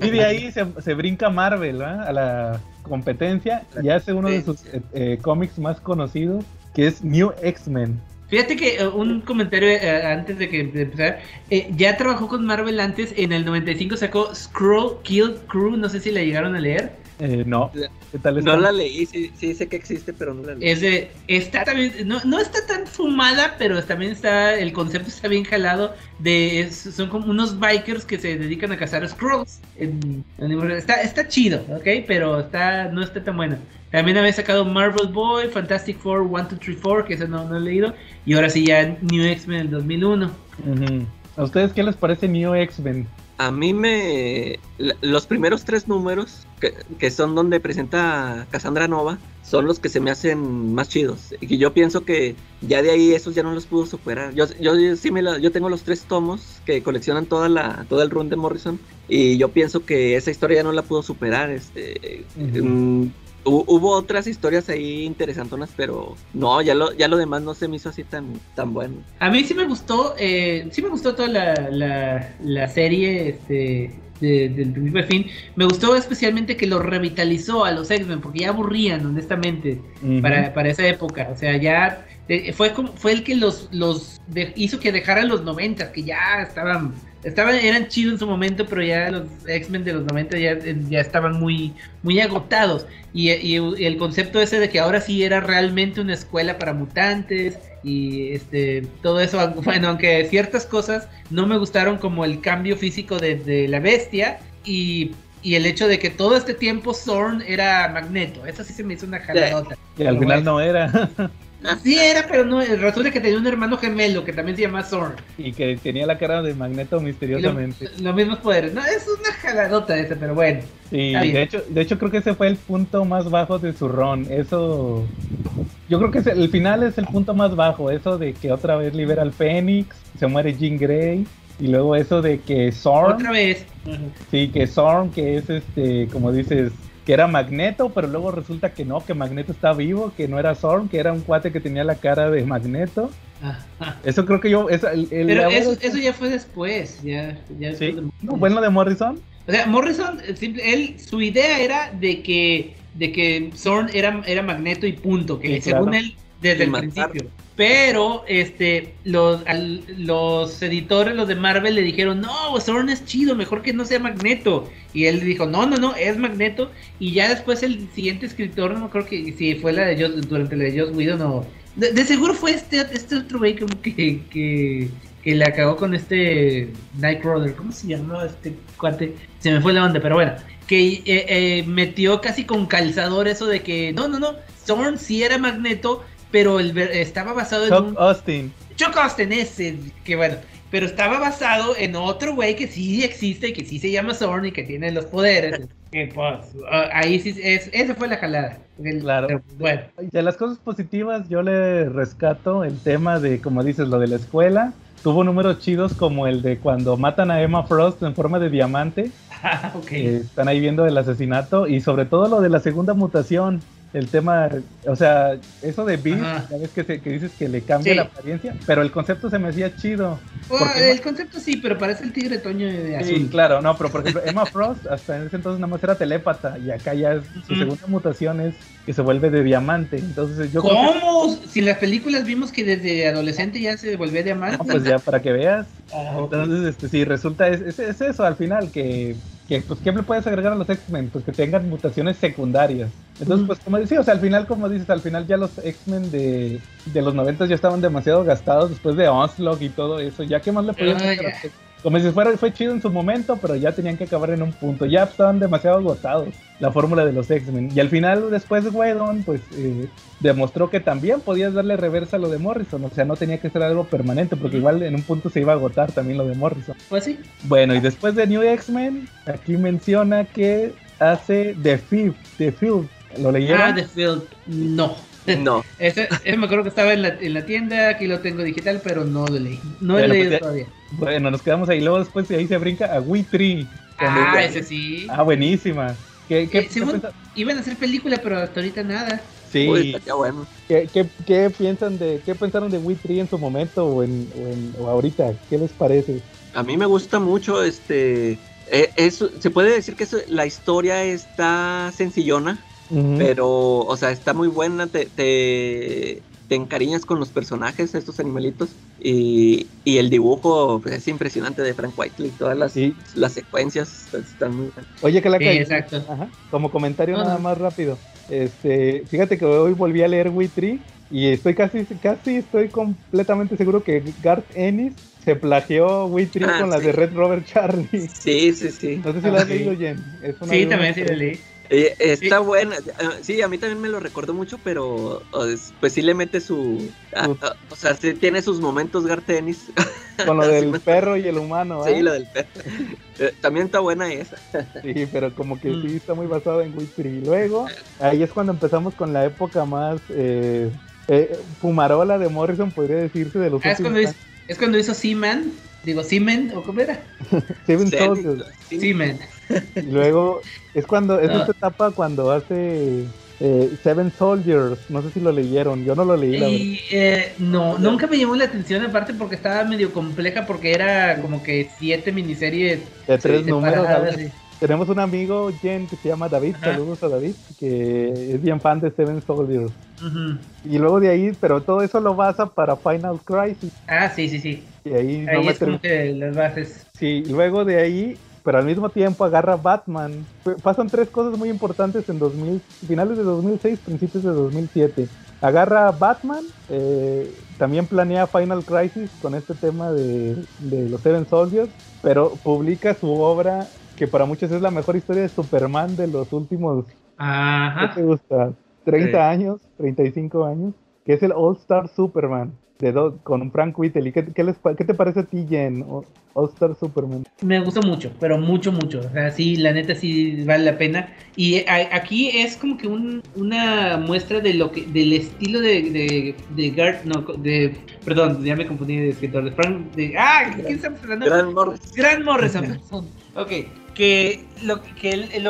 Y de ahí se, brinca Marvel a la competencia y hace uno de sus eh, eh, cómics más conocidos, que es New X-Men. Fíjate que eh, un comentario antes de que empezar, ya trabajó con Marvel antes, en el 95 sacó Scroll Kill Crew, no sé si la llegaron a leer. Eh, no. No la leí, sí, sí, sé que existe, pero no la leí. Es de, está también, no, no está tan fumada, pero también está, el concepto está bien jalado. De, son como unos bikers que se dedican a cazar scrolls. está, está chido, ¿ok? Pero está, no está tan buena. También había sacado Marvel Boy, Fantastic Four 1, 2, 3, 4, que eso no, no he leído. Y ahora sí ya New X-Men el 2001. ¿A ustedes qué les parece New X-Men? A mí me... Los primeros tres números que, son donde presenta Cassandra Nova, son los que se me hacen más chidos. Y yo pienso que ya de ahí esos ya no los pudo superar. Yo, yo, sí me yo tengo los tres tomos que coleccionan toda la, todo el run de Morrison. Y yo pienso que esa historia ya no la pudo superar. Este, hubo otras historias ahí interesantonas, pero no, ya lo, ya lo demás no se me hizo así tan, tan bueno. A mí sí me gustó, eh, sí me gustó toda la, la, la serie, este del principio fin. Me gustó especialmente que lo revitalizó a los X-Men, porque ya aburrían, honestamente, para, para, esa época. O sea, ya eh, fue, como, fue el que los, los hizo que dejaran los 90, que ya estaban, estaban eran chidos en su momento, pero ya los X-Men de los 90 ya, ya estaban muy, muy agotados. Y, y, el concepto ese de que ahora sí era realmente una escuela para mutantes y este todo eso [LAUGHS] bueno aunque ciertas cosas no me gustaron como el cambio físico de, la bestia y, y, el hecho de que todo este tiempo Zorn era Magneto. Eso sí se me hizo una jaladota y al final no era [LAUGHS] Sí era, pero no, resulta que tenía un hermano gemelo que también se llama Zorn. Y que tenía la cara de Magneto misteriosamente. los mismos poderes. No, es una jaladota ese, pero bueno. Sí, de hecho, de hecho creo que ese fue el punto más bajo de su ron. Eso yo creo que el final es el punto más bajo, eso de que otra vez libera al Fénix, se muere Jean Grey, y luego eso de que Zorn... Otra vez. Sí, que Zorn, que es este, como dices, que era Magneto, pero luego resulta que no, que Magneto está vivo, que no era Zorn, que era un cuate que tenía la cara de Magneto. Eso creo que yo... pero eso, eso, ya fue después, ya... ya ¿Sí? ¿No, bueno de Morrison? O sea, Morrison, él, su idea era de que de que Zorn era, era Magneto y punto, que según él desde el principio. Pero este los, los editores, los de Marvel, le dijeron, no, Zorn es chido, mejor que no sea Magneto. Y él dijo, no, no, no, es Magneto. Y ya después el siguiente escritor, no creo que si fue la de Joss, durante la de Joss Whedon o... De, seguro fue este, este otro güey que, que, que la cagó con este Nightcrawler. ¿Cómo se llama este cuate? Se me fue la onda, pero bueno que eh, eh, metió casi con calzador eso de que no, no, no, Zorn sí era Magneto, pero el, estaba basado en Chuck Austin. Chuck Austin, ese, que bueno, pero estaba basado en otro güey que sí existe y que sí se llama Zorn y que tiene los poderes. [LAUGHS] pues, ah, ahí sí, es, esa fue la jalada. claro. bueno. De las cosas positivas yo le rescato el tema de, como dices, lo de la escuela. Tuvo números chidos como el de cuando matan a Emma Frost en forma de diamante [LAUGHS] están ahí viendo el asesinato y sobre todo lo de la segunda mutación. El tema, o sea, eso de Bill, ya ves que, que, dices que le cambia la apariencia, pero el concepto se me hacía chido. el concepto sí, pero parece el tigre toño de azul. Sí, claro, no, pero por ejemplo, Emma Frost hasta en ese entonces nada más era telépata y acá ya su segunda mutación es que se vuelve de diamante. Entonces yo ¿Cómo? Si en las películas vimos que desde adolescente ya se vuelve diamante. pues ya para que veas. Ah, entonces, este, sí, resulta, es, es, eso al final, que, que pues, ¿qué le puedes agregar a los X-Men? Pues que tengan mutaciones secundarias. Entonces, pues como decía, o sea, al final, como dices, al final ya los X-Men de, de los 90 ya estaban demasiado gastados después de Onslaught y todo eso. Ya que más le podían hacer como si fuera, fue chido en su momento, pero ya tenían que acabar en un punto. Ya estaban demasiado agotados la fórmula de los X-Men. Y al final, después de Whedon, pues eh, demostró que también podías darle reversa a lo de Morrison. O sea, no tenía que ser algo permanente, porque igual en un punto se iba a agotar también lo de Morrison. Pues sí. Bueno, y después de New X-Men, aquí menciona que hace The Field. The Field. ¿Lo leyeron? Ah, The Field. No. No. [LAUGHS] ese, me acuerdo que estaba en la, en la tienda, aquí lo tengo digital, pero no lo leí. No he leído pues todavía. Bueno, nos quedamos ahí. Luego después de ahí se brinca a We Tree. Ah, ese sí. Ah, buenísima. ¿Qué, qué, Eh, según- iban a hacer película, pero hasta ahorita nada. Sí. Uy, bueno. ¿Qué, qué, qué piensan de, qué pensaron de We Tree en su momento o, en, o, en- o ahorita? ¿Qué les parece? A mí me gusta mucho, este, eh, es- se puede decir que eso- la historia está sencillona, Pero, o sea, está muy buena, te, te, te encariñas con los personajes, estos animalitos, y, y el dibujo pues, es impresionante de Frank Whiteley, todas las, Sí. las secuencias están muy buenas. Oye, que la Sí, exacto. Ajá. Como comentario No, nada no. más rápido. Este, fíjate que hoy volví a leer We Tree y estoy casi, casi estoy completamente seguro que Garth Ennis se plagió We Tree Ah, con las sí. de Red Robert Charlie. Sí, sí, sí. No sé si Ah, la has sí. leído, Jen. Es una Sí, también sí lo leí. Eh, está Sí. buena, eh, sí, a mí también me lo recordó mucho, pero pues sí le mete su, o sea, sí tiene sus momentos Gartenis. [LAUGHS] Con lo [LAUGHS] Sí del perro y el humano. Sí, ¿ah? lo del perro. [LAUGHS] Eh, También está buena esa. Sí, pero como que Mm. sí está muy basado en Witchery. Y luego, ahí es cuando empezamos con la época más eh, eh, fumarola de Morrison, podría decirse, de los Ah, es, cuando últimos hizo, es cuando hizo Seaman. Digo, Seaman, ¿o cómo era? [LAUGHS] Seven Soldiers. Y luego, es cuando, es esta etapa cuando hace eh, Seven Soldiers. No sé si lo leyeron, yo no lo leí, la verdad. Y eh, no, nunca me llamó la atención, aparte porque estaba medio compleja, porque era como que siete miniseries De tres números. Tenemos un amigo, Jen, que se llama David. Ajá. Saludos a David, que es bien fan de Seven Soldiers. Y luego de ahí, pero todo eso lo basa para Final Crisis. Ah, sí, sí, sí. Y ahí, Ahí es como que las bases. Sí, luego de ahí, pero al mismo tiempo agarra Batman. Pasan tres cosas muy importantes en 2000, finales de 2006, principios de 2007. Agarra Batman, eh, también planea Final Crisis con este tema de, de los Seven Soldiers, pero publica su obra que para muchos es la mejor historia de Superman de los últimos, ¿qué Ajá. te gusta? 30 Sí. años, 35 años, que es el All Star Superman. De do- con Frank Whiteley. ¿Qué, qué les qué te parece a ti, Jen? All Star Superman. Me gustó mucho, pero mucho, mucho. O sea, sí, la neta sí vale la pena. Y a- aquí es como que un- una muestra de lo que, del estilo de, de, de Garth, no, de, perdón, ya me confundí de escritor, de Frank, de, ah, ¿qué estamos hablando? Gran Morris. Grant Morrison. Ok, que lo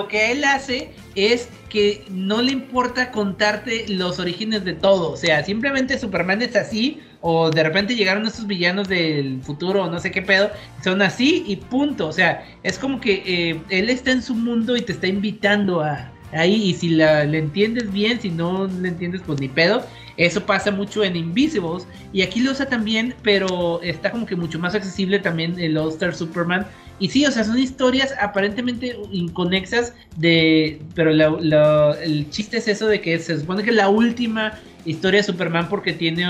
que, él, hace es que no le importa contarte los orígenes de todo. O sea, simplemente Superman es así, o de repente llegaron estos villanos del futuro, o no sé qué pedo, son así y punto. O sea, es como que eh, él está en su mundo y te está invitando a ahí. Y si la, le entiendes bien, si no le entiendes, pues ni pedo. Eso pasa mucho en Invisibles. Y aquí lo usa también, pero está como que mucho más accesible también el All Star Superman. Y sí, o sea, son historias aparentemente inconexas de... Pero la- el chiste es eso de que se supone que la última historia de Superman porque tiene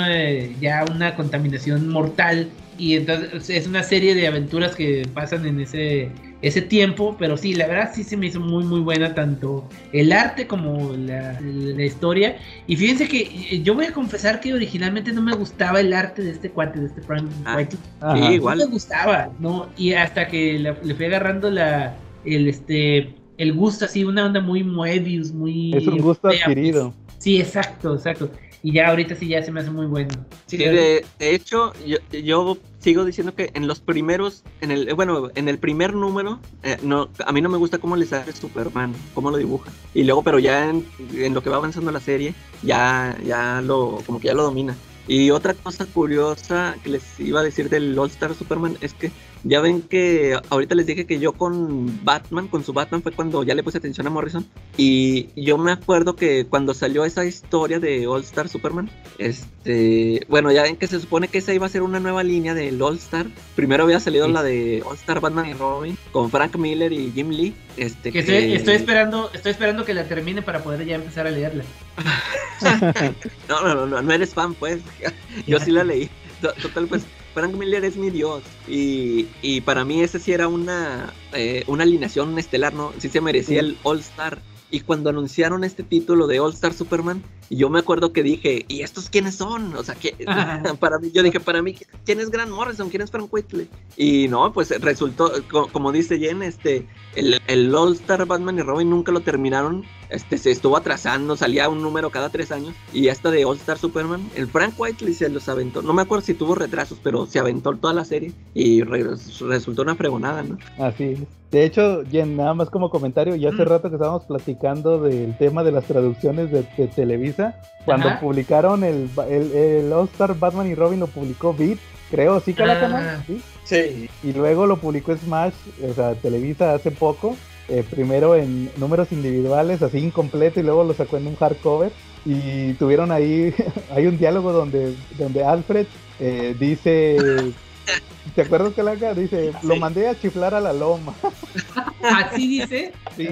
eh, ya una contaminación mortal. Y entonces es una serie de aventuras que pasan en ese, ese tiempo. Pero sí, la verdad sí se me hizo muy muy buena tanto el arte como la, la historia. Y fíjense que eh, yo voy a confesar que originalmente no me gustaba el arte de este cuate, de este Frank Ah. Sí, No me gustaba, ¿no? Y hasta que la- le fui agarrando la, el, este, el gusto así, una onda muy Moebius, muy... Es un gusto fea, pues. adquirido. Sí, exacto, exacto. Y ya ahorita sí ya se me hace muy bueno. Sí, de, de hecho, yo, yo sigo diciendo que en los primeros, en el, bueno, en el primer número, eh, no, a mí no me gusta cómo le sale Superman, cómo lo dibuja. Y luego, pero ya en, en lo que va avanzando la serie, ya, ya lo, como que ya lo domina. Y otra cosa curiosa que les iba a decir del All Star Superman es que ya ven que ahorita les dije que yo con Batman, con su Batman fue cuando ya le puse atención a Morrison. Y yo me acuerdo que cuando salió esa historia de All Star Superman, este, bueno, ya ven que se supone que esa iba a ser una nueva línea del All Star. Primero había salido Sí. la de All Star Batman y Robin con Frank Miller y Jim Lee. Este, Que estoy, estoy esperando, estoy esperando que la termine para poder ya empezar a leerla. [LAUGHS] No, no, no, no, no eres fan, pues. [LAUGHS] Yo sí la leí. To- Total, pues Frank Miller es mi dios. Y, y para mí ese sí era una, eh, una alineación estelar, ¿no? Sí se merecía el All Star. Y cuando anunciaron este título de All Star Superman, Y yo me acuerdo que dije, ¿y estos quiénes son? O sea, que [LAUGHS] para mí, yo dije, para mí, ¿quién es Grant Morrison? ¿Quién es Frank Whitley? Y no, pues resultó, como dice Jen, este, el, el All Star Batman y Robin nunca lo terminaron este, se estuvo atrasando, salía un número cada tres años. Y esta de All Star Superman, el Frank Whiteley se los aventó. No me acuerdo si tuvo retrasos, pero se aventó toda la serie y resultó una fregonada, ¿no? Así De hecho, Jen, nada más como comentario, ya hace mm. rato que estábamos platicando del tema de las traducciones de, Televisa. Cuando publicaron el, el, All Star Batman y Robin, lo publicó Beat, creo, ¿sí, que ah, ¿Sí? Sí. Y luego lo publicó Smash, o sea, Televisa hace poco. Eh, primero en números individuales, así incompleto, y luego lo sacó en un hardcover. Y tuvieron ahí, [LAUGHS] hay un diálogo donde, donde Alfred eh, dice, ¿te acuerdas que la Dice, lo mandé a chiflar a la loma. [LAUGHS] ¿Así dice? Sí,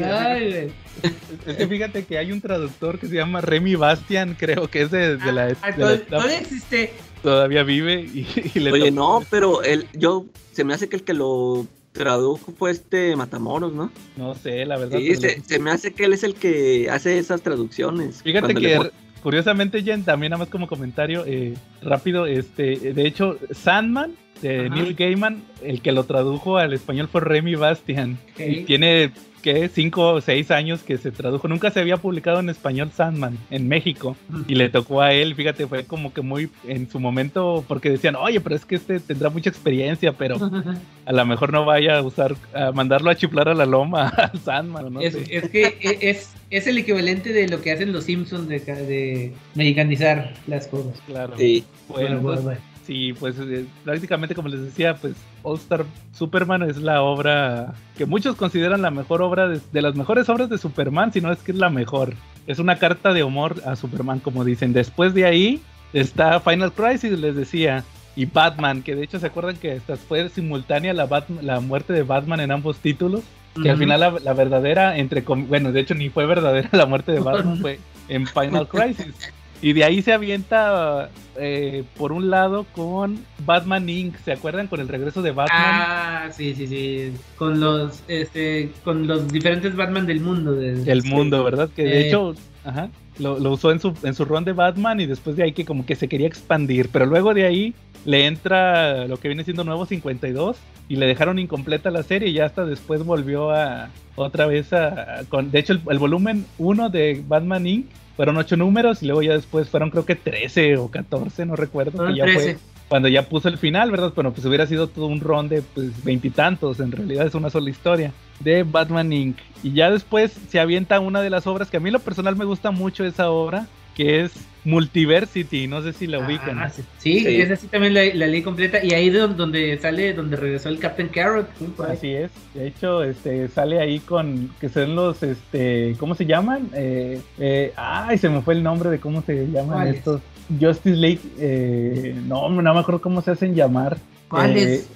es que fíjate que hay un traductor que se llama Remy Bastian, creo que es de, la, ah, todavía existe. Todavía vive y, le Oye, no, pero él, yo, se me hace que el que lo tradujo fue este Matamoros, ¿no? No sé, la verdad. Sí, se, me hace que él es el que hace esas traducciones. Fíjate que curiosamente, Jen, también nada más como comentario eh, rápido, este, de hecho, Sandman de Neil Gaiman, el que lo tradujo al español fue Remy Bastian. Y tiene que cinco o seis años que se tradujo. Nunca se había publicado en español Sandman en México. Y le tocó a él, fíjate, fue como que muy en su momento, porque decían, oye, pero es que este tendrá mucha experiencia, pero [LAUGHS] a lo mejor no vaya a usar, a mandarlo a chiflar a la loma [LAUGHS] al Sandman. No es, es que e, es, es el equivalente de lo que hacen los Simpsons de, de mexicanizar las cosas. Claro. Sí. bueno, bueno. bueno. Sí, pues eh, prácticamente como les decía, pues All Star Superman es la obra que muchos consideran la mejor obra de, las mejores obras de Superman, si no es que es la mejor. Es una carta de humor a Superman, como dicen. Después de ahí está Final Crisis, les decía, y Batman, que de hecho se acuerdan que esta fue simultánea la, la muerte de Batman en ambos títulos. Que al final la, verdadera, entre bueno, de hecho ni fue verdadera [LAUGHS] la muerte de Batman, [LAUGHS] fue en Final Crisis. Y de ahí se avienta eh, por un lado con Batman Inc. ¿Se acuerdan con el regreso de Batman? Ah, sí, sí, sí. Con los, este, con los diferentes Batman del mundo. del mundo, ¿verdad? Que de hecho, ajá, lo, usó en su, en su run de Batman y después de ahí que como que se quería expandir. Pero luego de ahí le entra lo que viene siendo Nuevo 52 y le dejaron incompleta la serie y ya hasta después volvió a otra vez a... con, de hecho, el, el volumen 1 de Batman Inc fueron ocho números y luego ya después fueron creo que 13 o 14, no recuerdo. Que ya fue cuando ya puso el final, ¿verdad? Bueno, pues hubiera sido todo un ron de pues veintitantos, en realidad es una sola historia de Batman Inc. Y ya después se avienta una de las obras que a mí lo personal me gusta mucho esa obra, que es Multiversity, no sé si la ubican. Ah, sí, esa sí también la, leí completa y ahí donde sale, donde regresó el Captain Carrot. Así es, de hecho, este, sale ahí con, que son los, este, ¿cómo se llaman? Eh, eh, ay, se me fue el nombre de cómo se llaman estos. Justice League, eh, no, no me acuerdo cómo se hacen llamar. ¿Cuáles?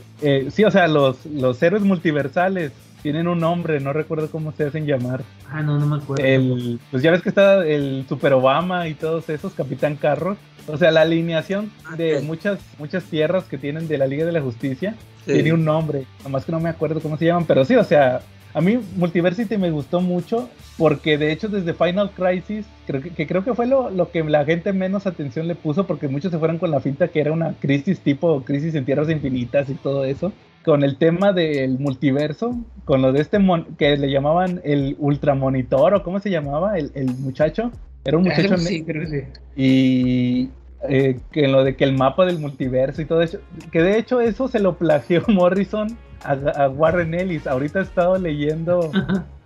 sí, o sea, los, los héroes multiversales tienen un nombre, no recuerdo cómo se hacen llamar. Ah, no, no me acuerdo. El, pues ya ves que está el Super Obama y todos esos, Capitán Carros. O sea, la alineación ah, de muchas, muchas tierras que tienen de la Liga de la Justicia tiene un nombre, nomás que no me acuerdo cómo se llaman, pero sí, o sea, a mí Multiversity me gustó mucho porque de hecho desde Final Crisis, creo que, creo que fue lo, lo, que la gente menos atención le puso porque muchos se fueron con la finta que era una crisis tipo crisis en tierras infinitas y todo eso. Con el tema del multiverso, con lo de este que le llamaban el ultramonitor o cómo se llamaba el, el muchacho. Era un muchacho sí, que sí. Y eh, que lo de que el mapa del multiverso y todo eso, que de hecho eso se lo plagió [LAUGHS] Morrison a, Warren Ellis. Ahorita he estado leyendo,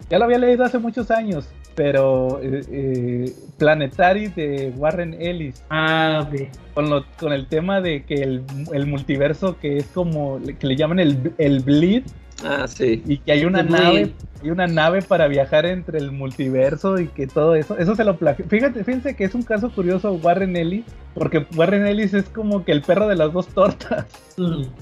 ya lo había leído hace muchos años, pero eh, eh, Planetary de Warren Ellis. Ah, ok. Con, con el tema de que el, el, multiverso que es como, que le llaman el, el bleed, Ah, sí. Y que hay una nave, hay una nave para viajar entre el multiverso y que todo eso, eso se lo plagió. Fíjate, fíjense que es un caso curioso Warren Ellis, porque Warren Ellis es como que el perro de las dos tortas.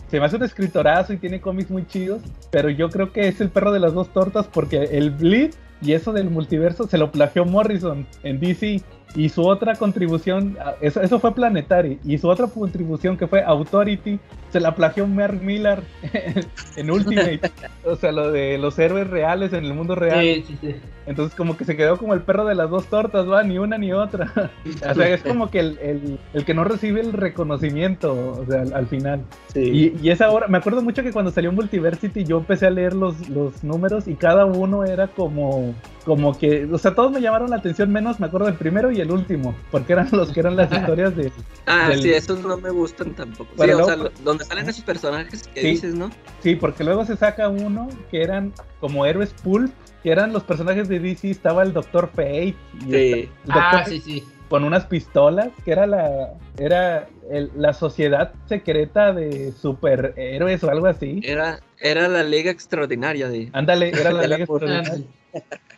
Se me hace un escritorazo y tiene cómics muy chidos, pero yo creo que es el perro de las dos tortas porque el Bleed y eso del multiverso se lo plagió Morrison en DC. Y su otra contribución, ah, eso, eso fue Planetary, y su otra contribución que fue Authority, se la plagió Mark Millar [LAUGHS] en Ultimate. [LAUGHS] o sea, lo de los héroes reales en el mundo real. Sí, sí, sí. Entonces como que se quedó como el perro de las dos tortas, va, ni una ni otra. [LAUGHS] o sea, es como que el, el, el que no recibe el reconocimiento, o sea, al, al final. Sí. Y, y esa hora, me acuerdo mucho que cuando salió Multiversity yo empecé a leer los, los números y cada uno era como, como que, o sea, todos me llamaron la atención, menos me acuerdo del primero y el último, porque eran los que eran las historias de... ah, del- sí, esos no me gustan tampoco. Sí, o sea, luego- salen esos personajes que Sí. dices, ¿no? Sí, porque luego se saca uno que eran como héroes pulp, que eran los personajes de DC, estaba el Doctor Fate y Sí. el Doctor Ah, Fate sí, sí. con unas pistolas, que era la era el- la sociedad secreta de superhéroes o algo así. Era, era la liga extraordinaria de... Ándale, era la Era Liga Extraordinaria.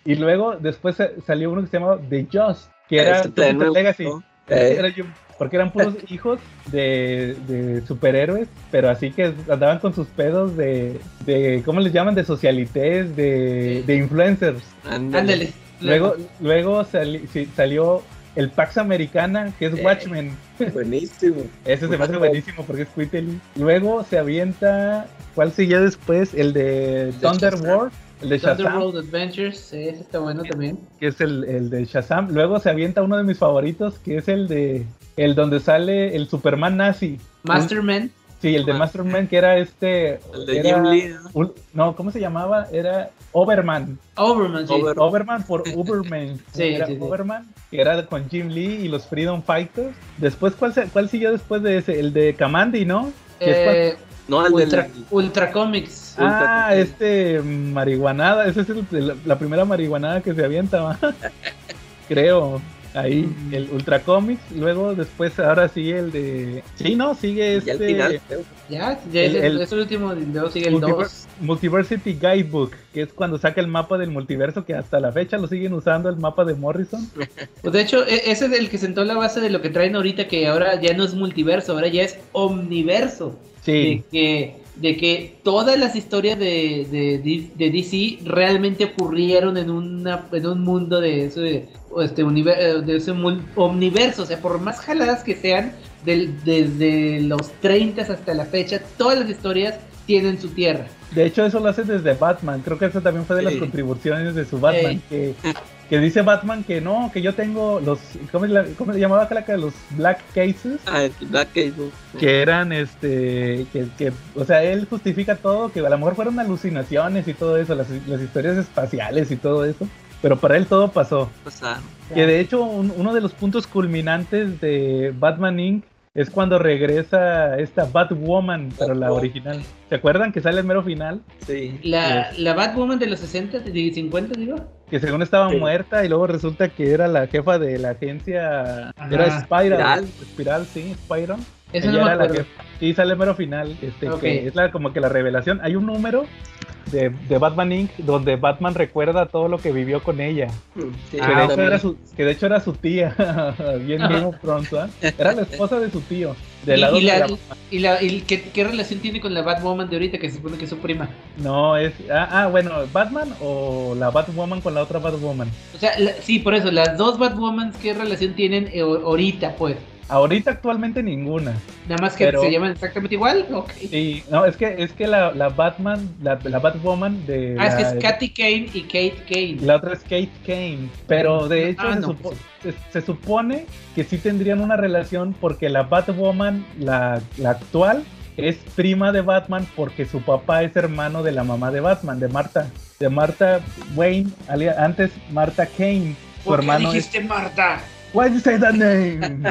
Y luego después sa- salió uno que se llamaba The Just, que era también Jupiter me Legacy. Eh, Era yo- porque eran puros [LAUGHS] hijos de, de superhéroes, pero así que andaban con sus pedos de, de ¿cómo les llaman? De socialites, de, de influencers. ándale. Luego, luego sali- sí, salió el Pax Americana, que es Eh. Watchmen. Buenísimo. [LAUGHS] Ese se me hace buenísimo porque es Quittly. Luego se avienta, ¿cuál siguió después? El de Thunder Shazam. El de Thunder Shazam, Road Adventures, sí, ese está bueno también. que es el, el de Shazam. Luego se avienta uno de mis favoritos, que es el de el donde sale el Superman nazi. Masterman. Sí, el de Ah. Masterman, que era este. El de era Jim Lee, ¿no? un- no, ¿cómo se llamaba? Era Overman. Overman, sí. Over- Overman por [LAUGHS] Uberman. Sí, era sí, sí. Overman, que era con Jim Lee y los Freedom Fighters. Después, ¿cuál, cuál siguió después de ese? El de Kamandi, ¿no? Eh, No, el Ultra, de Ultra Comics. Ah, Ultra- este marihuanada, esa es el- el- la primera marihuanada que se avienta, ¿va? [LAUGHS] creo. Ahí, el Ultra Comics, luego después, ahora sí el de... Sí, no, sigue este final, creo. Ya, ya El- es, el- es el último, luego sigue el Multiver- 2. Multiversity Guidebook, que es cuando saca el mapa del multiverso, que hasta la fecha lo siguen usando, el mapa de Morrison. [LAUGHS] Pues de hecho, e- ese es el que sentó la base de lo que traen ahorita, que ahora ya no es multiverso, ahora ya es omniverso. Sí, De que, de que todas las historias de, de, de DC realmente ocurrieron en, una, en un mundo de ese, este, univer- eh, de ese omniverso. O sea, por más jaladas que sean, del- desde los 30 hasta la fecha, todas las historias tienen su tierra. de hecho eso lo hace desde Batman, creo que eso también fue de las contribuciones de su Batman, Sí. que, que dice Batman que no, que yo tengo los, ¿cómo, le- cómo le llamaba acá la los Black Cases? Ah, Black Cable. que eran este que, que o sea él justifica todo que a lo mejor fueron alucinaciones y todo eso las, las historias espaciales y todo eso pero para él todo pasó Pasaron. que de hecho un- uno de los puntos culminantes de Batman Inc es cuando regresa esta Batwoman pero la original se acuerdan que sale el mero final Sí. La, la Batwoman de los 60, de 50, digo. que según estaba Sí. muerta y luego resulta que era la jefa de la agencia Ajá. era Spiral Spiral. Spiral sí Spiral Eso Ella no me era la acuerdo. que sí sale mero final, este, que es la, como que la revelación. Hay un número de, de Batman Inc. donde Batman recuerda todo lo que vivió con ella. Sí, que, Ah, de hecho era su, que de hecho era su tía, [LAUGHS] bien of Thrones, ¿ah? Era la esposa de su tío. Y, lado y de la- la- y la- y ¿qué, qué relación tiene con la Batwoman de ahorita que se supone que es su prima? No, es. Ah, ah, bueno, Batman o la Batwoman con la otra Batwoman. O sea, la- sí, por eso, las dos Batwomans, ¿qué relación tienen eh, ahorita, pues? Ahorita actualmente ninguna. Nada más que Pero- se llaman exactamente igual. Ok. Sí, no, es que es que la, la Batman, la, la Batwoman de. Ah, es que es Katy Kane y Kate Kane. La otra es Kate Kane. Pero de hecho Ah, se, no, supo- pues se- se supone que sí tendrían una relación porque la Batwoman, la, la actual, es prima de Batman porque su papá es hermano de la mamá de Batman, de Marta. De Marta Wayne, antes Marta Kane. Su ¿Por qué hermano es. dijiste Marta? Why you say that name?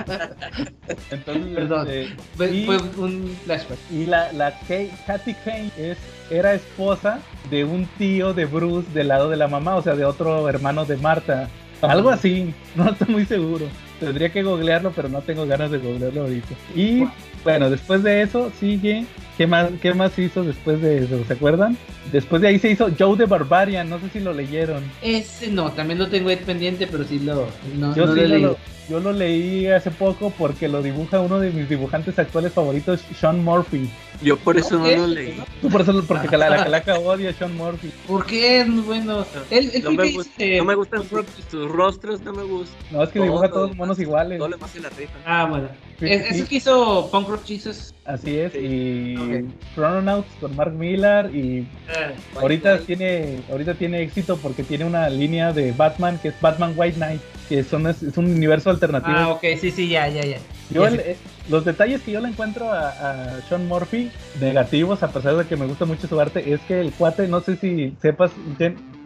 Entonces, Perdón. este, Fue, y- fue un flashback. y la, la Kay- Katy Kane es, era esposa de un tío de Bruce del lado de la mamá, o sea, de otro hermano de Marta. Algo así, [LAUGHS] no estoy muy seguro. Tendría que googlearlo, pero no tengo ganas de googlearlo ahorita. Y bueno, después de eso sigue ¿Qué más, ¿Qué más hizo después de eso? ¿Se acuerdan? Después de ahí se hizo Joe the Barbarian, no sé si lo leyeron. Ese no, también lo tengo pendiente, pero sí lo. No, yo, no sí lo lo, leí. Yo lo leí hace poco porque lo dibuja uno de mis dibujantes actuales favoritos, Sean Murphy. Yo por eso no lo leí. Tú por eso, porque la, la calaca [LAUGHS] odia a Sean Murphy. ¿Por qué? Es muy bueno. Él, él No me, que gust- hizo, no me gustan sus, sus rostros, no me gustan. No, es que Todo dibuja todos monos iguales. Todo lo se la rifa. Ah, bueno. Sí, es, sí, es sí. el que hizo Punk Rock Jesus. Así es, Sí. y Ok. Chrononauts con Mark Millar y ahorita tiene ahorita tiene éxito porque tiene una línea de Batman que es Batman White Knight, que son, es, es un universo alternativo. Ah, ok, sí, sí, ya, ya, ya. Yo el- eh, los detalles que yo le encuentro a, a Sean Murphy negativos, a pesar de que me gusta mucho su arte, es que el cuate, no sé si sepas,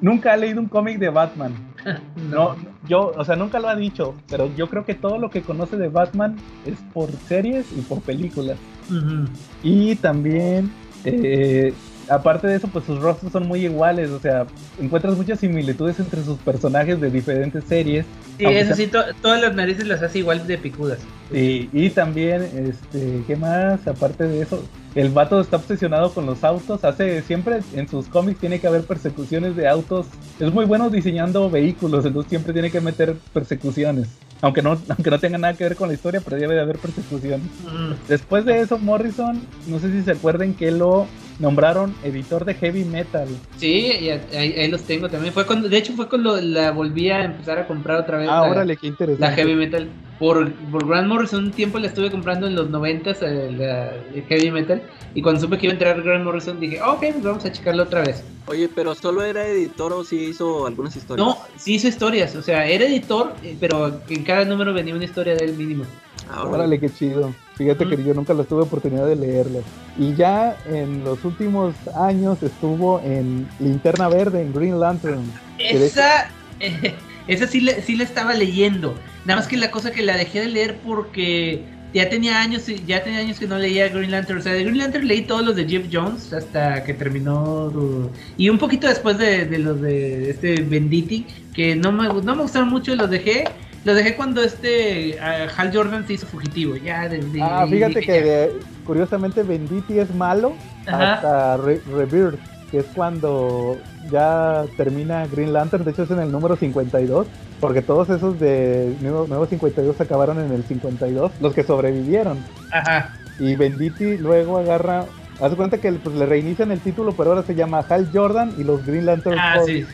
nunca ha leído un cómic de Batman. [LAUGHS] No, yo, o sea, nunca lo ha dicho, pero yo creo que todo lo que conoce de Batman es por series y por películas. Y también, eh, aparte de eso, pues sus rostros son muy iguales, o sea, encuentras muchas similitudes entre sus personajes de diferentes series. Sí, eso sea- sí, to- todas las narices las hace igual de picudas. Y, y también, este, ¿qué más? Aparte de eso, el vato está obsesionado con los autos. Hace siempre en sus cómics tiene que haber persecuciones de autos. Es muy bueno diseñando vehículos, entonces siempre tiene que meter persecuciones. Aunque no, aunque no tenga nada que ver con la historia, pero debe de haber persecuciones. Mm. Después de eso, Morrison, no sé si se acuerden que lo nombraron editor de heavy metal. Sí, y ahí, ahí los tengo también. Fue cuando, de hecho, fue cuando la volví a empezar a comprar otra vez. Ah, la- órale, qué interesante. La heavy metal. Por, por Grant Morrison, un tiempo la estuve comprando en los 90 la el heavy metal. Y cuando supe que iba a entrar Grant Morrison, dije, ok, pues vamos a checarlo otra vez. Oye, pero solo era editor o sí hizo algunas historias. No, sí hizo historias. O sea, era editor, eh, pero en cada número venía una historia de él mínimo. Ah, órale. Qué chido. Fíjate Mm. que yo nunca las tuve oportunidad de leerlas. Y ya en los últimos años estuvo en Linterna Verde, en Green Lantern. Esa, eh, [LAUGHS] esa sí, la- sí la estaba leyendo. Nada más que la cosa que la dejé de leer porque ya tenía años, ya tenía años que no leía Green Lantern. O sea, de Green Lantern leí todos los de Jeff Jones hasta que terminó. uh, y un poquito después de, de los de este Venditti, que no me, no me gustaron mucho, los dejé. Los dejé cuando este ah, Hal Jordan se hizo fugitivo. Ya desde. Ah, fíjate que de- curiosamente Venditti es malo Ajá. hasta Re- Rebirth, que es cuando ya termina Green Lantern. De hecho es en el número 52, porque todos esos de nuevo, nuevo 52 acabaron en el 52, los que sobrevivieron. Ajá. Y Venditti luego agarra... Haz cuenta que pues, le reinician el título, pero ahora se llama Hal Jordan y los Green Lantern Ah, sí.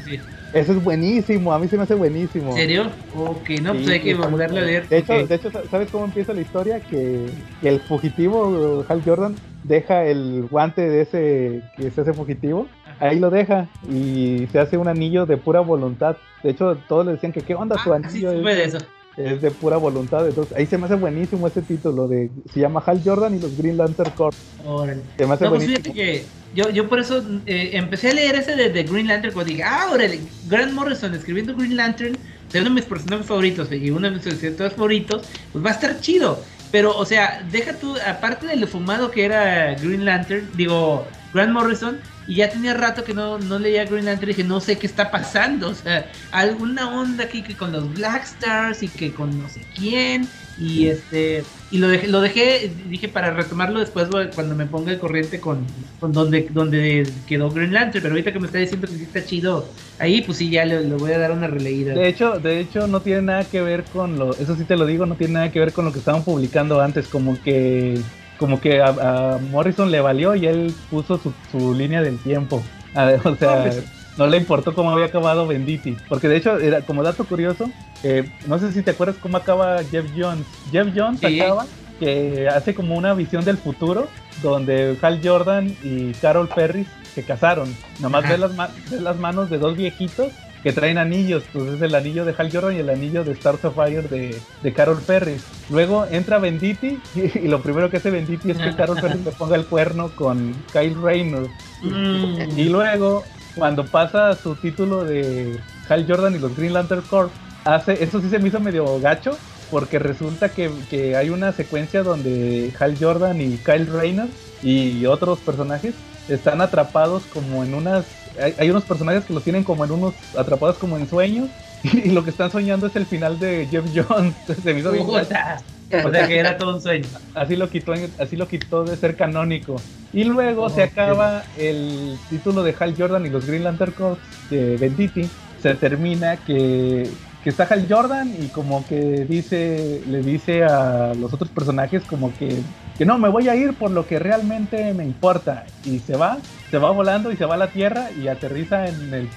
Ese es buenísimo, a mí se me hace buenísimo. ¿En serio? Ok, no, pues Sí, hay que volverlo a leer. De hecho, de hecho, ¿sabes cómo empieza la historia? Que, que el fugitivo Hal Jordan deja el guante de ese que se hace fugitivo, ahí lo deja y se hace un anillo de pura voluntad. De hecho, todos le decían que qué onda tu Ah, sí, anillo supe es, de eso. Es de pura voluntad. Entonces, ahí se me hace buenísimo ese título de se llama Hal Jordan y los Green Lantern Corps. Órale. Se me hace No, pues buenísimo. fíjate que yo, yo por eso eh, empecé a leer ese de, de Green Lantern cuando dije, ah, órale, Grant Morrison escribiendo Green Lantern, es uno de mis personajes favoritos y uno de mis escritores favoritos, pues va a estar chido. Pero, o sea, deja tú, aparte de lo fumado que era Green Lantern, digo, Grant Morrison, y ya tenía rato que no, no leía Green Lantern, dije, no sé qué está pasando, o sea, alguna onda aquí que con los Black Stars y que con no sé quién, y este, y lo dejé, lo dejé, dije para retomarlo después cuando me ponga el corriente con, con donde, donde quedó Green Lantern, pero ahorita que me está diciendo que sí está chido ahí, pues sí, ya le, le voy a dar una releída. De hecho, de hecho no tiene nada que ver con lo, eso sí te lo digo, no tiene nada que ver con lo que estaban publicando antes, como que, como que a, a Morrison le valió y él puso su, su línea del tiempo. A [LAUGHS] ver, o sea, No, pues- no le importó cómo había acabado Venditti, porque de hecho era como dato curioso, eh, no sé si te acuerdas cómo acaba Jeff Jones. Jeff Jones Sí. acaba que hace como una visión del futuro donde Hal Jordan y Carol Ferris se casaron. Nomás ve las, ve las manos de dos viejitos que traen anillos. Pues es el anillo de Hal Jordan y el anillo de Star Sapphire de, de Carol Ferris. Luego entra Venditti [LAUGHS] y, y lo primero que hace Venditti es que [LAUGHS] Carol Ferris le ponga el cuerno con Kyle Rayner. Mm. Y luego, cuando pasa su título de Hal Jordan y los Green Lantern Corps, hace, eso sí se me hizo medio gacho, porque resulta que, que hay una secuencia donde Hal Jordan y Kyle Rayner y otros personajes están atrapados como en unas... Hay, hay unos personajes que los tienen como en unos... atrapados como en sueños. [LAUGHS] Y lo que están soñando es el final de Jeff Jones. [LAUGHS] Se me hizo bien. O sea que era todo un sueño. Así lo quitó, así lo quitó de ser canónico. Y luego se acaba el título de Hal Jordan y los Green Lantern Corps de Venditti. Se termina que, que está Hal Jordan y como que dice, le dice a los otros personajes como que, que no, me voy a ir por lo que realmente me importa. Y se va, se va volando y se va a la Tierra y aterriza en el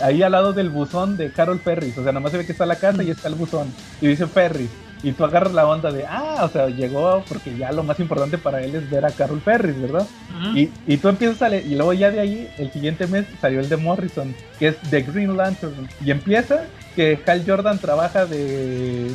ahí al lado del buzón de Carol Ferris. O sea, nomás se ve que está la casa y está el buzón. Y dice Ferris. Y tú agarras la onda de, ah, o sea, llegó porque ya lo más importante para él es ver a Carol Ferris, ¿verdad? y, y, tú empiezas a leer, y luego ya de ahí, el siguiente mes salió el de Morrison, que es The Green Lantern. Y empieza que Hal Jordan trabaja de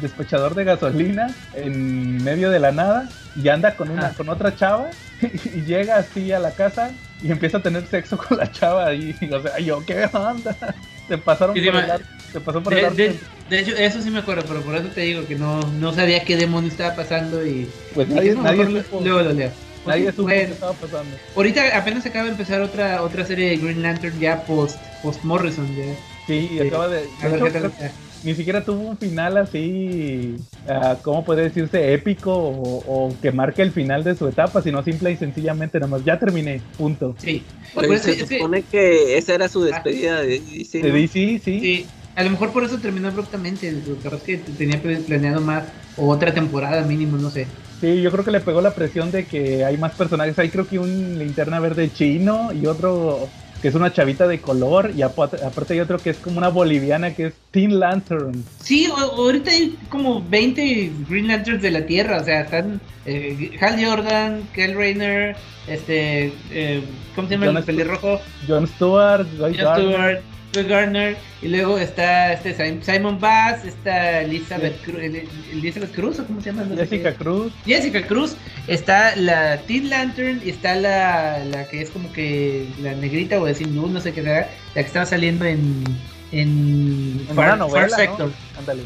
despachador de gasolina en medio de la nada y anda con una con otra chava [LAUGHS] y llega así a la casa y empieza a tener sexo con la chava y, o sea, yo, ¿qué onda? [LAUGHS] Te pasaron por el te pasó por de, el de, de, hecho, eso sí me acuerdo, pero por eso te digo que no, no sabía qué demonio estaba pasando y... Pues nadie, nadie luego lo leo. Nadie supo qué estaba pasando. Ahorita apenas acaba de empezar otra otra serie de Green Lantern ya post, post Morrison. Ya. Sí, y acaba de... de ni siquiera tuvo un final así, uh, ¿cómo puede decirse? Épico o, que marque el final de su etapa, sino simple y sencillamente nomás, ya terminé, punto. Sí. Pues, se supone que... esa era su despedida de DC. De DC, sí. Sí, a lo mejor por eso terminó abruptamente, lo que que tenía planeado más, o otra temporada mínimo, no sé. Sí, yo creo que le pegó la presión de que hay más personajes. Hay creo que un linterna verde chino y otro que es una chavita de color y aparte hay otro que es como una boliviana que es Teen Lantern. Sí, ahorita hay como 20 Green Lanterns de la Tierra, o sea, están eh, Hal Jordan, Kel Rayner, este, eh, ¿cómo se llama John el pelirrojo? John Stewart, John Stewart, Garner, y luego está este Simon Bass, está Elizabeth, Cruz, Elizabeth Cruz, ¿o cómo se llama? Jessica Cruz. Jessica Cruz, está la Teen Lantern y está la, la que es como que la negrita o decir no sé qué era, la que estaba saliendo en en, Far, novela, Sector.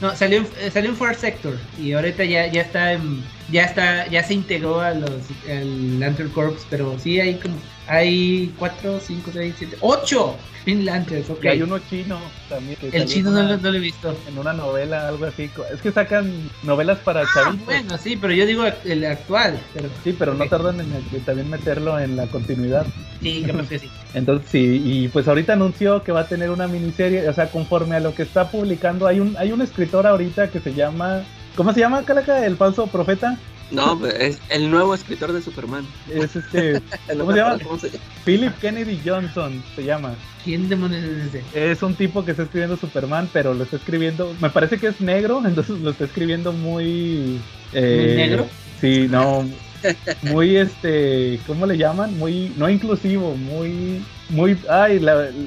¿no? salió, eh, salió en Far Sector y ahorita ya, ya está en, ya está ya se integró a los al Lantern Corps, pero sí hay como hay 4, 5, 6, 7, 8 Finlandes, ok. Y hay uno chino también. el chino no, lo, he visto. En una novela, algo así. Es que sacan novelas para ah, Bueno, sí, pero yo digo el actual. Pero... Sí, pero no tardan en también meterlo en la continuidad. Sí, creo que sí. [LAUGHS] Entonces sí, y pues ahorita anunció que va a tener una miniserie, o sea, conforme a lo que está publicando, hay un, hay un escritor ahorita que se llama, ¿cómo se llama, Calaca? El falso profeta. No, pues, es el nuevo escritor de Superman. Es este. [LAUGHS] ¿Cómo, se llama? Philip Kennedy Johnson se llama. ¿Quién demonios es ese? Es un tipo que está escribiendo Superman, pero lo está escribiendo. Me parece que es negro, [LAUGHS] entonces lo está escribiendo muy. Eh, ¿Muy negro? Sí, no. Muy este. ¿Cómo le llaman? Muy. No inclusivo, muy. Muy. Ay,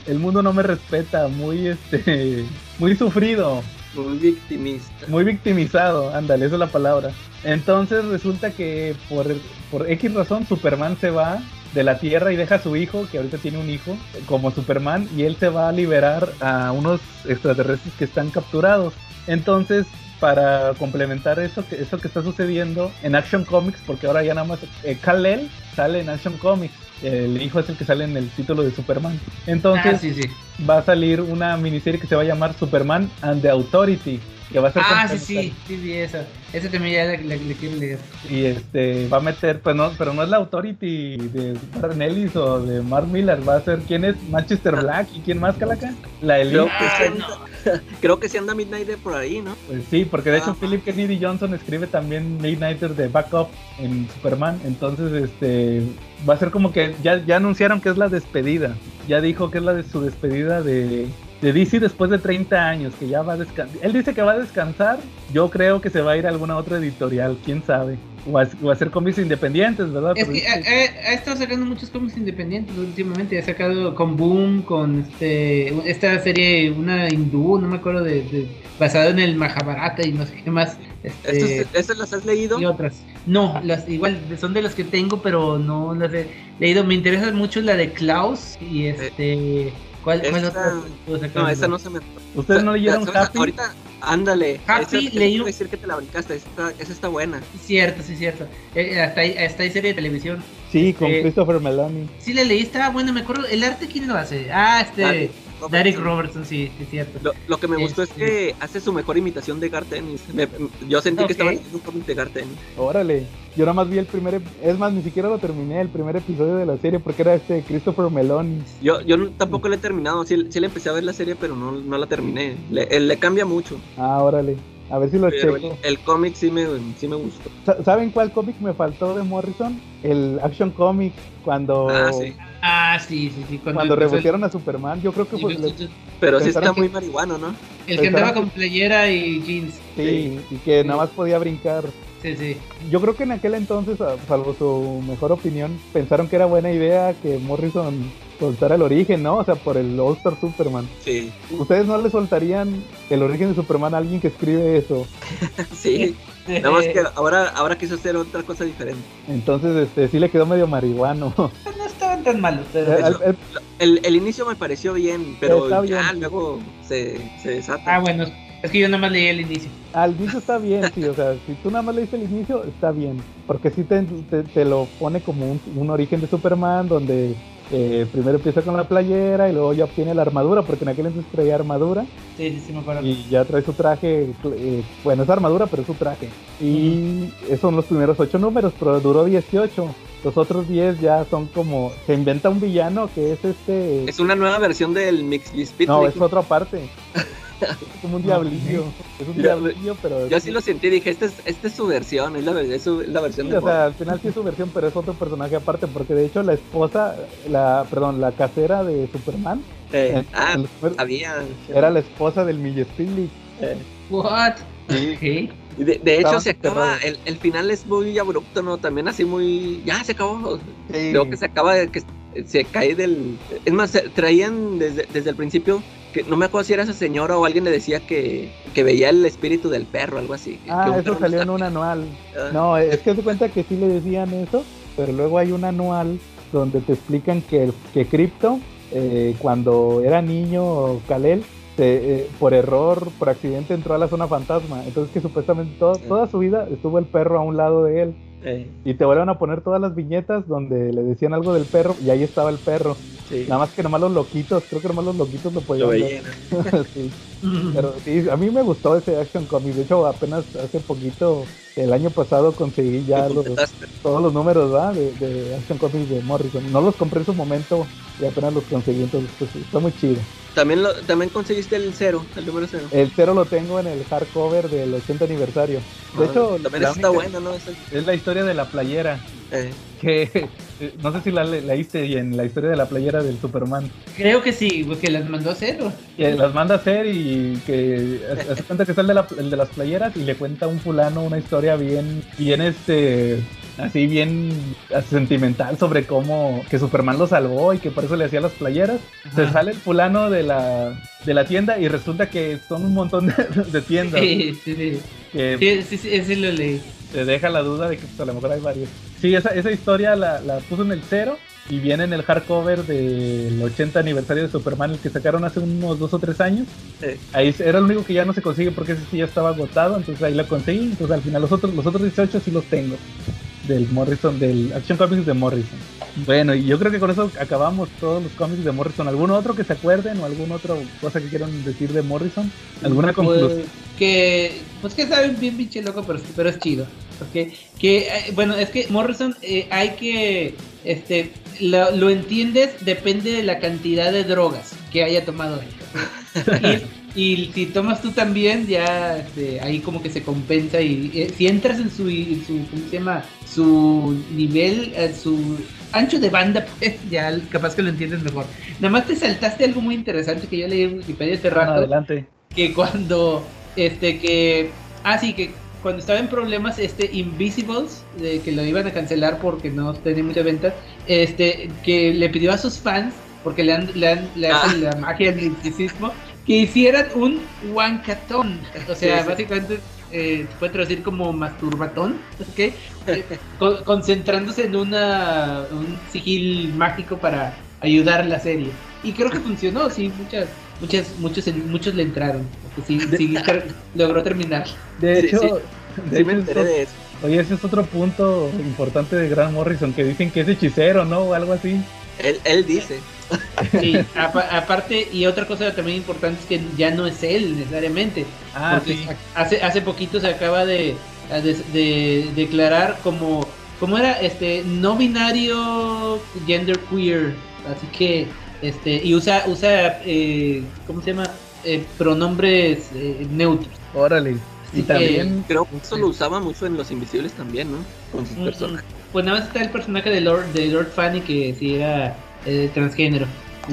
el mundo no me respeta, muy este. Muy sufrido. Muy victimista. Muy victimizado, ándale, esa es la palabra. Entonces resulta que por, por X razón Superman se va de la Tierra y deja a su hijo, que ahorita tiene un hijo, como Superman, y él se va a liberar a unos extraterrestres que están capturados. Entonces, para complementar eso que, eso que está sucediendo en Action Comics, porque ahora ya nada más eh, Kal-El sale en Action Comics el hijo es el que sale en el título de Superman. Entonces ah, va a salir una miniserie que se va a llamar Superman and the Authority. Que va a ser ah, sí, sí, sí, sí, esa. Esa también ya le, quiero leer. Y este, va a meter, pues no, pero no es la Authority de Warren Ellis o de Mark Miller, va a ser, ¿quién es? Manchester ah. Black y quién más, Calaca? La Elite. [LAUGHS] Creo que sí anda Midnighter por ahí, ¿no? Pues sí, porque de hecho Philip Kennedy Johnson escribe también Midnighter de Backup en Superman. Entonces, este va a ser como que ya, ya anunciaron que es la despedida. Ya dijo que es la de su despedida de, de DC después de 30 años, que ya va a descansar. Él dice que va a descansar. Yo creo que se va a ir a alguna otra editorial, quién sabe. O a, hacer cómics independientes, ¿verdad? Es que ha, estado sacando muchos cómics independientes últimamente. Ha sacado con Boom, con este esta serie, una hindú, no me acuerdo de, basado en el Mahabharata y no sé qué más. Este, ¿Estas las has leído? Y otras. No, las igual son de las que tengo, pero no las he leído. Me interesa mucho la de Klaus y este. ¿Cuál, esta, otra? No, esa no se me. ¿Ustedes no leyeron Happy? Ahorita, ándale. Happy esa, leí. decir que te la brincaste, esa, esa está buena. Sí, cierto, sí, cierto. Eh, hasta, ahí, hasta hay serie de televisión. Sí, con eh, Christopher Meloni. Sí, la leí, estaba buena, me acuerdo. ¿El arte quién lo hace? Ah, este. Derek Robertson, sí, es cierto. Lo, lo que me gustó es Este- que hace su mejor imitación de. Me- yo sentí Ok. que estaba leyendo un cómic de Garth Ennis. Órale, yo nada más vi el primer, es más, ni siquiera lo terminé, el primer episodio de la serie, porque era este Christopher Meloni. Yo, yo tampoco le he terminado, sí, sí le empecé a ver la serie, pero no, no la terminé. Le, él le cambia mucho, Ah, órale, a ver si lo pero el, checo. el cómic sí me, sí me gustó. Sa- ¿Saben cuál cómic me faltó de Morrison? El Action Comic, cuando, Ah, sí. Ah, sí, sí, sí. cuando el- rebotieron a Superman, yo creo que fue... le- Pero sí está que- muy marihuano, ¿no? El que andaba con playera y jeans. Sí, y que nada más podía brincar. Sí, sí. Yo creo que en aquel entonces, a- salvo su mejor opinión, pensaron que era buena idea que Morrison soltara el origen, ¿no? O sea, por el All Star Superman. Sí, ¿Ustedes no le soltarían el origen de Superman a alguien que escribe eso? [LAUGHS] sí. Nada más que ahora, ahora quiso hacer otra cosa diferente. Entonces, este, sí le quedó medio marihuano. No estaban tan malos, pero... El- el- El, el inicio me pareció bien, pero ya bien. luego se, se desata. Ah, bueno, es que yo nada más leí el inicio. Al inicio está bien, sí, o sea, si tú nada más leíste el inicio, está bien. Porque sí te, te- te lo pone como un, un origen de Superman, donde eh, primero empieza con la playera y luego ya obtiene la armadura, porque en aquel entonces traía armadura. Sí, sí, sí, me acuerdo. y ya trae su traje, eh, bueno, es armadura, pero es su traje. Y esos son los primeros ocho números, pero duró 18. Los otros 10 ya son como, se inventa un villano que es este... Es una nueva versión del Mix Speed. no, es otra parte. [LAUGHS] Es [LAUGHS] como un diablillo. Es un diablillo, pero... Yo así lo sentí, dije, esta es, esta es su versión, es la, es su- es la versión Sí, de o sea, al final sí es su versión, pero es otro personaje aparte, porque de hecho la esposa, la, perdón, la casera de Superman, Eh, en- ah, en los primeros- había. era la esposa del Millespilli. eh, What? Sí. De, de hecho, se acaba. El, el final es muy abrupto, ¿no? También así muy. Ya se acabó. Sí. Luego que se acaba de que se cae del. Es más, traían desde, desde el principio. Que no me acuerdo si era esa señora o alguien le decía que, que veía el espíritu del perro, algo así. Ah, eso salió en un anual. Ah, No, es que se cuenta que sí le decían eso, pero luego hay un anual donde te explican que, que Crypto, eh, cuando era niño, Kalel, se, eh, por error, por accidente entró a la zona fantasma. Entonces que supuestamente todo- toda su vida estuvo el perro a un lado de él. eh, Y te vuelven a poner todas las viñetas donde le decían algo del perro y ahí estaba el perro. Sí. Nada más que nomás los loquitos, creo que nomás los loquitos lo podían Lo ver. [LAUGHS] Sí. [LAUGHS] Pero sí, a mí me gustó ese Action Comics. De hecho, apenas hace poquito, el año pasado, conseguí ya los, todos los números. De, de Action Comics de Morrison. No los compré en su momento y apenas los conseguí, entonces pues, está muy chido. También, lo, también conseguiste el cero, el número cero. El cero lo tengo en el hardcover del 80 aniversario. De Ah, hecho, también está bueno, ¿no? Es la historia de la playera. eh, Que no sé si la le- leíste y en la historia de la playera del Superman. Creo que sí, porque las mandó a hacer. ¿o? que las manda a hacer y que hace- cuenta que está el de, la- el de las playeras y le cuenta a un fulano una historia bien, bien este, así bien sentimental sobre cómo que Superman lo salvó y que por eso le hacía las playeras. Se sale el fulano de la, de la tienda y resulta que son un montón de, de tiendas Sí, sí, sí. que Sí, sí, sí, ese lo leí. Te deja la duda de que pues, a lo mejor hay varios. Sí, esa, esa historia la, la puso en el cero y viene en el hardcover del 80 aniversario de Superman, el que sacaron hace unos dos o tres años. Ahí era el único que ya no se consigue porque ese sí ya estaba agotado, entonces ahí lo conseguí. Entonces al final los otros, los otros 18 sí los tengo. Del Morrison, del Action Comics de Morrison. Bueno, y yo creo que con eso acabamos todos los cómics de Morrison. ¿Algún otro que se acuerden o alguna otra cosa que quieran decir de Morrison? ¿Alguna conclusión? Pues, que, pues que saben bien pinche loco, pero, pero es chido. Porque, que, eh, bueno, es que Morrison eh, hay que, este, lo, lo entiendes, depende de la cantidad de drogas que haya tomado él. [LAUGHS] Y, y si tomas tú también, ya este, ahí como que se compensa y eh, si entras en su, en su, ¿cómo se llama? Su nivel, eh, su ancho de banda, [LAUGHS] pues ya capaz que lo entiendes mejor. Nada más te saltaste algo muy interesante que yo leí en Wikipedia hace rato adelante. que cuando este que ah sí que cuando estaba en problemas este Invisibles de que lo iban a cancelar porque no tenía muchas ventas este que le pidió a sus fans porque le han, le han- le hacen la magia del misticismo que hicieran un wankatón o sea Sí, sí. básicamente eh, se puede traducir como masturbatón ¿ok? Eh, con- concentrándose en una un sigil mágico para ayudar a la serie y creo que funcionó sí muchas muchas muchos muchos le entraron porque sí, sí [LAUGHS] ter- logró terminar De hecho, sí. de Sí me hecho, enteré de eso. oye, ese es otro punto importante de Grant Morrison, que dicen que es hechicero, ¿no? O algo así. Él, él dice. Sí, aparte, y otra cosa también importante es que ya no es él necesariamente. Ah, sí. hace, hace poquito se acaba de, de, declarar como, como era este no binario gender queer. Así que, este, y usa, usa eh, ¿cómo se llama? Eh, pronombres eh, neutros. Órale. y también creo que eso lo usaba mucho en Los Invisibles también, ¿no? Con sus personajes. Pues nada más está el personaje de Lord, de Lord Fanny que sí era eh, transgénero.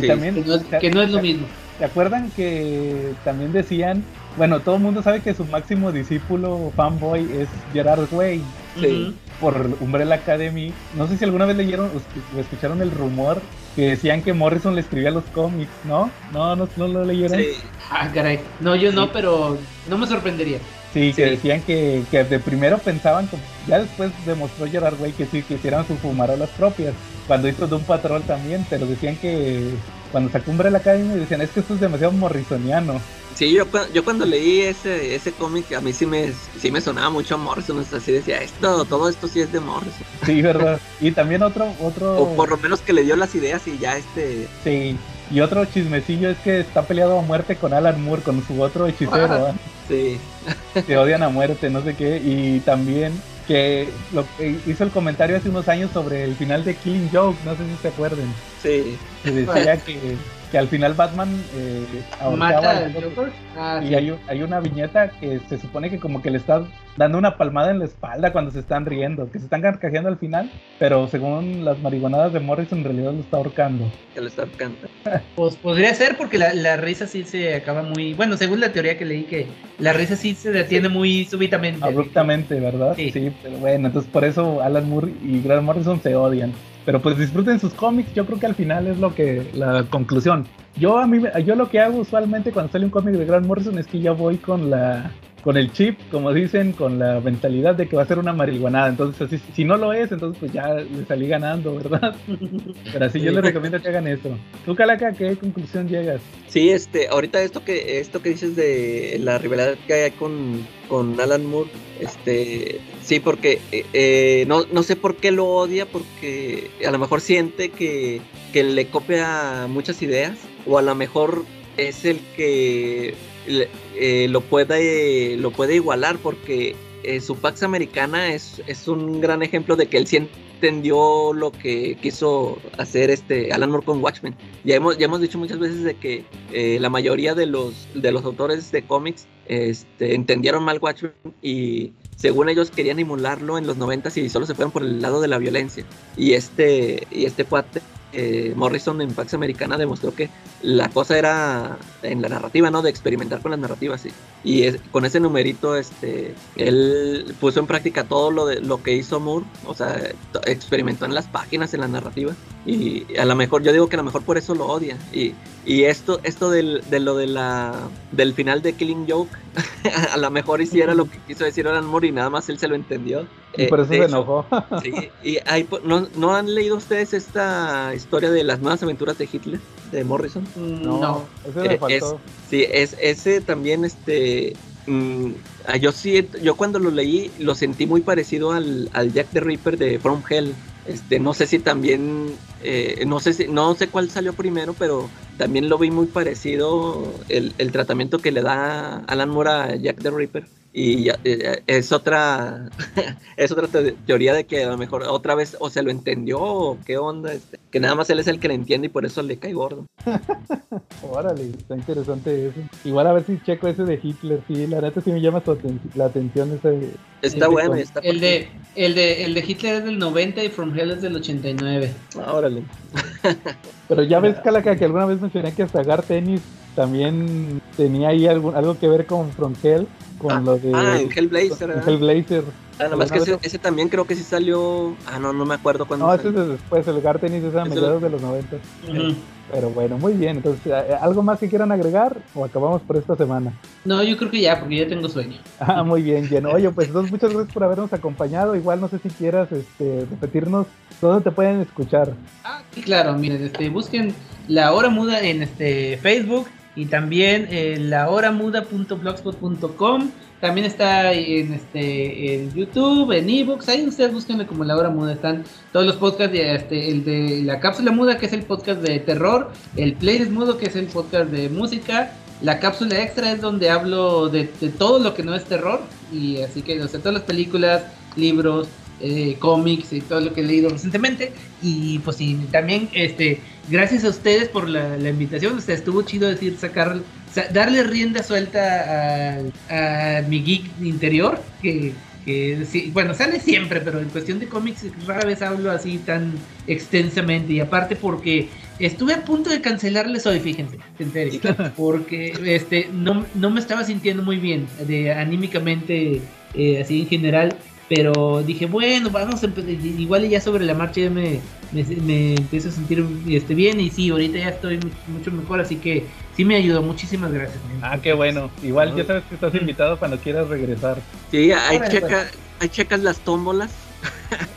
también, que no, es, lo mismo. ¿Se acuerdan que también decían, bueno, todo el mundo sabe que su máximo discípulo fanboy es Gerard Way sí. por Umbrella Academy. No sé si alguna vez leyeron o escucharon el rumor que decían que Morrison le escribía los cómics, ¿no? No, no, no lo leyeron. Sí. Ah, caray. No, yo no, pero no me sorprendería. Sí, que decían que, que, de primero pensaban, que ya después demostró Gerard Way que sí, que hicieran sus fumarolas propias, cuando hizo Doom Patrol también, pero decían que cuando se cumbre la Academy decían, es que esto es demasiado morrisoniano. Sí, yo, yo cuando leí ese, ese cómic, a mí sí me, sí me sonaba mucho a Morrison, así decía, esto, todo esto sí es de Morrison. Sí, verdad. Y también otro, otro... O por lo menos que le dio las ideas y ya este... Sí, y otro chismecillo es que está peleado a muerte con Alan Moore, con su otro hechicero. Sí. Se odian a muerte, no sé qué. Y también que lo hizo el comentario hace unos años sobre el final de Killing Joke, no sé si se acuerden. Sí. Que decía que que al final Batman eh, mata al Joker ah, y hay, hay, una viñeta que se supone que como que le está dando una palmada en la espalda cuando se están riendo, que se están carcajeando al final, pero según las marihuanadas de Morrison en realidad lo está ahorcando. Que lo está ahorcando. [LAUGHS] pues podría ser porque la, la, risa sí se acaba muy, bueno, según la teoría que leí que la risa sí se detiene muy súbitamente. Abruptamente, ¿verdad? Sí. sí, pero bueno, entonces por eso Alan Moore y Grant Morrison se odian. Pero pues disfruten sus cómics, yo creo que al final es lo que la conclusión. Yo a mí yo lo que hago usualmente cuando sale un cómic de Grant Morrison es que ya voy con la con el chip, como dicen, con la mentalidad de que va a ser una marihuanada. Entonces, así, si no lo es, entonces pues ya le salí ganando, ¿verdad? [LAUGHS] Pero así yo les recomiendo que hagan eso. Tú, Calaca, ¿qué conclusión llegas? Sí, este, ahorita esto que esto que dices de la rivalidad que hay con, con Alan Moore, este, sí, porque eh, eh, no, no sé por qué lo odia, porque a lo mejor siente que, que le copia muchas ideas, o a lo mejor es el que eh, lo, puede, lo puede igualar porque eh, su Pax Americana es, es un gran ejemplo de que él sí entendió lo que quiso hacer este Alan Moore con Watchmen. Ya hemos, ya hemos dicho muchas veces de que eh, la mayoría de los, de los autores de cómics este, entendieron mal Watchmen y según ellos querían emularlo en los 90 y solo se fueron por el lado de la violencia. Y este, y este cuate eh, Morrison en Pax Americana demostró que la cosa era en la narrativa, ¿no? De experimentar con las narrativas, sí. Y con ese numerito, este, él puso en práctica todo lo, de, lo que hizo Moore, o sea, experimentó en las páginas, en la narrativa. Y a lo mejor, yo digo que a lo mejor por eso lo odia. Y, y esto, esto del, de lo de la, del final de Killing Joke, [LAUGHS] a lo mejor hiciera lo que quiso decir Alan Moore y nada más él se lo entendió. Y por eso se enojó. [LAUGHS] sí, y hay, ¿no, ¿no han leído ustedes esta historia de las nuevas aventuras de Hitler, de Morrison? Mm, no, ese me eh, faltó. sí, es, ese también, este, mm, ah, yo sí, yo cuando lo leí lo sentí muy parecido al, al Jack the Ripper de From Hell. Este, no sé si también, eh, no sé si, no sé cuál salió primero, pero también lo vi muy parecido el, el tratamiento que le da Alan Moore a Jack the Ripper. Y eh, es otra [LAUGHS] es otra teoría de que a lo mejor otra vez o se lo entendió o qué onda, este, que nada más él es el que le entiende y por eso le cae gordo. [LAUGHS] Órale, está interesante eso. Igual a ver si checo ese de Hitler, sí, la neta sí me llama la atención ese. Está bueno, está el de, el de el de Hitler es del 90 y From Hell es del 89. Ah, órale. Pero ya ves, [LAUGHS] Calaca, que alguna vez mencioné que hasta Gar Tennis también tenía ahí algo, algo que ver con Hell con ah, lo de. Ah, en Hellblazer. En Hellblazer. Ah, nada más que ese, también creo que sí salió. Ah, no, no me acuerdo cuándo. No, ese es después, el Gartenis es a mediados de los 90. Pero bueno, muy bien. Entonces, ¿algo más que quieran agregar o acabamos por esta semana? No, yo creo que ya, porque ya tengo sueño. [LAUGHS] Ah, muy bien, lleno. Oye, pues entonces muchas gracias por habernos acompañado. Igual no sé si quieras este, repetirnos dónde te pueden escuchar. Ah, sí, claro, miren, este, busquen La Hora Muda en este Facebook y también eh, lahoramuda.blogspot.com. También está en este en YouTube, en ebooks, ahí ustedes búsquenme como La Hora Muda, están todos los podcasts de este, el de La Cápsula Muda, que es el podcast de terror, el Playlist Mudo, que es el podcast de música, la cápsula extra es donde hablo de, todo lo que no es terror, y así que, o sea, todas las películas, libros, eh, cómics y todo lo que he leído recientemente. Y pues sí, también este, gracias a ustedes por la, invitación. O sea, estuvo chido decir sacar, darle rienda suelta a, mi geek interior, que, que bueno, sale siempre, pero en cuestión de cómics rara vez hablo así tan extensamente. Y aparte porque estuve a punto de cancelarles hoy, fíjense, en serio, [LAUGHS] porque este, no, no me estaba sintiendo muy bien de anímicamente, eh, así en general. Pero dije, bueno, vamos a igual ya sobre la marcha ya me, me, empiezo a sentir este, bien y sí, ahorita ya estoy mucho mejor, así que sí me ayudó, muchísimas gracias. Ah, qué bueno, igual ya sabes que estás invitado cuando quieras regresar. Sí, hay, checa, hay checas las tómbolas.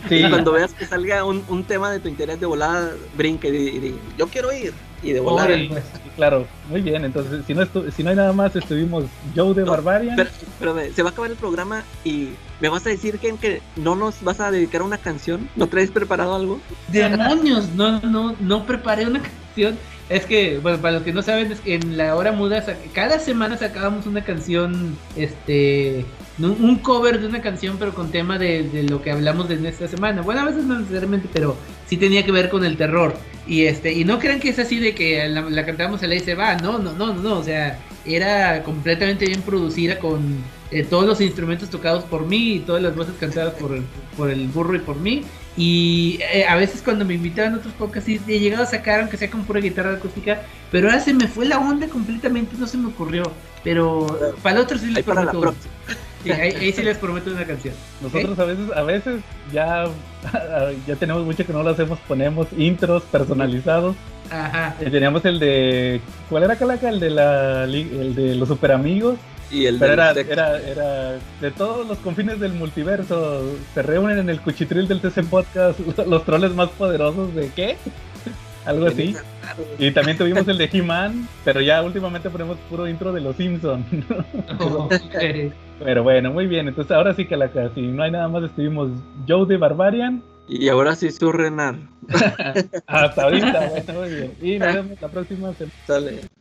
Sí. [LAUGHS] cuando veas que salga un, un, tema de tu interés de volada, brinque y, yo quiero ir. Y de volada. Pues, claro, muy bien. Entonces, si no, si no hay nada más, estuvimos Joe de Barbarian. Pero, se va a acabar el programa y me vas a decir que, que no nos vas a dedicar a una canción. ¿No traes preparado algo? Demonios, no, no, no preparé una canción. Es que, bueno, para los que no saben, es que en la hora muda, cada semana sacábamos una canción, este, un cover de una canción, pero con tema de, lo que hablamos de esta semana. Bueno, a veces no necesariamente, pero sí tenía que ver con el terror. Y este, y no crean que es así de que la, la cantábamos a la y se va, no, no, no, no, o sea, era completamente bien producida con eh, todos los instrumentos tocados por mí y todas las voces cantadas por el, por el burro y por mí. Y eh, a veces cuando me invitaban a otros podcasts he llegado a sacar, aunque sea con pura guitarra acústica, pero ahora se me fue la onda completamente, no se me ocurrió. Pero para el otro sí les prometo. Sí, ahí, sí les prometo una canción. Nosotros a veces, a veces ya, [LAUGHS] ya tenemos mucho que no lo hacemos, ponemos intros personalizados. Ajá. Y teníamos el de. ¿Cuál era Calaca? El de la el de los super amigos. Y el Pero era, era, era, de todos los confines del multiverso. Se reúnen en el cuchitril del TC Podcast [LAUGHS] los troles más poderosos de qué? Algo así. Y también tuvimos el de He-Man, pero ya últimamente ponemos puro intro de los Simpsons. [LAUGHS] pero bueno, muy bien. Entonces ahora sí que la si no hay nada más, estuvimos Joe de Barbarian. Y ahora sí su Renan. [LAUGHS] Hasta ahorita, [LAUGHS] bueno, muy bien. Y nos vemos la próxima semana. Sale.